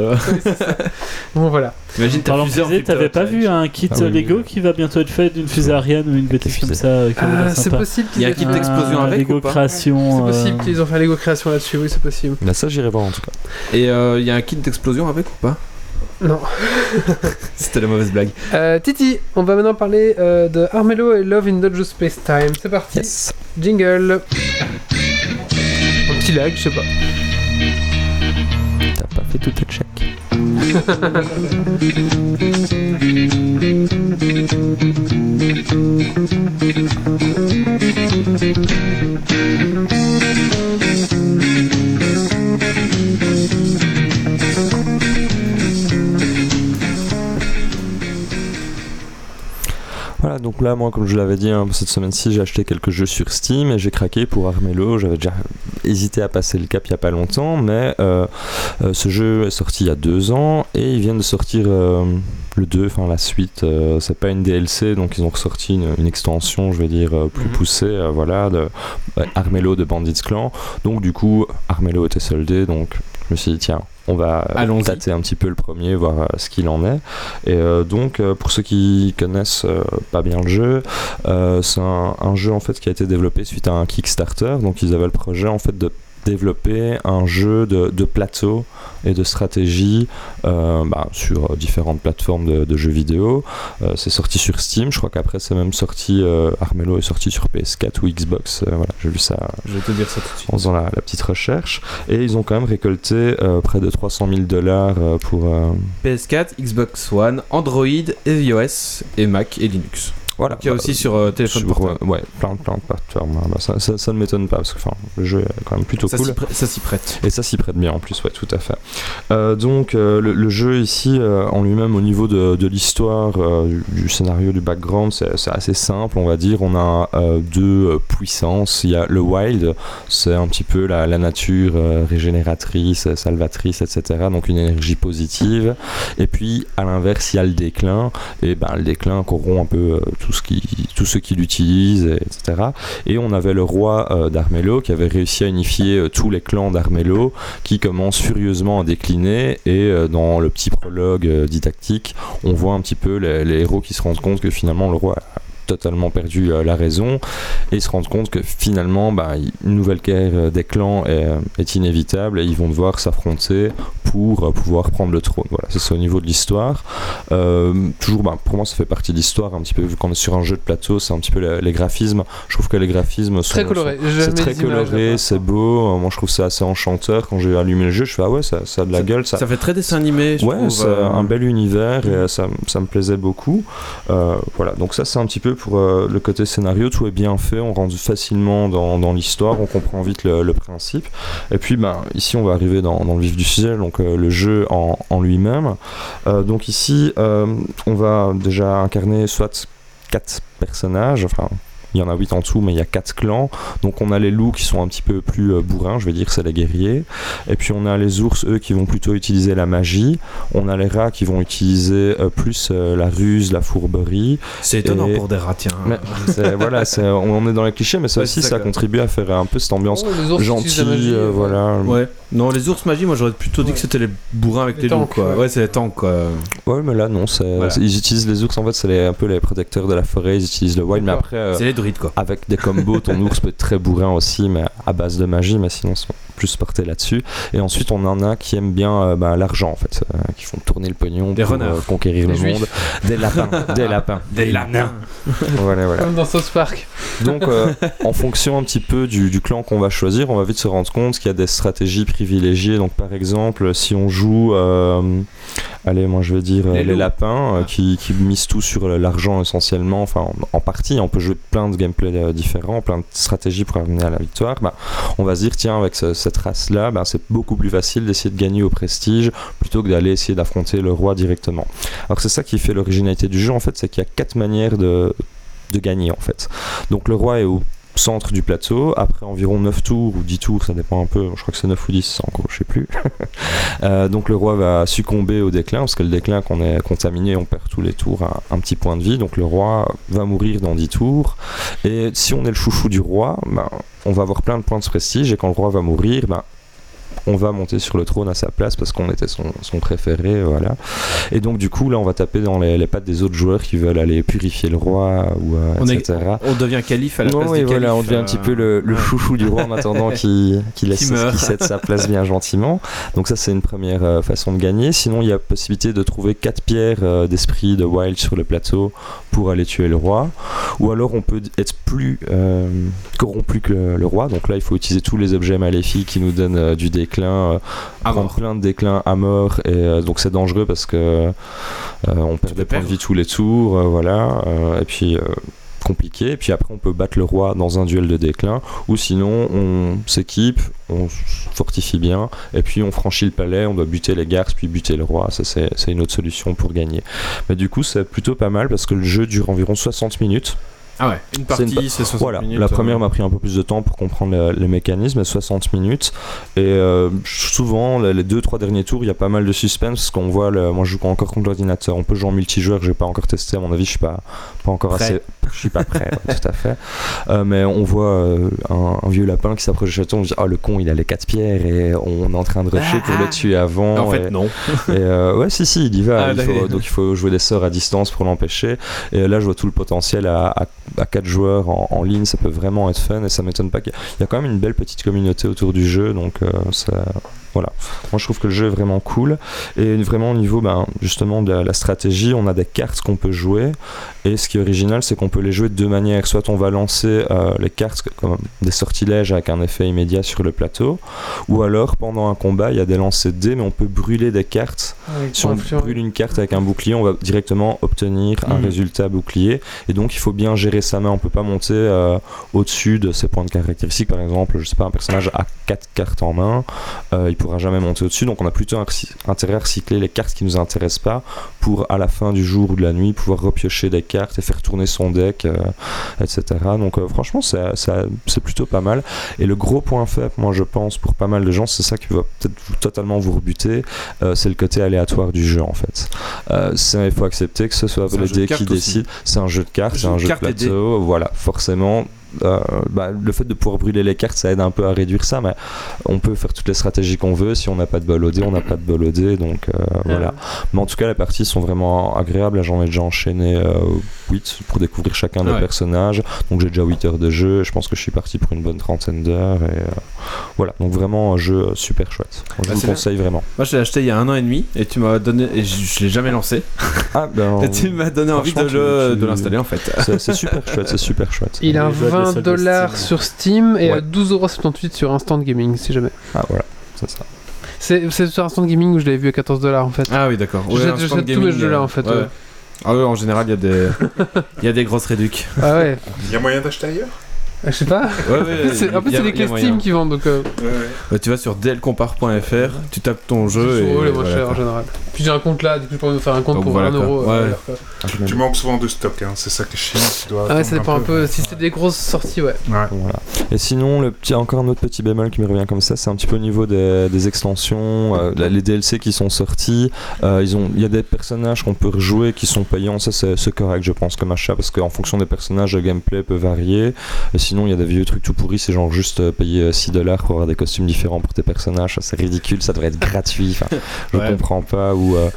Bon voilà. Imagine ta Parlant de fusée t'avais euh, pas challenge. vu un kit Ah oui, Lego oui. qui va bientôt être fait d'une fusée Ariane ou une bêtise comme ça euh, Ah, c'est possible Il y qu'ils a un kit aient- d'explosion Un avec Lego ou pas création. C'est possible euh, qu'ils ont fait Lego création là-dessus, oui c'est possible. Là, ça, j'irai voir en tout cas. Et euh, il y a un kit d'explosion avec ou pas? Non. C'était la mauvaise blague. Euh, Titi, on va maintenant parler euh, de Armello et Love in Dodge Space Time. C'est parti. Yes. Jingle. Un petit lag, je sais pas. T'as pas fait tout tes checks. Voilà, donc là, moi, comme je l'avais dit, hein, cette semaine-ci, j'ai acheté quelques jeux sur Steam et j'ai craqué pour Armello. J'avais déjà hésité à passer le cap il n'y a pas longtemps, mais euh, euh, ce jeu est sorti il y a deux ans et ils viennent de sortir euh, le 2, enfin la suite. c'est pas une DLC, donc ils ont ressorti une, une extension, je vais dire, plus Mhm. poussée, voilà, de Armello de Bandits Clan. Donc, du coup, Armello était soldé, donc je me suis dit, tiens, on va euh, tâter un petit peu le premier, voir euh, ce qu'il en est. Et euh, donc, pour ceux qui connaissent euh, pas bien le jeu, euh, c'est un, un jeu en fait qui a été développé suite à un Kickstarter. Donc, ils avaient le projet en fait de développer un jeu de, de plateau et de stratégie euh, bah, sur différentes plateformes de, de jeux vidéo. Euh, c'est sorti sur Steam, je crois qu'après c'est même sorti, euh, Armello est sorti sur PS4 ou Xbox, voilà, j'ai vu ça Je vais te dire ça tout de suite. en faisant la, la petite recherche. Et ils ont quand même récolté près de 300 000 dollars pour... euh, PS4, Xbox One, Android, iOS et Mac et Linux. Voilà. Il y a aussi sur euh, téléphone Sur, portable. ouais, plein, plein de plateformes. Bah, ça, ça, ça ne m'étonne pas parce que enfin, le jeu est quand même plutôt Ça cool. ça s'y prête. Et ça s'y prête bien en plus, ouais, tout à fait. Euh, donc euh, le, le jeu ici, euh, en lui-même, au niveau de, de l'histoire, du, du scénario, du background, c'est assez simple, on va dire. On a deux puissances. Il y a le wild, c'est un petit peu la, la nature régénératrice, salvatrice, etc. Donc une énergie positive. Et puis à l'inverse, il y a le déclin. Et ben le déclin corrompt un peu euh, tout ce qui, tous ceux qui l'utilisent, et- etc. Et on avait le roi euh, d'Armello qui avait réussi à unifier euh, tous les clans d'Armello qui commencent furieusement à décliner. Et euh, dans le petit prologue euh, didactique, on voit un petit peu les, les héros qui se rendent compte que finalement le roi totalement perdu euh, la raison et se rendent compte que finalement bah, une nouvelle guerre euh, des clans est, euh, est inévitable et ils vont devoir s'affronter pour euh, pouvoir prendre le trône. Voilà, ça, c'est au niveau de l'histoire. Euh, toujours, bah, pour moi, ça fait partie de l'histoire un petit peu, vu qu'on est sur un jeu de plateau, c'est un petit peu les, les graphismes. Je trouve que les graphismes sont, Très coloré. sont- Jamais c'est très coloré, c'est beau. Euh, Moi, je trouve ça assez enchanteur. Quand j'ai allumé le jeu, je fais ah ouais, ça, ça a de la gueule. Ça, Ça fait très dessin animé, je ouais, c'est euh, un bel univers et euh, ça, ça me plaisait beaucoup. Euh, voilà, donc ça c'est un petit peu pour euh, le côté scénario, tout est bien fait, on rentre facilement dans, l'histoire, on comprend vite le, principe. Et puis ben, ici on va arriver dans, le vif du sujet, donc euh, le jeu en, en lui-même. Euh, donc ici on va déjà incarner soit quatre personnages, enfin il y en a 8 en tout, mais il y a 4 clans. Donc on a les loups qui sont un petit peu plus euh, bourrins, je vais dire, c'est les guerriers. Et puis on a les ours, eux, qui vont plutôt utiliser la magie. On a les rats qui vont utiliser euh, plus euh, la ruse, la fourberie. C'est étonnant Et- pour des rats, tiens. Mais voilà, c'est- on est dans les clichés, mais ça Ouais, aussi, ça ça, contribue à faire un peu cette ambiance Oh, gentille, magie, euh, voilà. Ouais. Non, les ours magie, moi j'aurais plutôt dit Ouais. que c'était les bourrins avec Les les, loups, tanks, quoi. ouais. Ouais, c'est les tanks, quoi. Ouais, mais là, non, Voilà. ils utilisent les ours, en fait, c'est un peu les protecteurs de la forêt, ils utilisent le wild, mais après, quoi. avec des combos, ton ours peut être très bourrin aussi, mais à base de magie, mais sinon, sont plus portés là-dessus. Et ensuite, on en a qui aiment bien euh, bah, l'argent, en fait, euh, qui font tourner le pognon Des pour renards. euh, conquérir Des le juifs. monde. Des lapins, des lapins. Des lapins. Voilà, voilà. Comme dans South Park. Donc, euh, en fonction un petit peu du, du clan qu'on va choisir, on va vite se rendre compte qu'il y a des stratégies privilégiées. Donc, par exemple, si on joue, euh, allez, moi je vais dire Les lapins, euh, qui, qui misent tout sur l'argent essentiellement, enfin en, en partie, on peut jouer plein de gameplay euh, différents, plein de stratégies pour amener à la victoire. Bah, on va se dire, tiens, avec ce- cette race-là, bah, c'est beaucoup plus facile d'essayer de gagner au prestige plutôt que d'aller essayer d'affronter le roi directement. Alors, c'est ça qui fait l'originalité du jeu, en fait, c'est qu'il y a quatre manières de, de gagner, en fait. Donc, le roi est au centre du plateau, après environ 9 tours ou 10 tours, ça dépend un peu, je crois que c'est 9 ou 10, c'est encore, je sais plus. Euh, donc le roi va succomber au déclin, parce que le déclin, qu'on est contaminé, on perd tous les tours un, un petit point de vie, donc le roi va mourir dans 10 tours. Et si on est le chouchou du roi, ben, on va avoir plein de points de prestige, et quand le roi va mourir, ben, on va monter sur le trône à sa place parce qu'on était son, son préféré, voilà. Et donc du coup là on va taper dans les, les pattes des autres joueurs qui veulent aller purifier le roi ou euh, On, est- on devient calife à la Non, place oui, des voilà, on devient un euh, petit peu le, le ouais. chouchou du roi en attendant qu'il laisse Qui cède sa place bien gentiment. Donc ça c'est une première euh, façon de gagner. Sinon il y a possibilité de trouver quatre pierres euh, d'esprit de wild sur le plateau pour aller tuer le roi. Ou alors on peut être plus euh, corrompu que le, roi. Donc là il faut utiliser tous les objets maléfiques qui nous donnent euh, du déclin, euh, À prendre mort. plein de déclins à mort. Et euh, donc c'est dangereux parce que euh, on perd des points de vie tous les tours. voilà. Et puis compliqué. Et puis après, on peut battre le roi dans un duel de déclin. Ou sinon, on s'équipe, on se fortifie bien. Et puis, on franchit le palais, on doit buter les garces, puis buter le roi. Ça, c'est c'est une autre solution pour gagner. Mais du coup, c'est plutôt pas mal parce que le jeu dure environ 60 minutes. Ah ouais, une C'est une partie, c'est 60 Voilà, minutes. la euh, première m'a pris un peu plus de temps pour comprendre le- les mécanismes, 60 minutes. Et euh, souvent, les deux, trois derniers tours, il y a pas mal de suspense parce qu'on voit, le, moi je joue encore contre l'ordinateur. On peut jouer en multijoueur, j'ai pas encore testé, à mon avis, je suis pas, pas encore Prêt. assez. Je suis pas prêt, ouais, tout à fait. Euh, mais on voit euh, un, un vieux lapin qui s'approche du château, on se dit, ah le con, il a les quatre pierres et on est en train de rusher pour le tuer avant. En fait, et- non. et euh, ouais, si, si, il y va. Ah, Il faut- d'accord. donc il faut jouer des sorts à distance pour l'empêcher. Et là, je vois tout le potentiel à, à, à 4 joueurs en, ligne. Ça peut vraiment être fun et ça m'étonne pas qu'il y y a quand même une belle petite communauté autour du jeu. Donc euh, ça, Voilà. Moi, je trouve que le jeu est vraiment cool. Et vraiment, au niveau ben, justement de la, stratégie, on a des cartes qu'on peut jouer. Et ce qui est original, c'est qu'on peut les jouer de deux manières. Soit on va lancer euh, les cartes comme des sortilèges avec un effet immédiat sur le plateau. Ou alors, pendant un combat, il y a des lancers de dés, mais on peut brûler des cartes. Si on brûle une carte avec un bouclier, on va directement obtenir un Mhm. résultat bouclier. Et donc, il faut bien gérer sa main. On peut pas monter euh, au-dessus de ses points de caractéristiques. Par exemple, je sais pas, un personnage a quatre cartes en main, euh, il pourra jamais monter au-dessus. Donc, on a plutôt intérêt à recycler les cartes qui nous intéressent pas pour, à la fin du jour ou de la nuit, pouvoir repiocher des cartes et faire tourner son deck, euh, etc. Donc, euh, franchement, c'est- c'est c'est plutôt pas mal. Et le gros point faible, moi, je pense, pour pas mal de gens, c'est ça qui va peut-être totalement vous rebuter, euh, c'est le côté aléatoire du jeu, en fait. C'est- il faut accepter que ce soit les dés qui décident. C'est un jeu de cartes, c'est un jeu de plateau. Voilà, forcément. Euh, bah, le fait de pouvoir brûler les cartes, ça aide un peu à réduire ça, mais on peut faire toutes les stratégies qu'on veut. Si on n'a pas de bol au dé, on n'a pas de bol au dé, donc euh, voilà. Mais en tout cas, les parties sont vraiment agréables. Là, j'en ai déjà enchaîné euh, 8 pour découvrir chacun des Ouais. personnages. Donc, j'ai déjà 8 heures de jeu. Je pense que je suis parti pour une bonne trentaine d'heures. Et euh, voilà, donc vraiment un jeu super chouette. Je Bah, vous le conseille vraiment. Moi, je l'ai acheté il y a un an et demi et tu m'as donné. Et je, je l'ai jamais lancé. Ah, ben, Et tu m'as donné envie de, tu- l'installer en fait. c'est super chouette, c'est super chouette. Il a Les jeux à des 20 soldes de dollars Steam. sur Steam et Ouais. à 12,78€ sur Instant Gaming, si jamais. Ah, voilà, c'est ça. C'est c'est sur Instant Gaming où je l'avais vu à 14 dollars en fait. Ah oui, d'accord. Je Ouais, je jette tous mes jeux là, euh, en fait, ouais. ouais. Ah ouais, en général, il y a des, il y a des grosses réducs. Ah ouais, Il y a moyen d'acheter ailleurs? Je sais pas. Ouais, en plus, c'est les clés. Steam qui vendent donc. Euh, Ouais, tu vas sur delcompare.fr, tu tapes ton jeu c'est les moins voilà, chers en général. Puis j'ai un compte là, du coup je pourrais me faire un compte Donc pour voilà, 1 quoi. euro. Ouais. euh. Tu manques souvent de stock, hein. c'est ça qui est chiant. Tu dois Ah ouais, ça dépend un peu. Si c'est des grosses sorties, ouais. Ouais. Voilà. Et sinon, le petit, encore un autre petit bémol qui me revient comme ça, c'est un petit peu au niveau des, des extensions, euh, les DLC qui sont sortis. Euh, ils ont, il y a des personnages qu'on peut rejouer qui sont payants. Ça, c'est correct, je pense, comme achat, parce qu'en fonction des personnages, le gameplay peut varier. Et sinon, il y a des vieux trucs tout pourris, c'est genre juste euh, payer euh, 6 dollars pour avoir des costumes différents pour tes personnages. Ça, C'est ridicule, ça devrait être gratuit. Enfin, je Ouais. comprends pas. Ou euh,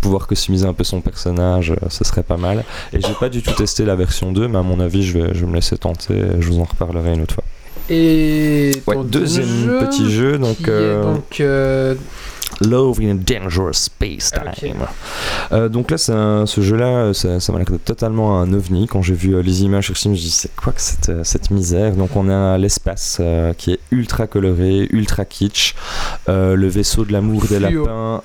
pouvoir customiser un peu son personnage, euh, ce serait pas mal. Et j'ai pas du tout testé la version 2, mais à mon avis, je vais, je vais me laisser tenter. Je vous en reparlerai une autre fois. Et. Ouais, ton deuxième jeu, petit jeu, donc, qui est euh, donc euh, Love in a Dangerous Space Time. Euh, donc là, un- ce jeu-là, euh, ça, m'a totalement un ovni. Quand j'ai vu euh, les images sur Steam, je me dis c'est quoi que cette, cette misère? Donc on a l'espace euh, qui est ultra coloré, ultra kitsch. Euh, le vaisseau de l'amour des lapins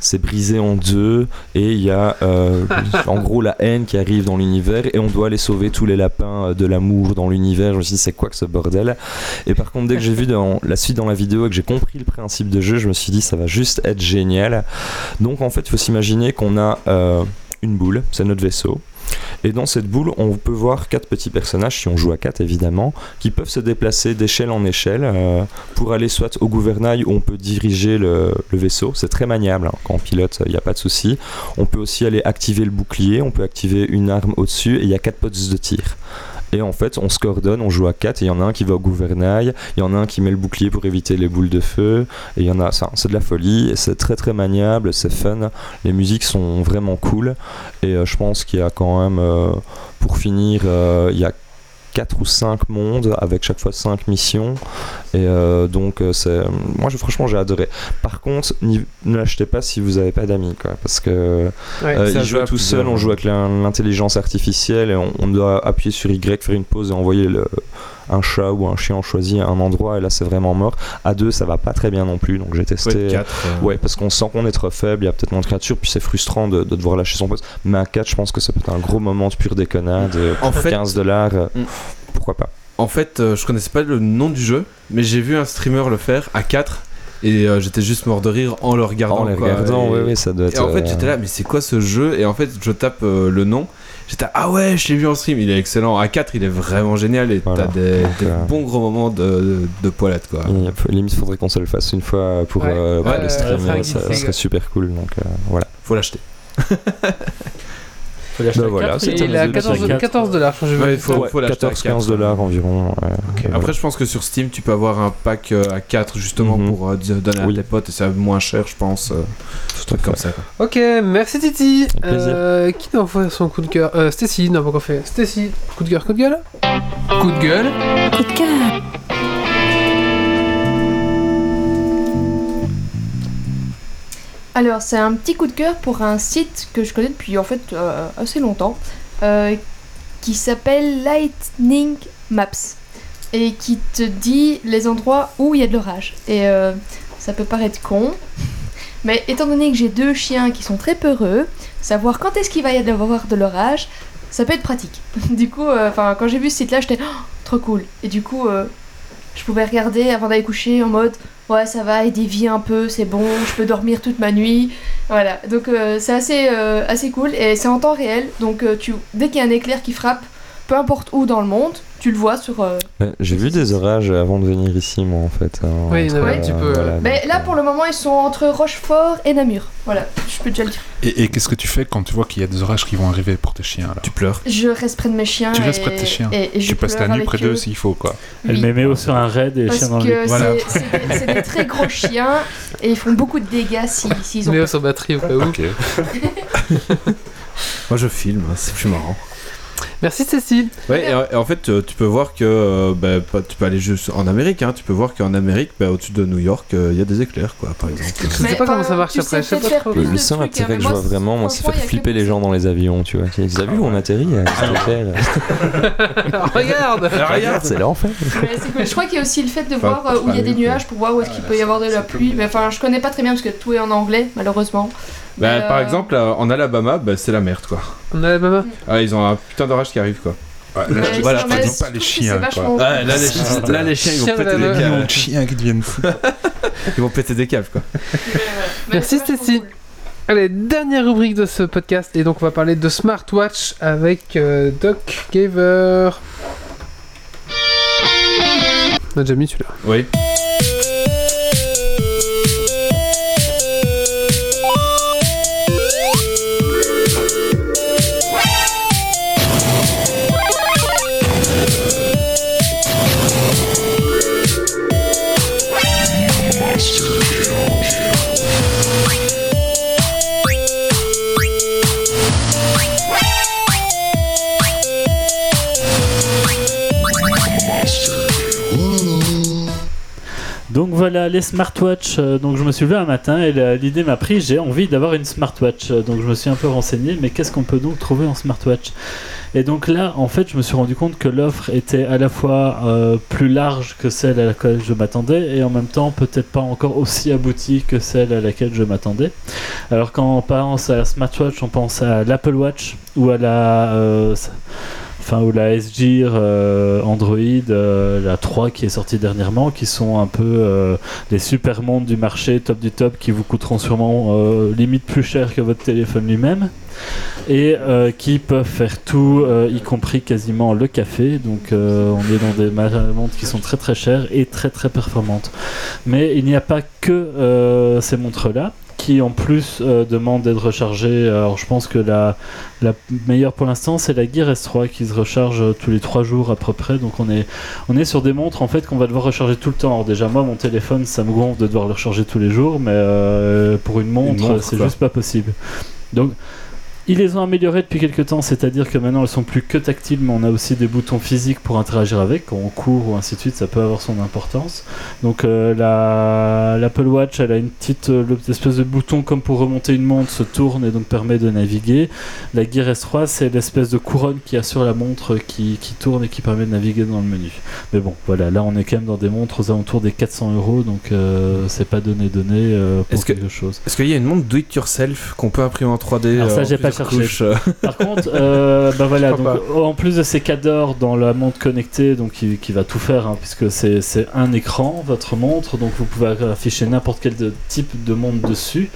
s'est brisé en deux et il y a en gros la haine qui arrive dans l'univers et on doit aller sauver tous les lapins de l'amour dans l'univers. Je me suis dit c'est quoi que ce bordel? Et par contre, dès que j'ai vu dans la suite dans la vidéo et que j'ai compris le principe de jeu, je me suis dit ça va juste être génial. Donc en fait, il faut s'imaginer qu'on a euh, une boule, c'est notre vaisseau. Et dans cette boule, on peut voir quatre petits personnages, si on joue à quatre évidemment, qui peuvent se déplacer d'échelle en échelle euh, pour aller soit au gouvernail où on peut diriger le, vaisseau. C'est très maniable, hein. quand on pilote, il n'y a pas de souci. On peut aussi aller activer le bouclier, on peut activer une arme au-dessus et il y a quatre postes de tir. Et en fait, on se coordonne, on joue à 4 et il y en a un qui va au gouvernail, il y en a un qui met le bouclier pour éviter les boules de feu, et il y en a, ça, c'est de la folie, c'est très très maniable, c'est fun, les musiques sont vraiment cool, et euh, je pense qu'il y a quand même, euh, pour finir, euh, il y a 4 ou 5 mondes avec chaque fois 5 missions et euh, donc euh, c'est moi je, franchement j'ai adoré par contre ne l'achetez pas si vous n'avez pas d'amis quoi parce que Ouais. euh, il joue tout seul, on joue avec l'in- l'intelligence artificielle et on, on doit appuyer sur Y, faire une pause et envoyer le- un chat ou un chien choisi à un endroit et là c'est vraiment mort. À deux ça va pas très bien non plus donc j'ai testé. quatre, euh. Ouais, parce qu'on sent qu'on est trop faible, il y a peut-être moins de créatures, puis c'est frustrant de, de devoir lâcher son poste. Mais à 4, je pense que ça peut être un gros moment de pure déconnade. et En fait- 15 dollars, euh, pourquoi pas En fait, euh, je connaissais pas le nom du jeu, mais j'ai vu un streamer le faire à 4 et euh, j'étais juste mort de rire en le regardant. En les quoi. regardant, Et- ouais, ouais, ça doit être. Et en fait, euh, j'étais là, mais c'est quoi ce jeu? Et en fait, je tape euh, le nom. J'étais ah ouais, je l'ai vu en stream, il est excellent. À 4, il est vraiment génial et Voilà. t'as des, Donc, des euh, bons gros moments de, de, de poilade quoi. il limite, faudrait qu'on se le fasse une fois pour, Ouais. euh, pour Ouais, le euh, stream, un ça, geek serait super cool. Donc euh, voilà. Faut l'acheter. Faut l'acheter Bah voilà, il est à l'acheter 14, quatre. 14 dollars, je Ouais, faut, faut l'acheter à 14-15 4. dollars environ. ouais. Après, je pense que sur Steam, tu peux avoir un pack euh, à 4 justement Mhm. pour euh, donner Oui. à tes potes et c'est moins cher, je pense. euh, Tout truc comme ça. Ok, merci Titi. Qui nous envoie son coup de cœur euh, Stacy n'a pas encore fait. Stacy, coup de cœur, coup de gueule? Coup de gueule Coup de cœur. Alors, c'est un petit coup de cœur pour un site que je connais depuis en fait euh, assez longtemps, euh, qui s'appelle Lightning Maps et qui te dit les endroits où il y a de l'orage. Et euh, ça peut paraître con, mais étant donné que j'ai deux chiens qui sont très peureux, savoir quand est-ce qu'il va y avoir de l'orage, ça peut être pratique. du coup, enfin, quand j'ai vu ce site-là, j'étais Oh, trop cool. Et du coup, je pouvais regarder avant d'aller coucher en mode ouais, ça va, il dévie un peu, c'est bon, je peux dormir toute ma nuit. Voilà, donc euh, c'est assez, euh, assez cool et c'est en temps réel. Donc euh, tu, dès qu'il y a un éclair qui frappe, peu importe où dans le monde, tu le vois sur. euh, J'ai vu des orages avant de venir ici, moi, en fait. hein, Oui, il y en avait un petit peu, voilà, Mais donc, là euh, pour le moment, ils sont entre Rochefort et Namur. Voilà, je peux déjà le dire. Et, et qu'est-ce que tu fais quand tu vois qu'il y a des orages qui vont arriver pour tes chiens là Tu pleures. Je reste près de mes chiens. Tu restes et- près de tes chiens. Et, et je Tu passes la nuit près eux. d'eux s'il faut quoi. Oui. Elle met Méo sur un raid et les chiens dans le. Voilà. c'est- c'est des, très gros chiens et ils font beaucoup de dégâts si- s'ils ont Méo sur batterie au cas où. Ok. Moi je filme, hein, c'est plus marrant. Merci Cécile. Ouais, et, et en fait, euh, tu peux voir que euh, bah, tu peux aller juste en Amérique, hein, tu peux voir qu'en Amérique, bah, au-dessus de New York, euh, il y a des éclairs, quoi, par exemple. Je sais pas comment ça marche tu après, sais je sais pas trop. Le, seul hein, intérêt que je moi, vois vraiment, moi, c'est faire flipper les gens dans les avions, tu vois. Tu as vu où on atterrit euh. Regarde regarde C'est l'enfer. Je crois qu'il y a aussi le fait de voir euh, où il y a des nuages pour voir où est-ce qu'il peut y avoir de la pluie. Mais enfin, je connais pas très bien parce que tout est en anglais, malheureusement. Bah, Par euh, exemple, euh, en Alabama, bah, c'est la merde, quoi. On a la maman. Ah, ils ont un putain d'orage qui arrive, quoi. Ouais, là, je voilà, pas les chiens quoi. là, les, là, les chiens, ils vont péter de des câbles. de chiens qui deviennent fous. Ils vont péter des câbles, quoi. Merci, cool. Allez, dernière rubrique de ce podcast, et donc on va parler de smartwatch avec euh, Doc Gaver. On a déjà mis celui-là. Oui. Donc voilà, les smartwatches. euh, donc je me suis levé un matin et l'idée m'a pris, j'ai envie d'avoir une smartwatch. Euh, Donc je me suis un peu renseigné, mais qu'est-ce qu'on peut donc trouver en smartwatch? Et donc là, en fait, je me suis rendu compte que l'offre était à la fois euh, plus large que celle à laquelle je m'attendais et en même temps peut-être pas encore aussi aboutie que celle à laquelle je m'attendais. Alors quand on pense à la smartwatch, on pense à l'Apple Watch ou à la... ou la S-Gear euh, Android, euh, la 3 qui est sortie dernièrement, qui sont un peu euh, les super mondes du marché, top du top, qui vous coûteront sûrement euh, limite plus cher que votre téléphone lui-même, et euh, qui peuvent faire tout, euh, y compris quasiment le café. Donc euh, on est dans des montres qui sont très très chères et très très performantes. Mais il n'y a pas que euh, ces montres-là qui en plus euh, demandent d'être rechargées. Alors je pense que la, la meilleure pour l'instant, c'est la Gear S3 qui se recharge euh, tous les 3 jours à peu près. Donc on est, on est sur des montres en fait qu'on va devoir recharger tout le temps. Alors déjà moi mon téléphone ça me gonfle de devoir le recharger tous les jours, mais euh, pour une montre, montre, c'est juste pas possible. Donc ils les ont améliorées depuis quelques temps, c'est-à-dire que maintenant elles sont plus que tactiles, mais on a aussi des boutons physiques pour interagir avec, quand on court ou ainsi de suite, ça peut avoir son importance. Donc euh, la- l'Apple Watch, elle a une petite euh, l'espèce de bouton comme pour remonter une montre, se tourne et donc permet de naviguer. La Gear S3, c'est l'espèce de couronne qui assure la montre qui, qui tourne et qui permet de naviguer dans le menu. Mais bon, voilà, là on est quand même dans des montres aux alentours des 400 euros, donc euh, c'est pas donné donné euh, pour que- quelque chose. Est-ce qu'il y a une montre do it yourself qu'on peut imprimer en 3D Alors ça, j'ai pas euh, Par contre, euh, bah voilà, donc, en plus de ces cadres dans la montre connectée, donc qui, qui va tout faire, hein, puisque c'est c'est un écran, votre montre, donc vous pouvez afficher n'importe quel de- type de montre dessus,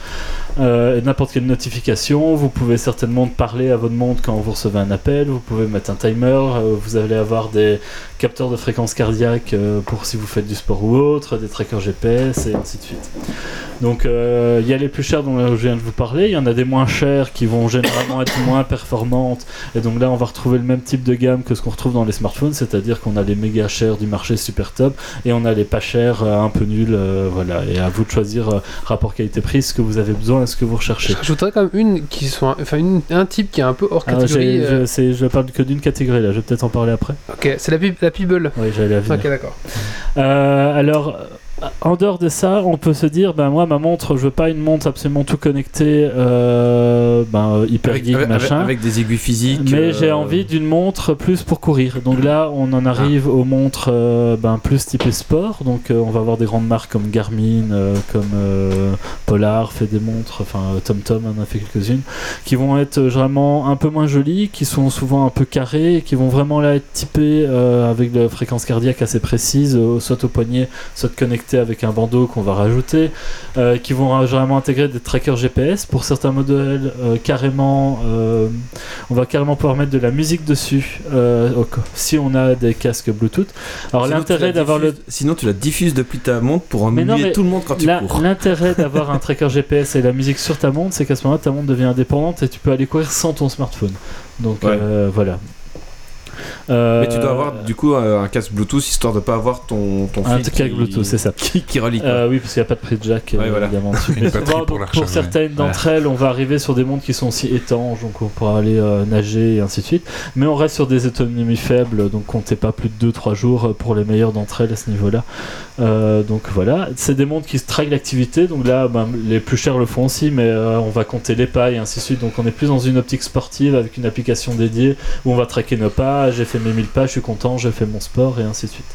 euh, n'importe quelle notification. Vous pouvez certainement parler à votre montre quand vous recevez un appel. Vous pouvez mettre un timer. euh, vous allez avoir des capteurs de fréquence cardiaque euh, pour si vous faites du sport ou autre, des trackers GPS et ainsi de suite. Donc euh, il y a les plus chers dont je viens de vous parler, il y en a des moins chers qui vont généralement être moins performantes et donc là on va retrouver le même type de gamme que ce qu'on retrouve dans les smartphones, c'est-à-dire qu'on a les méga chers du marché super top et on a les pas chers un peu nuls, voilà, et à vous de choisir rapport qualité-prix ce que vous avez besoin et ce que vous Je recherchez. rajouterais quand même une qui soit, enfin une- un type qui est un peu hors Ah, catégorie. j'ai- euh, je, c'est- je parle que d'une catégorie là, je vais peut-être en parler après. Ok, c'est la, la Peeble. Oui, j'allais la venir. Ok, d'accord. Euh, alors, en dehors de ça, on peut se dire, ben moi ma montre, je veux pas une montre absolument tout connectée, euh, ben euh, hyper Avec, geek avec- machin. avec des aiguilles physiques. Mais euh, j'ai envie d'une montre plus pour courir. Donc là, on en arrive aux montres euh, ben, plus typées sport. Donc euh, on va avoir des grandes marques comme Garmin, euh, comme euh, Polar fait des montres, enfin euh, TomTom en a fait quelques-unes, qui vont être euh, vraiment un peu moins jolies, qui sont souvent un peu carrées, qui vont vraiment là être typées euh, avec de la fréquence cardiaque assez précise, euh, soit au poignet, soit avec un bandeau qu'on va rajouter, euh, qui vont généralement intégrer des trackers GPS. Pour certains modèles, euh, carrément, euh, on va carrément pouvoir mettre de la musique dessus si on a des casques Bluetooth. Alors l'intérêt d'avoir le Sinon, tu la diffuses depuis ta montre pour ennuyer tout le monde quand tu la- cours. l'intérêt d'avoir un tracker GPS et la musique sur ta montre, c'est qu'à ce moment-là, ta montre devient indépendante et tu peux aller courir sans ton smartphone. Donc Ouais. Euh. Mais tu dois Euh, avoir du coup un, un casque Bluetooth histoire de pas avoir ton, ton un fil casque qui- Bluetooth, c'est ça. qui, qui relie. quoi. Euh, oui, parce qu'il n'y a pas de prise jack, euh, Ouais, voilà. évidemment. Une batterie pour donc, certaines d'entre elles, on va arriver sur des montres qui sont aussi étanches, donc on pourra aller euh, nager et ainsi de suite. Mais on reste sur des autonomies faibles, donc comptez pas plus de 2-3 jours euh, pour les meilleures d'entre elles à ce niveau-là. Euh, donc voilà, c'est des montres qui se traquent l'activité, donc là, ben, les plus chers le font aussi, mais euh, on va compter les pas et ainsi de suite. Donc on est plus dans une optique sportive avec une application dédiée où on va traquer nos pas. J'ai fait mes 1000 pas, je suis content, j'ai fait mon sport et ainsi de suite.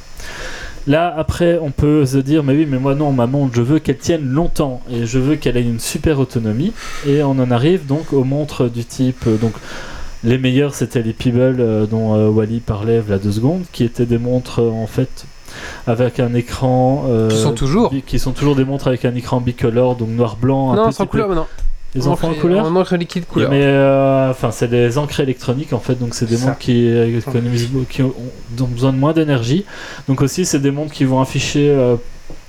Là, après, on peut se dire, mais oui, mais moi non, ma montre, je veux qu'elle tienne longtemps et je veux qu'elle ait une super autonomie. Et on en arrive donc aux montres du type. euh, donc, les meilleures, c'était les Pebble euh, dont euh, Wally parlait il y a deux secondes, qui étaient des montres euh, en fait avec un écran. Qui sont toujours. Qui sont toujours des montres avec un écran bicolore, donc noir-blanc. un Non, petit sans peu- couleur maintenant. Les enfants en couleur En encre liquide couleur. mais euh, enfin, c'est des encres électroniques en fait, donc c'est des Ça. montres qui économisent, qui ont, ont besoin de moins d'énergie. Donc aussi, c'est des montres qui vont afficher euh,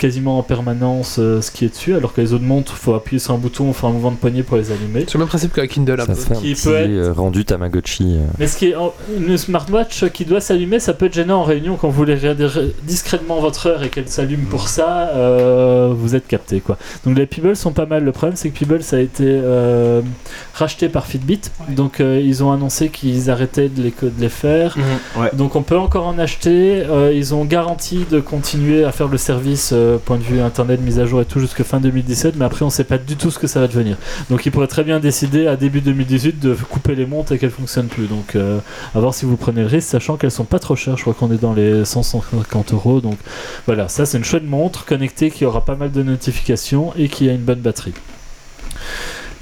quasiment en permanence euh, ce qui est dessus, alors que les autres montres, faut appuyer sur un bouton, faire un mouvement de poignet pour les allumer. C'est le même principe que la Kindle Ça fait un Qui petit peut être- euh, rendu Tamagotchi. euh. Mais ce qui est en- une smartwatch qui doit s'allumer, ça peut être gênant en réunion quand vous voulez regarder discrètement votre heure et qu'elle s'allume pour ça, euh, vous êtes capté quoi. Donc les Pebble sont pas mal. Le problème c'est que Pebble ça a été euh, racheté par Fitbit, donc euh, ils ont annoncé qu'ils arrêtaient de les, de les faire. Ouais. Donc on peut encore en acheter. Euh, ils ont garanti de continuer à faire le service euh, point de vue internet, mise à jour et tout jusqu'à fin 2017, mais après on sait pas du tout ce que ça va devenir. Donc ils pourraient très bien décider à début 2018 de couper les montres et qu'elles fonctionnent plus. Donc euh, à voir si vous prenez le risque, sachant qu'elles sont pas trop chères. Je crois qu'on est dans les 150 euros. Donc voilà, ça c'est une chouette montre connectée qui aura pas mal de notifications et qui a une bonne batterie.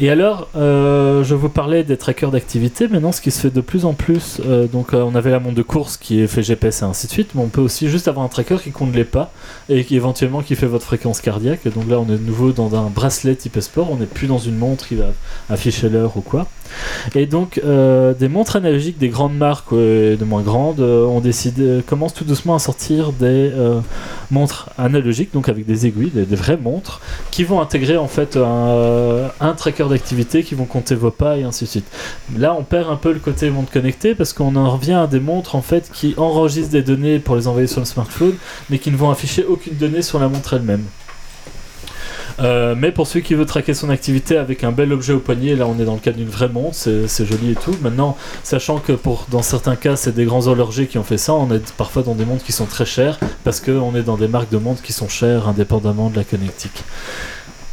Et alors, euh, je vous parlais des trackers d'activité. Maintenant, ce qui se fait de plus en plus, donc on avait la montre de course qui est fait GPS et ainsi de suite, mais on peut aussi juste avoir un tracker qui compte les pas et éventuellement qui fait votre fréquence cardiaque. Donc là, on est de nouveau dans un bracelet type sport. On n'est plus dans une montre qui va afficher l'heure ou quoi. Et donc, euh, des montres analogiques des grandes marques euh, de moins grandes euh, ont décidé, commencent tout doucement à sortir des euh, montres analogiques, donc avec des aiguilles, des, vraies montres, qui vont intégrer en fait un, tracker d'activité, qui vont compter vos pas et ainsi de suite. Là, on perd un peu le côté montre connectée parce qu'on en revient à des montres en fait qui enregistrent des données pour les envoyer sur le smartphone, mais qui ne vont afficher aucune donnée sur la montre elle-même. Euh, mais pour celui qui veut traquer son activité avec un bel objet au poignet, là on est dans le cas d'une vraie montre, c'est joli et tout. Maintenant, sachant que pour dans certains cas c'est des grands horlogers qui ont fait ça, on est parfois dans des montres qui sont très chères parce qu'on est dans des marques de montres qui sont chères indépendamment de la connectique.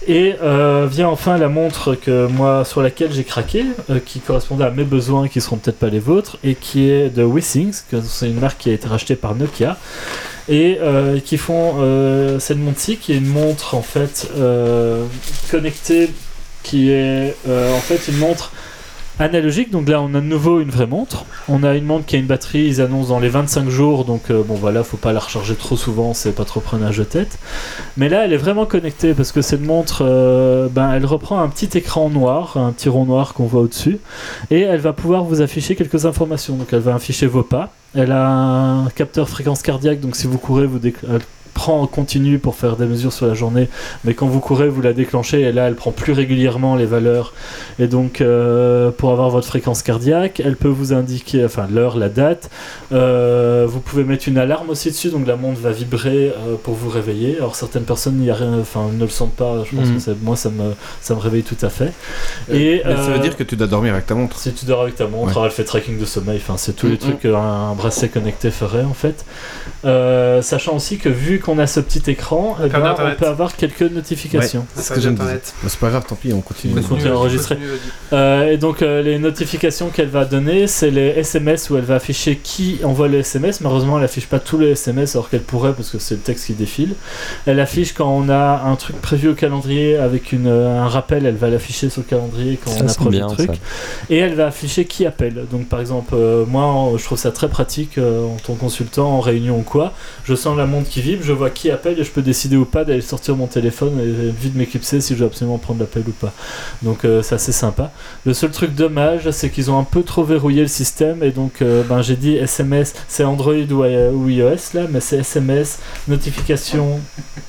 Et euh, vient enfin la montre que moi sur laquelle j'ai craqué, euh, qui correspondait à mes besoins, qui seront peut-être pas les vôtres, et qui est de Wissings, c'est une marque qui a été rachetée par Nokia, et euh, qui font euh, cette montre-ci, qui est une montre en fait euh, connectée, qui est en fait une montre analogique. Donc là, on a de nouveau une vraie montre. On a une montre qui a une batterie, ils annoncent dans les 25 jours. Donc bon, voilà, faut pas la recharger trop souvent, c'est pas trop prenage de tête. Mais là, elle est vraiment connectée parce que cette montre, ben, elle reprend un petit écran noir, un petit rond noir qu'on voit au-dessus, et elle va pouvoir vous afficher quelques informations. Donc elle va afficher vos pas. Elle a un capteur fréquence cardiaque, donc si vous courez, vous elle prend en continu pour faire des mesures sur la journée, mais quand vous courez, vous la déclenchez et là, elle prend plus régulièrement les valeurs. Et donc, euh, pour avoir votre fréquence cardiaque, elle peut vous indiquer, enfin, l'heure, la date. Euh, vous pouvez mettre une alarme aussi dessus, donc la montre va vibrer euh, pour vous réveiller. Alors, certaines personnes n'y a rien, enfin, ne le sentent pas. Je pense Mhm. que moi, ça me, ça me réveille tout à fait. Et ça veut dire que tu dois dormir avec ta montre. si tu dors avec ta montre, Ouais. elle fait tracking de sommeil, enfin c'est tous les Mhm. trucs qu'un bracelet connecté ferait en fait. Sachant aussi que vu qu'on a ce petit écran, eh ben, on peut avoir quelques notifications. C'est ce que j'aime dire. Bah, c'est pas grave, tant pis, on continue. Vas-y. continue à enregistrer. Continue, vas-y. Euh, et donc euh, les notifications qu'elle va donner, c'est les SMS où elle va afficher qui envoie le SMS. Malheureusement, elle affiche pas tous les SMS alors qu'elle pourrait parce que c'est le texte qui défile. Elle affiche quand on a un truc prévu au calendrier avec une, euh, un rappel, elle va l'afficher sur le calendrier quand Ça, on a c'est prévu bien, le truc. ça. Et elle va afficher qui appelle. Donc par exemple, euh, moi je trouve ça très pratique euh, en tant que consultant en réunion ou quoi. Je sens la montre qui vibre, je vois qui appelle et je peux décider ou pas d'aller sortir mon téléphone et vite m'éclipser si je dois absolument prendre l'appel ou pas. Donc euh, c'est assez sympa. Le seul truc dommage, c'est qu'ils ont un peu trop verrouillé le système et donc euh, ben, j'ai dit SMS, c'est Android ou, ou iOS là, mais c'est SMS, notification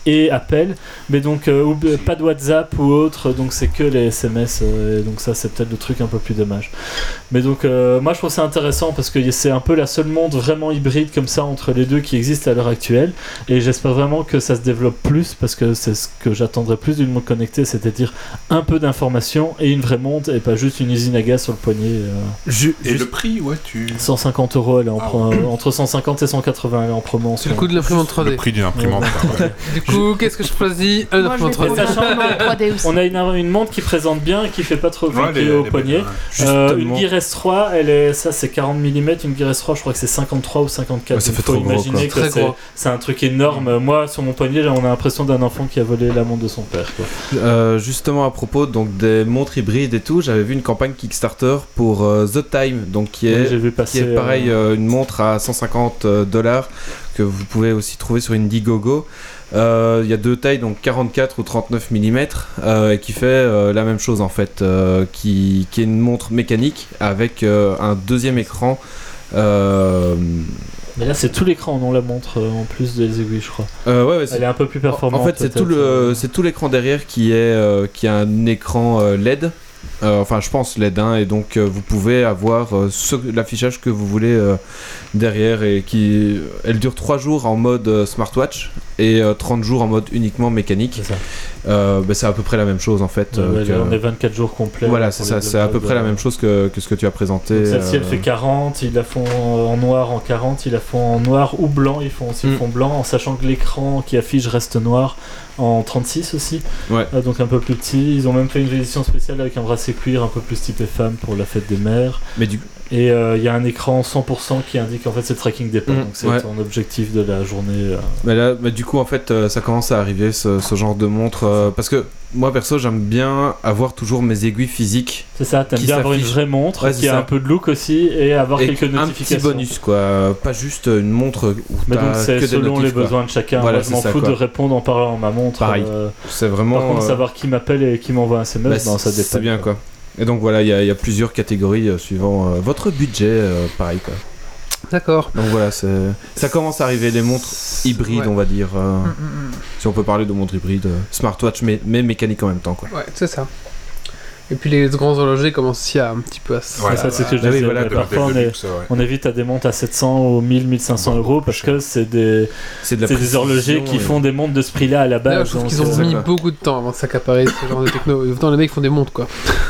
et appel. Mais donc euh, pas de WhatsApp ou autre, donc c'est que les SMS. euh, et donc ça c'est peut-être le truc un peu plus dommage. Mais donc euh, moi je trouve ça intéressant parce que c'est un peu la seule montre vraiment hybride comme ça entre les deux qui existe à l'heure actuelle. Et j'espère vraiment que ça se développe plus parce que c'est ce que j'attendrais plus d'une montre connectée, c'est-à-dire un peu d'informations et une vraie montre et pas juste une usine à gaz sur le poignet. euh. Ju- Et le prix, ouais, tu. 150 euros, elle est en Ah pro- euh, entre 150 et 180, elle est en promo. C'est le coût de l'imprimante 3D. Le prix d'une imprimante. Ouais. Du coup, qu'est-ce que je choisis Un Moi, je vais imprimante 3D. prendre Sachant un imprimante 3D aussi. On a une, une montre qui présente bien et qui fait pas trop Ouais, au poignet. Euh, une. Gear S3, elle est, ça c'est 40 mm, une Gear S3 je crois que c'est 53 ou 54. Ouais, ça fait faut trop imaginer que gros. c'est un truc énorme. Moi sur mon poignet on a l'impression d'un enfant qui a volé la montre de son père. Quoi. Euh, justement à propos donc des montres hybrides et tout, j'avais vu une campagne Kickstarter pour euh, The Time, donc qui est, vu qui est pareil euh, une montre à 150 dollars que vous pouvez aussi trouver sur Indiegogo. Euh, Il y a deux tailles, donc 44 ou 39 mm, euh, et qui fait euh, la même chose en fait, qui, qui est une montre mécanique avec un deuxième écran. Mais là c'est tout l'écran, non la montre euh, en plus des aiguilles je crois. euh, ouais, ouais, c'est- Elle est un peu plus performante. En fait, c'est tout le, euh. c'est tout l'écran derrière qui est, euh, qui a un écran LED. Euh, enfin, je pense LED, hein, et donc euh, vous pouvez avoir euh, l'affichage que vous voulez derrière et qui, elle dure 3 jours en mode smartwatch et euh, 30 jours en mode uniquement mécanique. C'est bah, c'est à peu près la même chose en fait. Ouais, que- on est 24 jours complets. voilà, c'est ça, c'est à peu près la même chose que, que ce que tu as présenté. Celle-ci elle fait 40, ils la font en noir en 40, ils la font en noir ou blanc, ils font aussi Mm. fond blanc en sachant que l'écran qui affiche reste noir en 36 aussi, Ouais. Donc un peu plus petit. Ils ont même fait une édition spéciale avec un bracelet cuir un peu plus typé femme pour la fête des mères. Mais du Et euh, il y a un écran 100% qui indique en fait c'est le tracking des pas, Mm, donc c'est ouais. ton objectif de la journée. euh. Mais là, bah, du coup, en fait, euh, ça commence à arriver ce, ce genre de montre. euh, parce que moi, perso, j'aime bien avoir toujours mes aiguilles physiques. C'est ça, t'aimes bien avoir une vraie montre Ouais, qui a ça. un peu de look aussi et avoir Et quelques un petit notifications. bonus, quoi. euh, Pas juste une montre où Mais donc c'est selon notifs, les quoi. besoins de chacun. Voilà, Moi je m'en fous quoi. de répondre en parlant à ma montre. Pareil. euh, C'est vraiment. Par contre, euh, savoir qui m'appelle et qui m'envoie un SMS, bah, ça dépend. C'est bien, quoi. Et donc voilà, il y, a- il y a plusieurs catégories euh, suivant euh, votre budget, euh, pareil, quoi. D'accord. Donc voilà, ça commence à arriver les montres hybrides, Ouais. on va dire. Mm, mm, mm. Si on peut parler de montres hybrides, smartwatch, mais, mais mécanique en même temps, quoi. Ouais, c'est ça. Et puis les grands horlogers commencent aussi à un petit peu à se. Ouais, ça, c'est ce que je disais. voilà, parfois, on, de est- luxe, ouais. on évite à des montres à 700 ou 1000, 1500 euros parce que c'est des, C'est de la c'est des horlogers qui et- font des montres de ce prix-là à la base. je trouve qu'ils ont ça, mis beaucoup de temps avant de s'accaparer ce genre de techno. Et pourtant, les mecs font des montres, quoi.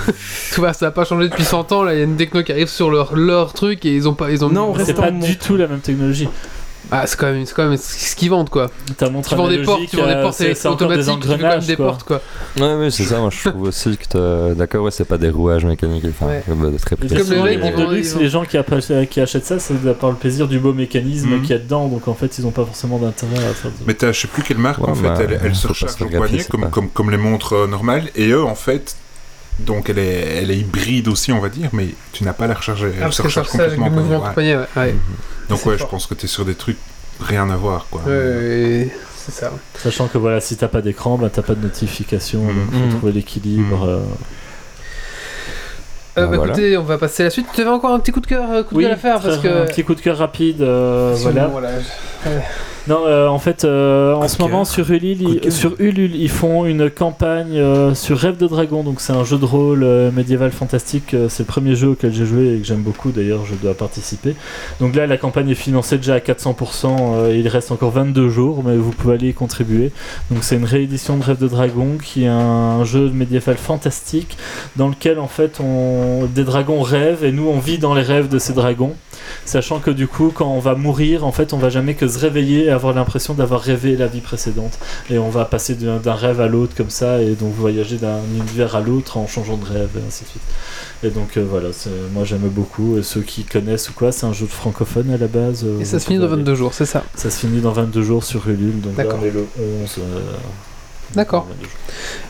tu vois, ça a pas changé depuis 100 ans. Là, il y a une techno qui arrive sur leur, leur truc et ils ont pas. Ils ont Non, C'est reste pas du tout la même technologie. Ah, c'est quand même, c'est quand même ce qu'ils vendent, quoi. Ta montre Tu vends des portes, tu vends des euh, portes des automatiques, tu fais quand même des portes, quoi. Ouais, oui, c'est ça. Moi, je trouve aussi que t'as- d'accord, ouais, c'est pas des rouages mécaniques, enfin, Ouais. comme, euh, très précis. Comme les les mecs, de luxe, les gens qui, appa- qui achètent ça, c'est par le plaisir du beau mécanisme Mhm. qu'il y a dedans, donc en fait, ils ont pas forcément d'intérêt à faire. Mais t'as, je sais plus quelle marque, Ouais, en fait, bah, elle, elle se recharge au poignet comme, comme, comme les montres euh, normales. Et eux, en fait, donc elle est, elle est hybride aussi, on va dire, mais tu n'as pas à la recharger. Elle Ah, parce se ça recharge avec complètement. le mouvement de Ouais. ouais. Donc ouais, je pense que t'es sur des trucs rien à voir, quoi. Ouais, c'est ça. Sachant que voilà, si t'as pas d'écran, bah, t'as pas de notification, donc faut Mhm. trouver l'équilibre. Mhm. euh. Euh, Ah, bah, voilà. écoutez, on va passer à la suite. Tu avais encore un petit coup de cœur, euh, coup de Oui, gueule à faire parce que. un petit coup de cœur rapide, euh, voilà. Non, euh, en fait, euh, en ce moment sur Ulule, ils, cœur. sur Ulule, ils font une campagne euh, sur Rêve de Dragon. Donc c'est un jeu de rôle médiéval fantastique. c'est le premier jeu auquel j'ai joué et que j'aime beaucoup. D'ailleurs, je dois participer. Donc là, la campagne est financée déjà à 400%. euh, il reste encore 22 jours, mais vous pouvez aller y contribuer. Donc c'est une réédition de Rêve de Dragon qui est un jeu médiéval fantastique dans lequel en fait on des dragons rêvent et nous on vit dans les rêves de ces dragons. Sachant que du coup, quand on va mourir, en fait, on va jamais que se réveiller avoir l'impression d'avoir rêvé la vie précédente. Et on va passer d'un rêve à l'autre comme ça, et donc voyager d'un univers à l'autre en changeant de rêve, et ainsi de suite. Et donc euh, voilà, moi j'aime beaucoup. Et ceux qui connaissent ou quoi, c'est un jeu de francophone à la base. euh, Et ça se finit dans pouvez aller- 22 jours, c'est ça. Ça se finit dans 22 jours sur Ulule, donc là on est le 11. euh, D'accord. dans 22 jours.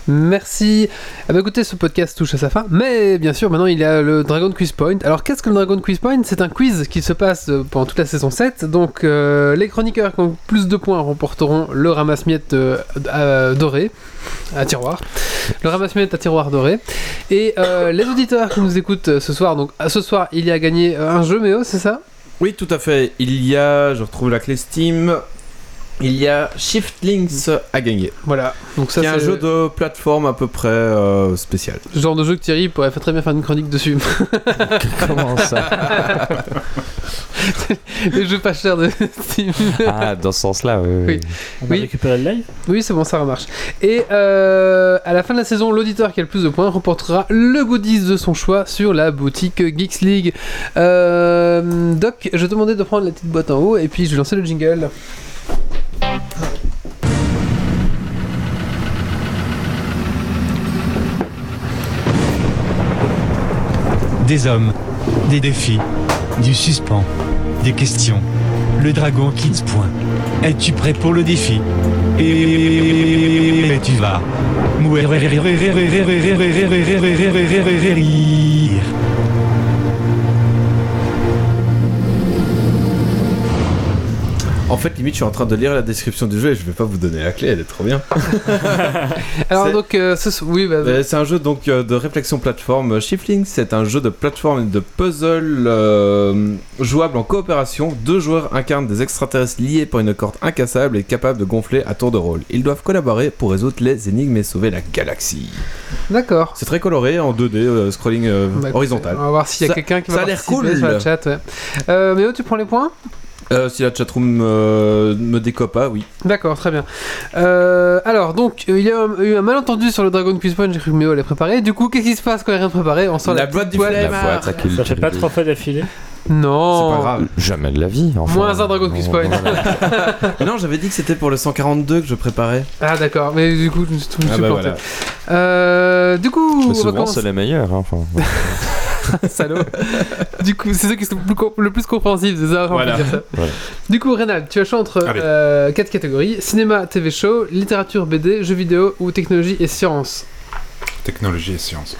Merci. Ah bah écoutez, ce podcast touche à sa fin, mais bien sûr, maintenant il y a le Dragon Quiz Point. Alors qu'est-ce que le Dragon Quiz Point? C'est un quiz qui se passe euh, pendant toute la saison 7. Donc euh, les chroniqueurs qui ont plus de points remporteront le ramasse-miettes euh, à- doré, à tiroir. Le ramasse-miettes à tiroir doré. Et euh, les auditeurs qui nous écoutent euh, ce soir, donc ce soir, il y a gagné euh, un jeu, Méo, c'est ça? Oui, tout à fait. Il y a, je retrouve la clé Steam. Il y a Shift Links à gagner. Voilà. Donc ça, C'est un jeu de plateforme à peu près euh, spécial. le genre de jeu que Thierry pourrait très bien faire une chronique dessus. Comment ça les jeux pas chers de Steam. Ah, dans ce sens-là, oui. Oui. On Oui. a récupéré le live Oui, c'est bon, ça remarche. Et euh, à la fin de la saison, l'auditeur qui a le plus de points remportera le goodies de son choix sur la boutique Geeks League. Euh, Doc, je te demandais de prendre la petite boîte en haut et puis je vais lancer le jingle. Des hommes, des défis, du suspens, des questions. Le dragon Kids point. Es-tu prêt pour le défi Et tu vas. En fait, limite, je suis en train de lire la description du jeu et je vais pas vous donner la clé, elle est trop bien. Alors donc, euh, ce- oui, bah, Euh, c'est un jeu donc euh, de réflexion plateforme. Shifting, c'est un jeu de plateforme et de puzzle euh, jouable en coopération. Deux joueurs incarnent des extraterrestres liés par une corde incassable et capables de gonfler à tour de rôle. Ils doivent collaborer pour résoudre les énigmes et sauver la galaxie. d'accord. C'est très coloré en 2D, euh, scrolling Bah, horizontal. On va voir s'il y a Ça- quelqu'un qui ça va a l'air participer cool. sur le chat. Ouais. Méo, tu prends les points? Euh, si la chatroom euh, me décope pas, oui. D'accord, très bien. Euh, alors, donc, euh, il y a eu un malentendu sur le Dragon Quiz Point, j'ai cru que Méo allait préparer. Du coup, qu'est-ce qui se passe quand il n'y a rien de préparé? On sort La la, boîte du La flemmard. boîte à Ça fait pas trois fois d'affilée? Non C'est pas grave. Jamais de la vie. Enfin, Moins un Dragon Quiz Point. Non, j'avais dit que c'était pour le 142 que je préparais. Ah d'accord, mais du coup je me suis Ah bah voilà. Euh, du coup, Mais souvent, c'est les meilleurs. hein, enfin. Salaud. du coup, c'est ceux qui sont le plus, com- le plus compréhensifs, c'est ça, Voilà. dire ça. Voilà. Du coup, Rénal, tu as choix entre euh, quatre catégories cinéma, TV show, littérature, BD, jeux vidéo ou technologie et sciences. Technologie et sciences.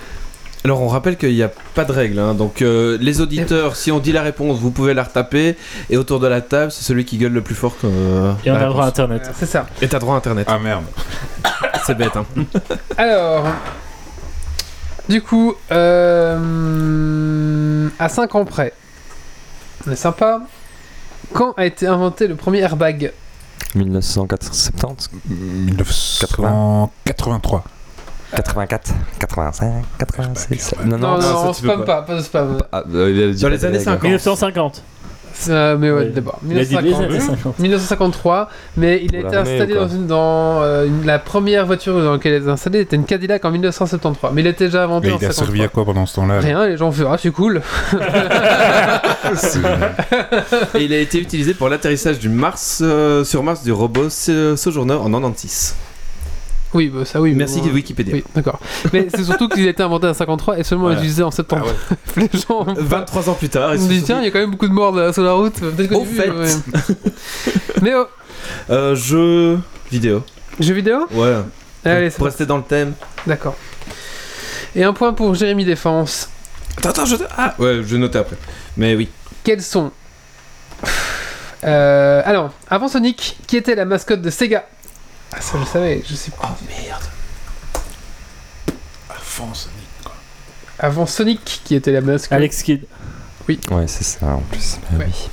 Alors on rappelle qu'il n'y a pas de règle, hein. donc euh, les auditeurs, si on dit la réponse, vous pouvez la retaper, et autour de la table, c'est celui qui gueule le plus fort que... euh, Et on a le droit à internet. C'est ça. Et t'as droit à internet, Ah merde. c'est bête hein. Alors, du coup, euh, à 5 ans près, on est sympa. Quand a été inventé le premier airbag 1970, 1983. 84, 85, 86. Airbag, Non, Non, non, on spam pas, pas de spam. Dans les années règles. 50. 1950 Euh, mais ouais, d'abord. Il a dit les 1950. années 50. 1953, mais il a été installé dans, quoi une, dans euh, une- la première voiture dans laquelle il était installé était une Cadillac en 1973. Mais il était déjà inventé Mais en il a servi 53. à quoi pendant ce temps-là là Rien, les gens ont fait ah c'est cool. C'est- Et il a été utilisé pour l'atterrissage du Mars, euh, sur Mars du robot So- Sojourner en 96. Oui, bah, ça oui. Merci bon, Wikipédia. Oui, d'accord. Mais c'est surtout qu'il a été inventé en 53 et seulement Voilà. utilisé en septembre. les gens ont pas- 23 ans plus tard, ils se se disent tiens, il y a quand même beaucoup de morts là, sur la route. Peut-être Au fait. Mais dit, euh, jeux vidéo. jeux vidéo Ouais. Allez, pour rester dans le thème. D'accord. Et un point pour Jérémy Défense. Attends, attends, je... Ah Ouais, je vais noter après. Mais oui. Quels sont. Euh, alors, avant Sonic, qui était la mascotte de Sega? Ah, ça je le savais, je sais pas. Oh merde. À fond, Sonic, quoi. Avant Sonic, qui était la mascotte. Alex Kidd. Ouais, c'est ça en plus. Ah Ouais. oui.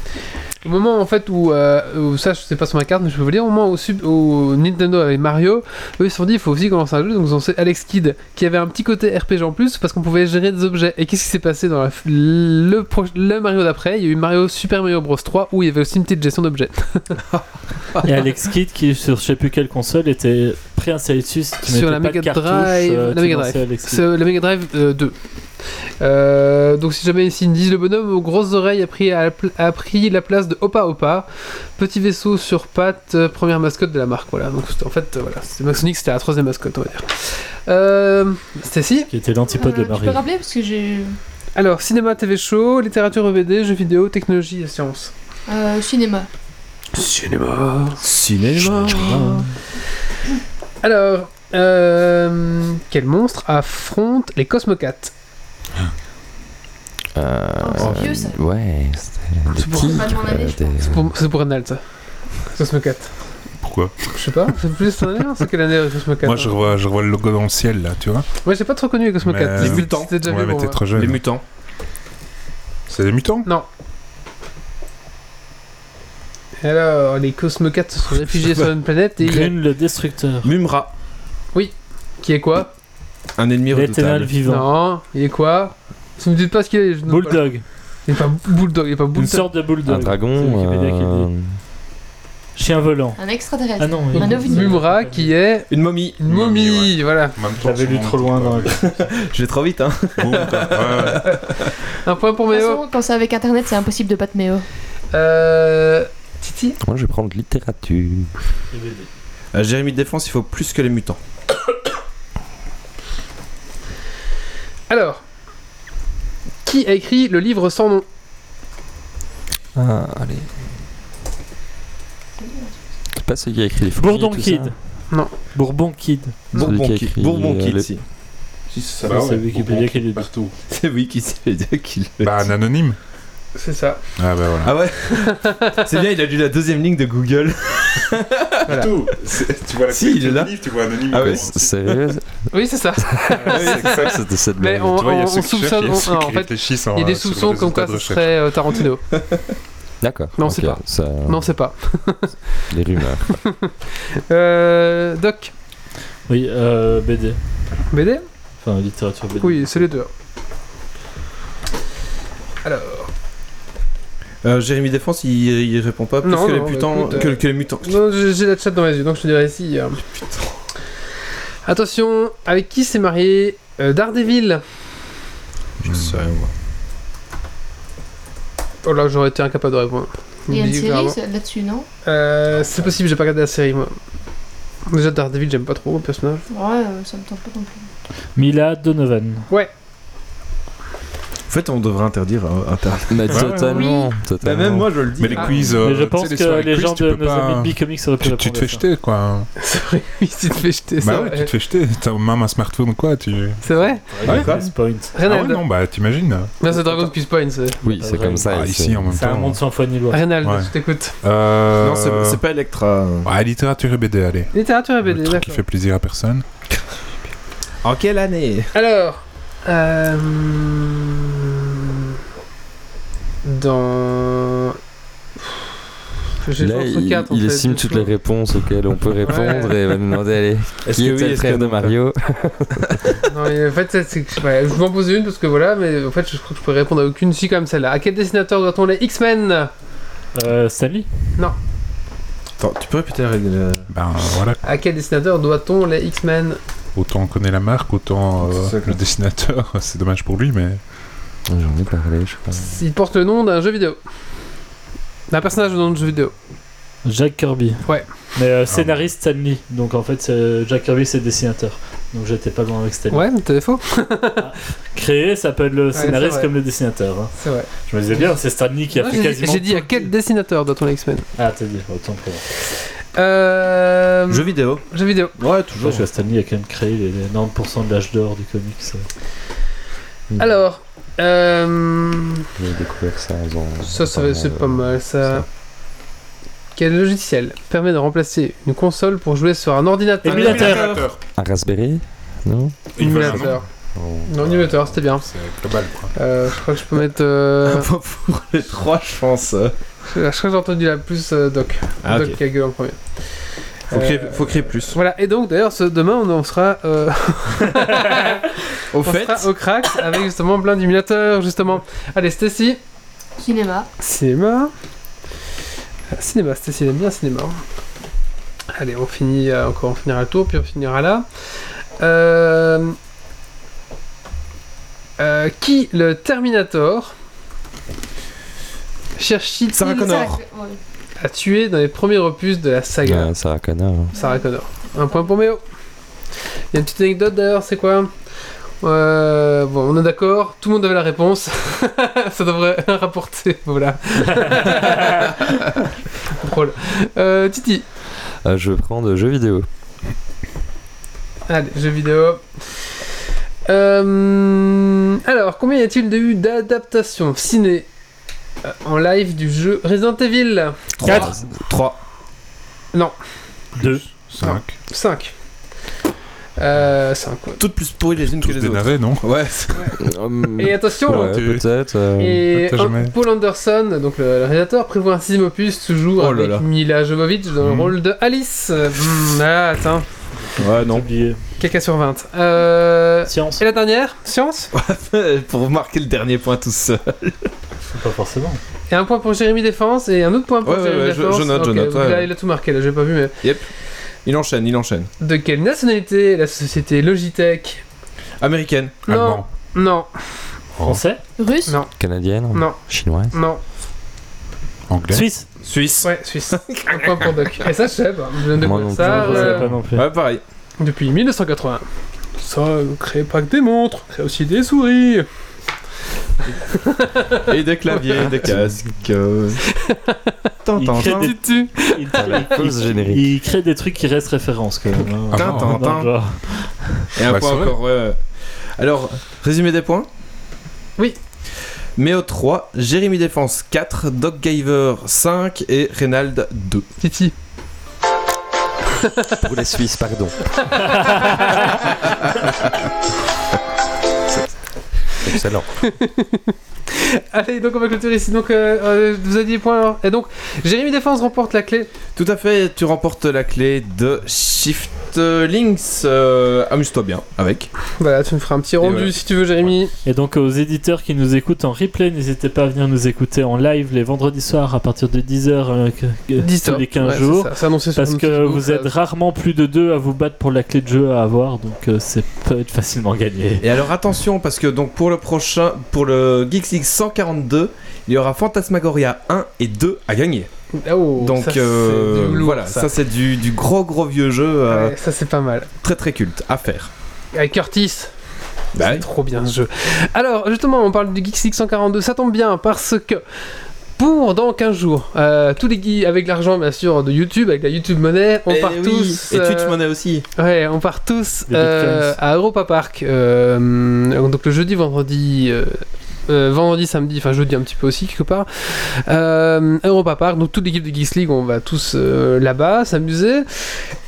Au moment en fait où, euh, où ça je sais pas sur ma carte mais je peux vous dire au moment où, Nintendo avait Mario eux ils se sont dit il faut aussi commencer un jeu. Donc ils ont fait Alex Kidd qui avait un petit côté RPG en plus parce qu'on pouvait gérer des objets. Et qu'est-ce qui s'est passé dans la le, le Mario d'après? Il y a eu Mario Super Mario Bros. 3 où il y avait aussi une petite gestion d'objets. Et Alex Kidd, qui sur je sais plus quelle console, était préinstallé dessus. Si tu Sur mettais la Mega Drive, euh, la Mega Drive. La Mega Drive euh, 2 Euh, donc si jamais ici ils me disent le bonhomme aux grosses oreilles a pris, a, pris la place de Opa Opa, petit vaisseau sur pattes, euh, première mascotte de la marque. Voilà. Donc en fait, euh, voilà, c'était Maxonic, c'était la troisième mascotte, on va dire. Euh, Stacy Qui était l'antipode Euh, de tu peux rappeler parce que j'ai. Alors, cinéma, TV show, littérature EVD, jeux vidéo, technologie et sciences. Euh, cinéma. Cinéma. Cinéma. Alors, euh, quel monstre affronte les Cosmocats Euh, Oh, c'est vieux, ça. Ouais, c'était des année, euh, des-. C'est pour, c'est pour ça. Cosmocat. Pourquoi Je sais pas, c'est plus cette année, hein, c'est quelle année le Cosmocat Moi, je revois, je revois le logo dans le ciel, là, tu vois. Moi, j'ai pas trop connu les. Mais- C'était- Les mutants. C'était déjà Ouais, vu mais pour t'es moi. trop jeune. Les mutants. C'est des mutants Non. Alors, les Cosmocats se sont réfugiés sur une planète et il y a- Green le destructeur. Mumra. qui est quoi? Un ennemi L'éternel redoutable. vivant. Non, il est quoi? Si vous me dites pas ce qu'il est, je ne sais pas. Bulldog. Il est pas Bulldog, il est pas Une Bulldog. sorte de Un bulldog. C'est dragon. Wikipédia qui le euh, dit. Chien volant. Un extraterrestre. Ah non, Un ovni. Mumra qui est Une momie. une momie, Momie, voilà. En même temps, J'avais lu trop loin dans pas. le... Je vais trop vite, hein. Boum, quoi. Ouais. Un point pour De toute Méo. façon, quand c'est avec internet, c'est impossible de battre Méo. Euh. Titi Moi, je vais prendre littérature. Euh, Jérémy de Défense, il faut plus que les mutants. Alors. Qui a écrit le livre sans nom Ah, allez. C'est pas celui qui a écrit les fouilles, Bourdon tout Kid. Non. Bourbon Kid. Bourbon qui a Kid. écrit, Bourbon euh, Kid, les- si. Si, c'est ça. Bah ouais, Wikipédia qui le dit. Partout. C'est qui c'est qui le Bah, un anonyme. C'est ça. Ah, bah voilà. Ah ouais C'est bien, il a lu la deuxième ligne de Google. Voilà. Tout. Tu vois la Si, il est là. livre, tu vois anonyme. Ah ouais. Sérieux Oui, c'est ça. C'est ça, c'était cette Mais on, Tu vois, il y a on- on cherchent, soupçonne. on- en fait, réfléchissent il y a des soupçons comme quoi ce serait euh, Tarantino. D'accord. Non, c'est pas. Ça... Non, c'est pas. Les rumeurs. Euh, Doc, Oui, euh, BD. BD Enfin, littérature BD. Oui, c'est les deux. Alors, Euh, Jérémy Défense, il, il répond pas plus Non, que, les non, bah, écoute, que, euh, que les mutants. non, j'ai la chat dans les yeux, donc je te dirai ici. euh. Attention, avec qui s'est marié euh, Daredevil? Je sais rien, moi. Oh là, j'aurais été incapable de répondre. Il y a une série là-dessus, non? Euh, c'est possible, j'ai pas regardé la série moi. Déjà Daredevil, j'aime pas trop le personnage. Ouais, ça me tente pas non plus. Mila Donovan. En fait, on devrait interdire euh, Internet. Mais Ouais, totalement. totalement. Bah, même moi, je le dis. Mais les Ah. quiz. Mais euh, je pense que les gens de peux nos pas- amis de B-Comics auraient pu Tu, te fais ça. jeter, quoi. C'est vrai, oui, tu te fais jeter. Bah ouais, tu te fais jeter. T'as même un smartphone ou quoi tu... C'est vrai Quiz Point. Ah ouais, Renald. non, bah t'imagines. Non, c'est Dragon Quiz Point. Oui, c'est comme ça. Ah, ici. en même C'est un temps. monde sans foi ni loi. Ouais. je t'écoute. Euh... Non, c'est pas Electra. Ah, littérature et BD, allez. Littérature et BD, truc qui d'accord. fait plaisir à personne. En quelle année? Alors, euh, dans. J'ai Là, il, il fait, estime toutes les réponses auxquelles on peut répondre et va nous demander allez, Est-ce qui que était oui, le est-ce frère de non Mario Non, et en fait, c'est- c'est que je vais en poser une parce que voilà, mais en fait, je crois que je pourrais répondre à aucune si comme celle-là. À quel dessinateur doit-on les X-Men? Euh, Stanley Attends, tu peux répéter la règle euh, Ben voilà, À quel dessinateur doit-on les X-Men? Autant on connaît la marque, autant euh, le dessinateur, c'est dommage pour lui, mais. J'en ai parlé, je crois. Il porte le nom d'un jeu vidéo. D'un personnage dans le jeu vidéo. Jack Kirby. Ouais. Mais euh, scénariste Stanley. Donc en fait, c'est- Jack Kirby, c'est dessinateur. Donc j'étais pas loin avec Stanley. Ouais, mais t'avais faux. Créé, ça peut être le scénariste comme le dessinateur. hein. C'est vrai. Je me disais bien, c'est Stanley qui a Moi, fait j'ai- quasiment. J'ai dit à quel dessinateur doit-on les X-Men Ah, t'as dit, autant pour moi. Euh. Jeux vidéo. Jeux vidéo. Ouais, Je toujours. pense que Stanley a quand même créé les les 90% de l'âge d'or du comics. Alors. Euh... J'ai découvert ça en Ça, ça c'est pas mal ça. Quel logiciel permet de remplacer une console pour jouer sur un ordinateur? Émulateur. Un Raspberry Non? Un. Émulateur. Non, émulateur, c'était bien. C'est global, quoi. Euh, je crois que je peux mettre. euh, pour les trois, je pense. Je je crois que j'ai entendu la plus euh, Doc. Ah, Doc ok. qui a gueulé en premier. Faut, créer, Euh, faut créer plus. Voilà, et donc d'ailleurs, ce- demain on en sera, euh, Au on fait, sera au crack avec justement plein d'émulateurs, justement. Allez, Stacy, Cinéma. cinéma. Euh, Cinéma, Stacy elle aime bien cinéma. Allez, on finit euh, encore, on finira le tour, puis on finira là. Euh, Euh, qui le Terminator cherche-t-il Sarah Connor. Ouais. À tuer dans les premiers opus de la saga Ouais, Sarah Connor. hein. Sarah Connor. Un point pour Méo. Il y a une petite anecdote d'ailleurs, c'est quoi? Euh, Bon, on est d'accord, tout le monde avait la réponse. Ça devrait rapporter, voilà. Drôle. Euh, Titi, Euh, je prends de jeux vidéo. allez, jeux vidéo. Alors, combien y a-t-il de eu d'adaptations ciné en live du jeu Resident Evil 4, 3. 2, 5. 5. Euh, 5, ouais. Toutes plus pourries les unes que Tous les des autres. navets, non Ouais. Et attention, ouais, peut-être. euh, Et T'as jamais- Paul Anderson, donc le, le réalisateur, prévoit un sixième opus toujours Oh là avec là. Mila Jovovich dans le Mhm. rôle de Alice. Euh, hmm, ah, attends, Ouais, non. oublié. Caca sur 20. Euh, Science, et la dernière, science. pour marquer le dernier point tout seul. pas forcément. Et un point pour Jérémy Défense et un autre point pour Ouais, ouais, Jérémy ouais, je- Défense. je note, je note, ouais, là, ouais. il a tout marqué, là, j'ai pas vu, mais. Il enchaîne, il enchaîne. De quelle nationalité est la société Logitech? Américaine. Non, Allemand. non, Français, Russe? Non, Canadienne? Non, Chinoise? Non. Anglais? Suisse. Suisse. Ouais, Suisse. un point pour Doc. Et ça, je sais pas. Je viens de Moi non ça. Je euh, pas non plus. Ouais, pareil. Depuis 1980. Ça ne crée pas que des montres, crée aussi des souris. Et des claviers, des casques. euh. Tant, Il crée des- Tu- Il, crée des trucs qui restent référence quand même. hein. Ah. Et un Bah, point encore, ouais. Alors, résumé des points Oui. Méo 3, Jérémy Défense 4, Doc Giver 5 et Reynald 2. Titi. Pour les Suisses, pardon. Excellent. Allez, donc on va clôturer ici. Donc, euh, euh, vous avez dit points alors. Et donc, Jérémy Défense remporte la clé. Tout à fait, tu remportes la clé de Shift Links. euh, Amuse-toi bien avec. Voilà, tu me feras un petit rendu si tu veux, Jérémy. Et donc aux éditeurs qui nous écoutent en replay, n'hésitez pas à venir nous écouter en live les vendredis soirs à partir de 10h tous les 15 Ouais, jours. ça, Parce que vous ça- êtes rarement plus de deux à vous battre pour la clé de jeu à avoir, donc euh, c'est peut être facilement gagné. Et alors attention, parce que donc pour le prochain, pour le Geeks League 142, il y aura Phantasmagoria 1 et 2 à gagner. Oh, donc ça, euh, lourd, voilà, ça, c'est du, du gros gros vieux jeu euh, Ouais, ça c'est pas mal. très très culte à faire. Avec Curtis. Bah, C'est trop bien ce jeu. Alors, justement, on parle du Geeks League 142. Ça tombe bien parce que pour dans 15 jours, euh, tous les geeks, avec l'argent bien sûr de YouTube, avec la YouTube monnaie, on et part Eh oui, tous. Et Twitch euh, Money aussi. Ouais, on part tous euh, à Europa Park. donc le jeudi, vendredi. Euh, vendredi, samedi, enfin jeudi un petit peu aussi quelque part. Euh, Europa Park, donc toute l'équipe de Geeks League, on va tous euh, là-bas s'amuser.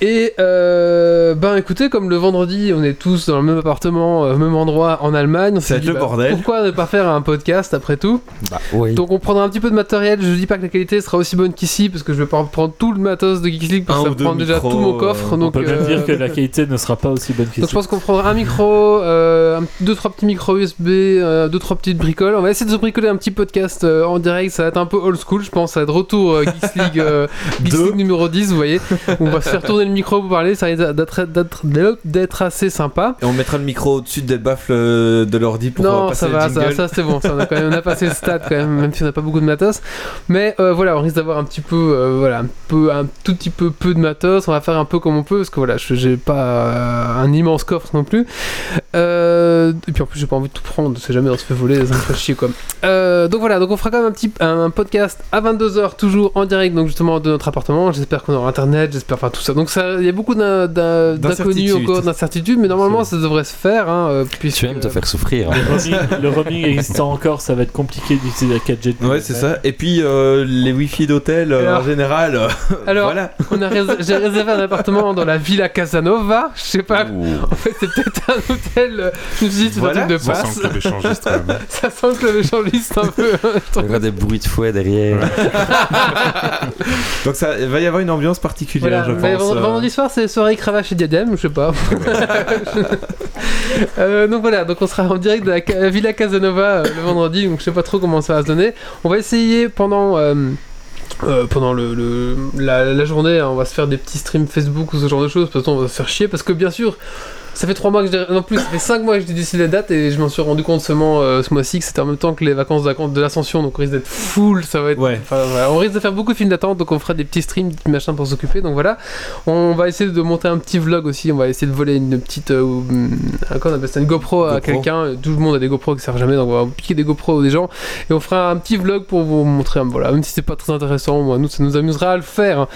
Et euh, ben écoutez, comme le vendredi, on est tous dans le même appartement, euh, même endroit en Allemagne, on dit, le bah, bordel. Pourquoi ne pas faire un podcast après tout? Bah oui. Donc on prendra un petit peu de matériel. Je dis pas que la qualité sera aussi bonne qu'ici parce que je vais pas prendre tout le matos de Geeks League parce que ça prend déjà tout mon euh, coffre. On donc, peut même dire que la qualité ne sera pas aussi bonne donc je qu'ici. pense qu'on prendra un micro, euh, un, deux trois petits micros USB, euh, deux trois petites On va essayer de se bricoler un petit podcast euh, en direct. Ça va être un peu old school, je pense. Ça va être retour euh, Geeks League, euh, Geeks Deux. League numéro 10, vous voyez. On va se faire tourner le micro pour parler. Ça risque d'être- assez sympa. Et on mettra le micro au-dessus des baffles euh, de l'ordi pour euh, non, passer ça va, ça, ça c'est bon. Ça, on, a quand même, on a passé le stade quand même, même si on n'a pas beaucoup de matos. Mais euh, voilà, on risque d'avoir un petit peu, euh, voilà, un peu, un tout petit peu peu de matos. On va faire un peu comme on peut parce que voilà, je- j'ai pas euh, un immense coffre non plus. Euh, et puis en plus, j'ai pas envie de tout prendre. C'est jamais on se fait voler, ça me fait chier quoi. Euh, donc voilà, donc on fera quand même un petit un, podcast à 22h toujours en direct, donc justement de notre appartement. J'espère qu'on aura internet, j'espère enfin tout ça. Donc ça, il y a beaucoup d'in- d'in- d'inconnus D'incertitudes. encore, d'incertitudes, mais normalement ça devrait se faire. Hein, euh, puisque- Tu aimes te faire souffrir. hein. Le roaming, existant encore, ça va être compliqué d'utiliser la 4G. de Ouais, c'est ça. Et puis euh, les wifi d'hôtel euh, Alors- en général. euh, Alors, voilà. On a rés- j'ai réservé un appartement dans la Villa Casanova. Je sais pas. En fait, c'est peut-être un hôtel. Je me suis dit, c'est Voilà, un truc de Ça passe. sent Ça sent que le un peu. Il y aura des bruits de fouet derrière. Donc ça il va y avoir une ambiance particulière, Voilà, je mais pense. vend- euh. vendredi soir, c'est soirée cravache et diadème, je sais pas. Euh, donc voilà, donc on sera en direct de la Ca- Villa Casanova euh, le vendredi, donc je sais pas trop comment ça va se donner. On va essayer pendant. euh, euh, pendant le, le- la, la journée, hein, on va se faire des petits streams Facebook ou ce genre de choses, parce qu'on va se faire chier, parce que bien sûr, Ça fait 3 mois que je non plus, ça fait 5 mois que j'ai décidé la date et je m'en suis rendu compte seulement euh, ce mois-ci que c'était en même temps que les vacances de l'ascension donc on risque d'être full, ça va être Ouais. enfin, voilà, on risque de faire beaucoup de films d'attente donc on fera des petits streams, des petits machins pour s'occuper donc voilà. On va essayer de monter un petit vlog aussi, on va essayer de voler une petite euh, hum, comment on appelle ça, une GoPro à quelqu'un, tout le monde a des GoPro qui servent jamais donc on va piquer des GoPro des gens et on fera un petit vlog pour vous montrer voilà, même si c'est pas très intéressant, moi nous ça nous amusera à le faire.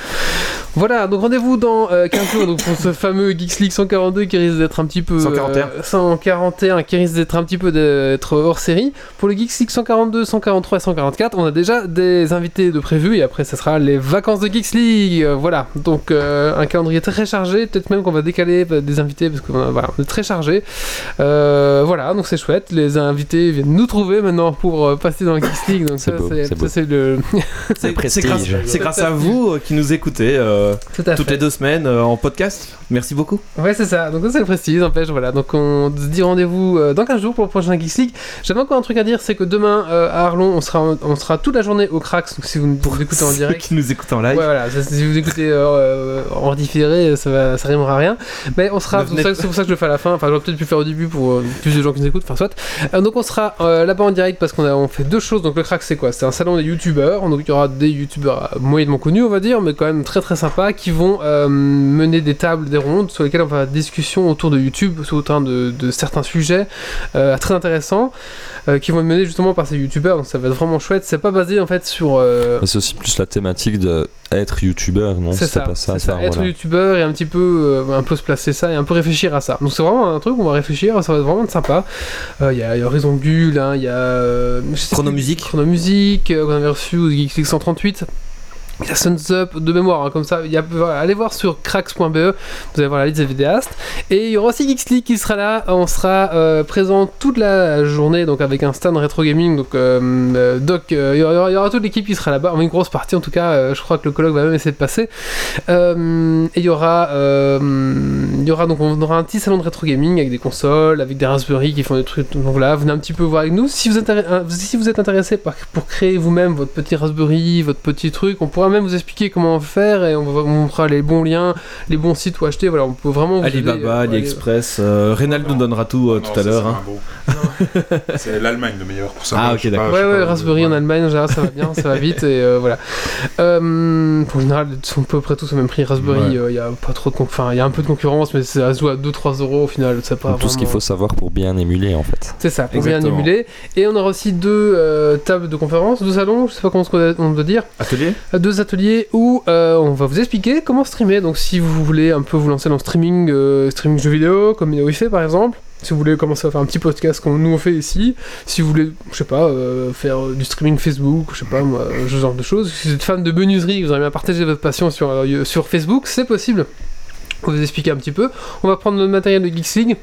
Voilà, donc rendez-vous dans euh, 15 jours donc pour ce fameux Geeks League 142 qui risque d'être un petit peu 141. euh, 141 qui risque d'être un petit peu d'être hors série. Pour le Geeks League 142, 143 et 144, on a déjà des invités de prévus et après ça sera les vacances de Geeks League. Euh, voilà, donc euh, un calendrier très chargé, peut-être même qu'on va décaler euh, des invités parce que euh, voilà, on est très chargé. Euh, voilà, donc c'est chouette. Les invités viennent nous trouver maintenant pour euh, passer dans le Geeks League. Donc C'est ça, c'est le C'est prestige. c'est grâce, à vous euh, qui nous écoutez euh, tout à toutes fait. les deux semaines euh, en podcast. Merci beaucoup. Ouais, c'est ça. Donc, ça, c'est le prestige, n'empêche. Voilà. Donc, on se dit rendez-vous euh, dans 15 jours pour le prochain Geeks League. J'avais encore un truc à dire c'est que demain, euh, à Arlon, on sera, on sera toute la journée au Cracks. Donc, si vous nous écoutez en Ceux direct. qui nous écoutent en Ouais, live. voilà. ça, si vous écoutez euh, en différé, ça, va, ça rimera à rien. Mais on sera. C'est pour, ça que- c'est pour ça que je le fais à la fin. Enfin, j'aurais peut-être pu le faire au début pour plus de gens qui nous écoutent. Enfin, soit. Euh, donc, on sera là-bas en direct parce qu'on a, on fait deux choses. Donc, le Cracks, c'est quoi? C'est un salon des youtubeurs. Donc, il y aura des youtubeurs moyennement connus, on va dire, mais quand même très très sympas qui vont mener des tables, des rondes sur lesquelles on va avoir des discussions autour de YouTube, autour de, de certains sujets euh, très intéressants euh, qui vont être menés justement par ces youtubeurs. Donc, ça va être vraiment chouette. C'est pas basé en fait sur. euh, c'est aussi plus la thématique de être youtubeur, non c'est ça, pas ça, c'est ça. ça, être voilà. youtubeur et un petit peu, euh, un peu se placer ça et un peu réfléchir à ça. Donc c'est vraiment un truc où on va réfléchir, ça va être vraiment sympa. Il y, a- il y a Horizon Bull, hein, il y a euh, Chronomusique. Chronomusique euh, qu'on avait reçu au Geeks League 138. Il y a Suns Up de mémoire, hein, comme ça. Il y a, allez voir sur cracks.be, vous allez voir la liste des vidéastes. Et il y aura aussi Geeks League qui sera là. On sera euh, présent toute la journée, donc avec un stand rétro gaming. Donc, euh, euh, Doc, il y, aura, toute l'équipe qui sera là-bas. Une grosse partie, en tout cas. je crois que le colloque va même essayer de passer. Et il y aura, il y aura donc on aura un petit salon de rétro gaming avec des consoles, avec des Raspberry qui font des trucs. Donc voilà, venez un petit peu voir avec nous. Si vous, êtes intéressé pour créer vous-même votre petit Raspberry, votre petit truc, on pourra même vous expliquer comment faire et on, va, on fera les bons liens, les bons sites où acheter. Voilà, on peut vraiment vous aider, Alibaba, euh, AliExpress. euh, Reynald nous donnera tout euh, Non, tout à ça, l'heure. c'est hein. c'est l'Allemagne le meilleur pour ça. Ah, ok, d'accord. Ouais, ouais, Raspberry en ouais. Allemagne, en général, ça va bien, ça va vite, et euh, voilà. Euh, en général, ils sont à peu près tous au même prix. Raspberry, Ouais. il y a pas trop de enfin, il y a un peu de concurrence, mais ça se joue à 2-3 euros au final. Pas Tout ce qu'il faut savoir pour bien émuler en fait. C'est ça, pour bien émuler. Et on aura aussi deux euh, tables de conférence, deux salons, je sais pas comment on doit dire, Atelier? Euh, deux ateliers où euh, on va vous expliquer comment streamer. Donc si vous voulez un peu vous lancer dans le streaming, euh, streaming jeux vidéo, comme il fait par exemple. Si vous voulez commencer à faire un petit podcast comme nous on fait ici, si vous voulez, je sais pas, euh, faire du streaming Facebook, je sais pas moi, ce genre de choses. Si vous êtes fan de menuiserie, vous aimez bien partager votre passion sur, sur Facebook, c'est possible. On va vous expliquer un petit peu. On va prendre notre matériel de Geeks League,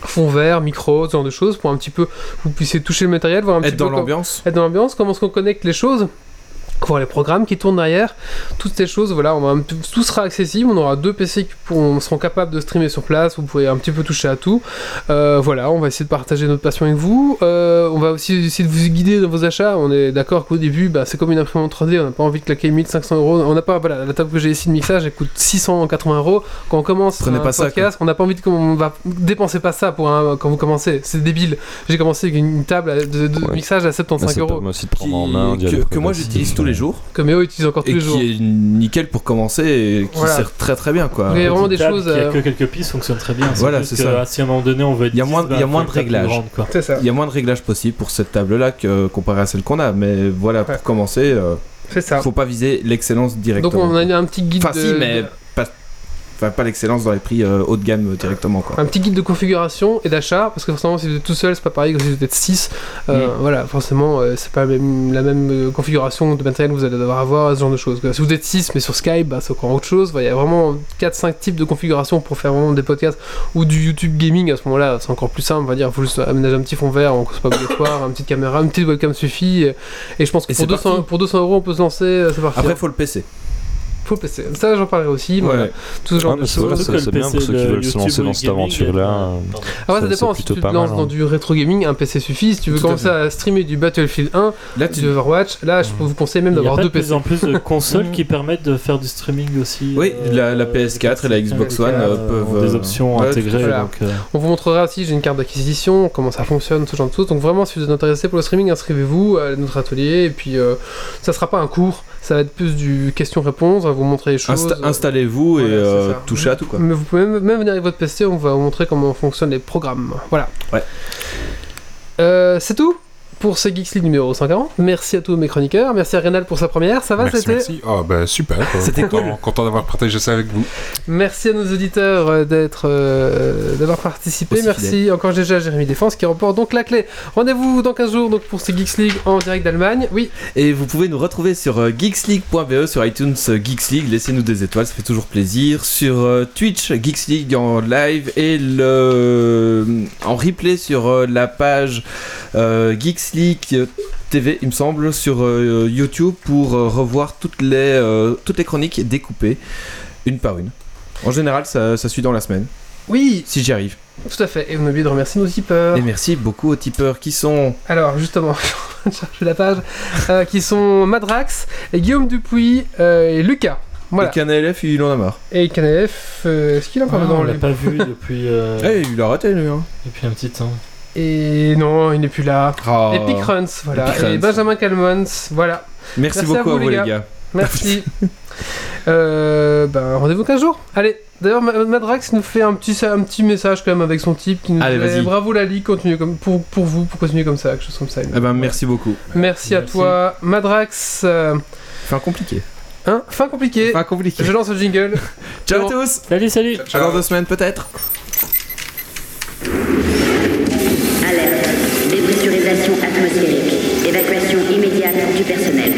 fond vert, micro, ce genre de choses, pour un petit peu vous puissiez toucher le matériel, voir un Être petit dans peu l'ambiance. être dans l'ambiance, comment est-ce qu'on connecte les choses voir les programmes qui tournent derrière, toutes ces choses, voilà, on va, un peu- tout sera accessible, on aura deux PC qui pourront- seront capables de streamer sur place, vous pourrez un petit peu toucher à tout, Euh, voilà, on va essayer de partager notre passion avec vous, Euh, on va aussi essayer de vous guider dans vos achats, on est d'accord qu'au début, bah, c'est comme une imprimante 3D, on n'a pas envie de claquer 1500 euros, on n'a pas, voilà, la table que j'ai ici de mixage, elle coûte 680 euros, quand on commence Prenez un pas ça, on n'a pas envie de, on va dépenser pas ça pour un, quand vous commencez, c'est débile, j'ai commencé avec une table de, de Ouais. mixage à Mais 75 ça euros, permet aussi de Qui- prendre en main. d'y aller que, que moi j'utilise tous les jours que Méo utilise encore tous et les jours. qui est nickel pour commencer et qui Voilà. sert très très bien quoi. Mais- Il y a vraiment des choses, Qui a euh, que quelques pistes fonctionne très bien. Voilà, c'est ça. ah, Si à un moment donné on veut être Il y a 10, moins- bah, il y a faut moins de réglages. Il y a moins de réglages possibles pour cette table là que comparé à celle qu'on a, mais voilà pour commencer, euh, C'est ça. faut pas viser l'excellence Donc directement. on a un petit guide. Enfin de- si, mais enfin, pas l'excellence dans les prix euh, haut de gamme euh, directement quoi. Un petit guide de configuration et d'achat, parce que forcément si vous êtes tout seul, c'est pas pareil que si vous êtes 6. Euh, Mm. Voilà, forcément, c'est pas la même, la même configuration de matériel que vous allez devoir avoir, ce genre de choses. Si vous êtes 6 mais sur Skype, bah, c'est encore autre chose. Il y a vraiment 4-5 types de configurations pour faire vraiment des podcasts ou du YouTube gaming à ce moment-là, c'est encore plus simple. On va dire, il faut juste aménager un petit fond vert, c'est pas obligatoire, une petite caméra, une petite webcam suffit. Et, et je pense que pour c'est 200, parti. pour 200 euros, on peut se lancer, c'est parti. Après faut le PC. Faut PC. Ça, j'en parlerai aussi. Voilà. Tout ce genre de choses. c'est bien PC, pour ceux qui le veulent se lancer dans cette aventure-là. euh. Ah ouais, ça Ça, dépend. Si tu te lances dans hein. du rétro gaming, un PC suffit. Si tu veux commencer à streamer du Battlefield 1, Là, tu... du Overwatch, là, je peux vous conseiller même Il y a d'avoir pas deux de plus PC. en plus de consoles qui permettent de faire du streaming aussi. Oui, euh, la- la PS4 et la Xbox One, euh, ont peuvent, des options intégrées. On vous montrera aussi, j'ai une carte d'acquisition, comment ça fonctionne, ce genre de choses. Donc vraiment, si vous êtes intéressé pour le streaming, inscrivez-vous à notre atelier. Et puis, ça sera pas un cours, ça va être plus du question-réponse. Vous montrer les choses. Insta- installez-vous et Voilà, euh, touchez à tout quoi. Mais vous pouvez même, même venir avec votre PC, on va vous montrer comment fonctionnent les programmes. Voilà. Ouais. Euh, c'est tout? Pour ce Geeks League numéro 140. Merci à tous mes chroniqueurs. Merci à Rénal pour sa première. Ça va, Merci, c'était merci. Oh, bah super. C'était content- cool. Content d'avoir partagé ça avec vous. Merci à nos auditeurs euh, d'être, euh, d'avoir participé. Aussi Merci encore déjà à Jérémy Défense qui remporte donc la clé. Rendez-vous dans 15 jours donc pour ce Geeks League en direct d'Allemagne. Oui, Et vous pouvez nous retrouver sur euh, geeksleague.be, sur iTunes euh, Geeks League. Laissez-nous des étoiles, ça fait toujours plaisir. Sur euh, Twitch, Geeks League en live et le en replay sur euh, la page euh, Geeks League TV, il me semble, sur euh, YouTube pour euh, revoir toutes les, euh, toutes les chroniques découpées une par une. En général, ça, ça suit dans la semaine, oui, si j'y arrive. tout à fait. Et on a oublié de remercier nos tipeurs. Et merci beaucoup aux tipeurs qui sont Alors justement, je vais chercher la page, euh, qui sont Madrax, et Guillaume Dupuis euh, et Lucas. Voilà. le KNLF, il en a marre. Et euh, est-ce qu'il est encore ah, dedans on l'a pas vu depuis, euh, Eh, il a raté lui. Hein. depuis un petit temps. Et non, il n'est plus là. Ah. Epic Runs, voilà. Epic Et. Benjamin Calmons, voilà. Merci, Merci à beaucoup vous, à vous, les les gars. gars. Merci. euh, ben, rendez-vous 15 jours. Allez, d'ailleurs, Ma- Madrax nous fait un petit, un petit message quand même avec son type qui nous Allez, dit vas-y. Bravo la Ligue, continuez comme, pour, pour vous, pour continuer comme ça, quelque chose comme ça. Eh ben, merci beaucoup. Merci, à toi, Madrax. euh, Fin compliqué. hein, fin compliqué. Fin compliqué. Je lance le jingle. Ciao à tous. Salut, salut À dans deux semaines peut-être. Alerte. Dépressurisation atmosphérique. Évacuation immédiate du personnel.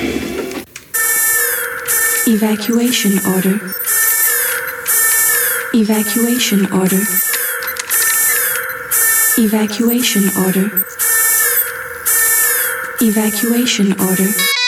Evacuation order. Evacuation order. Evacuation order. Evacuation order.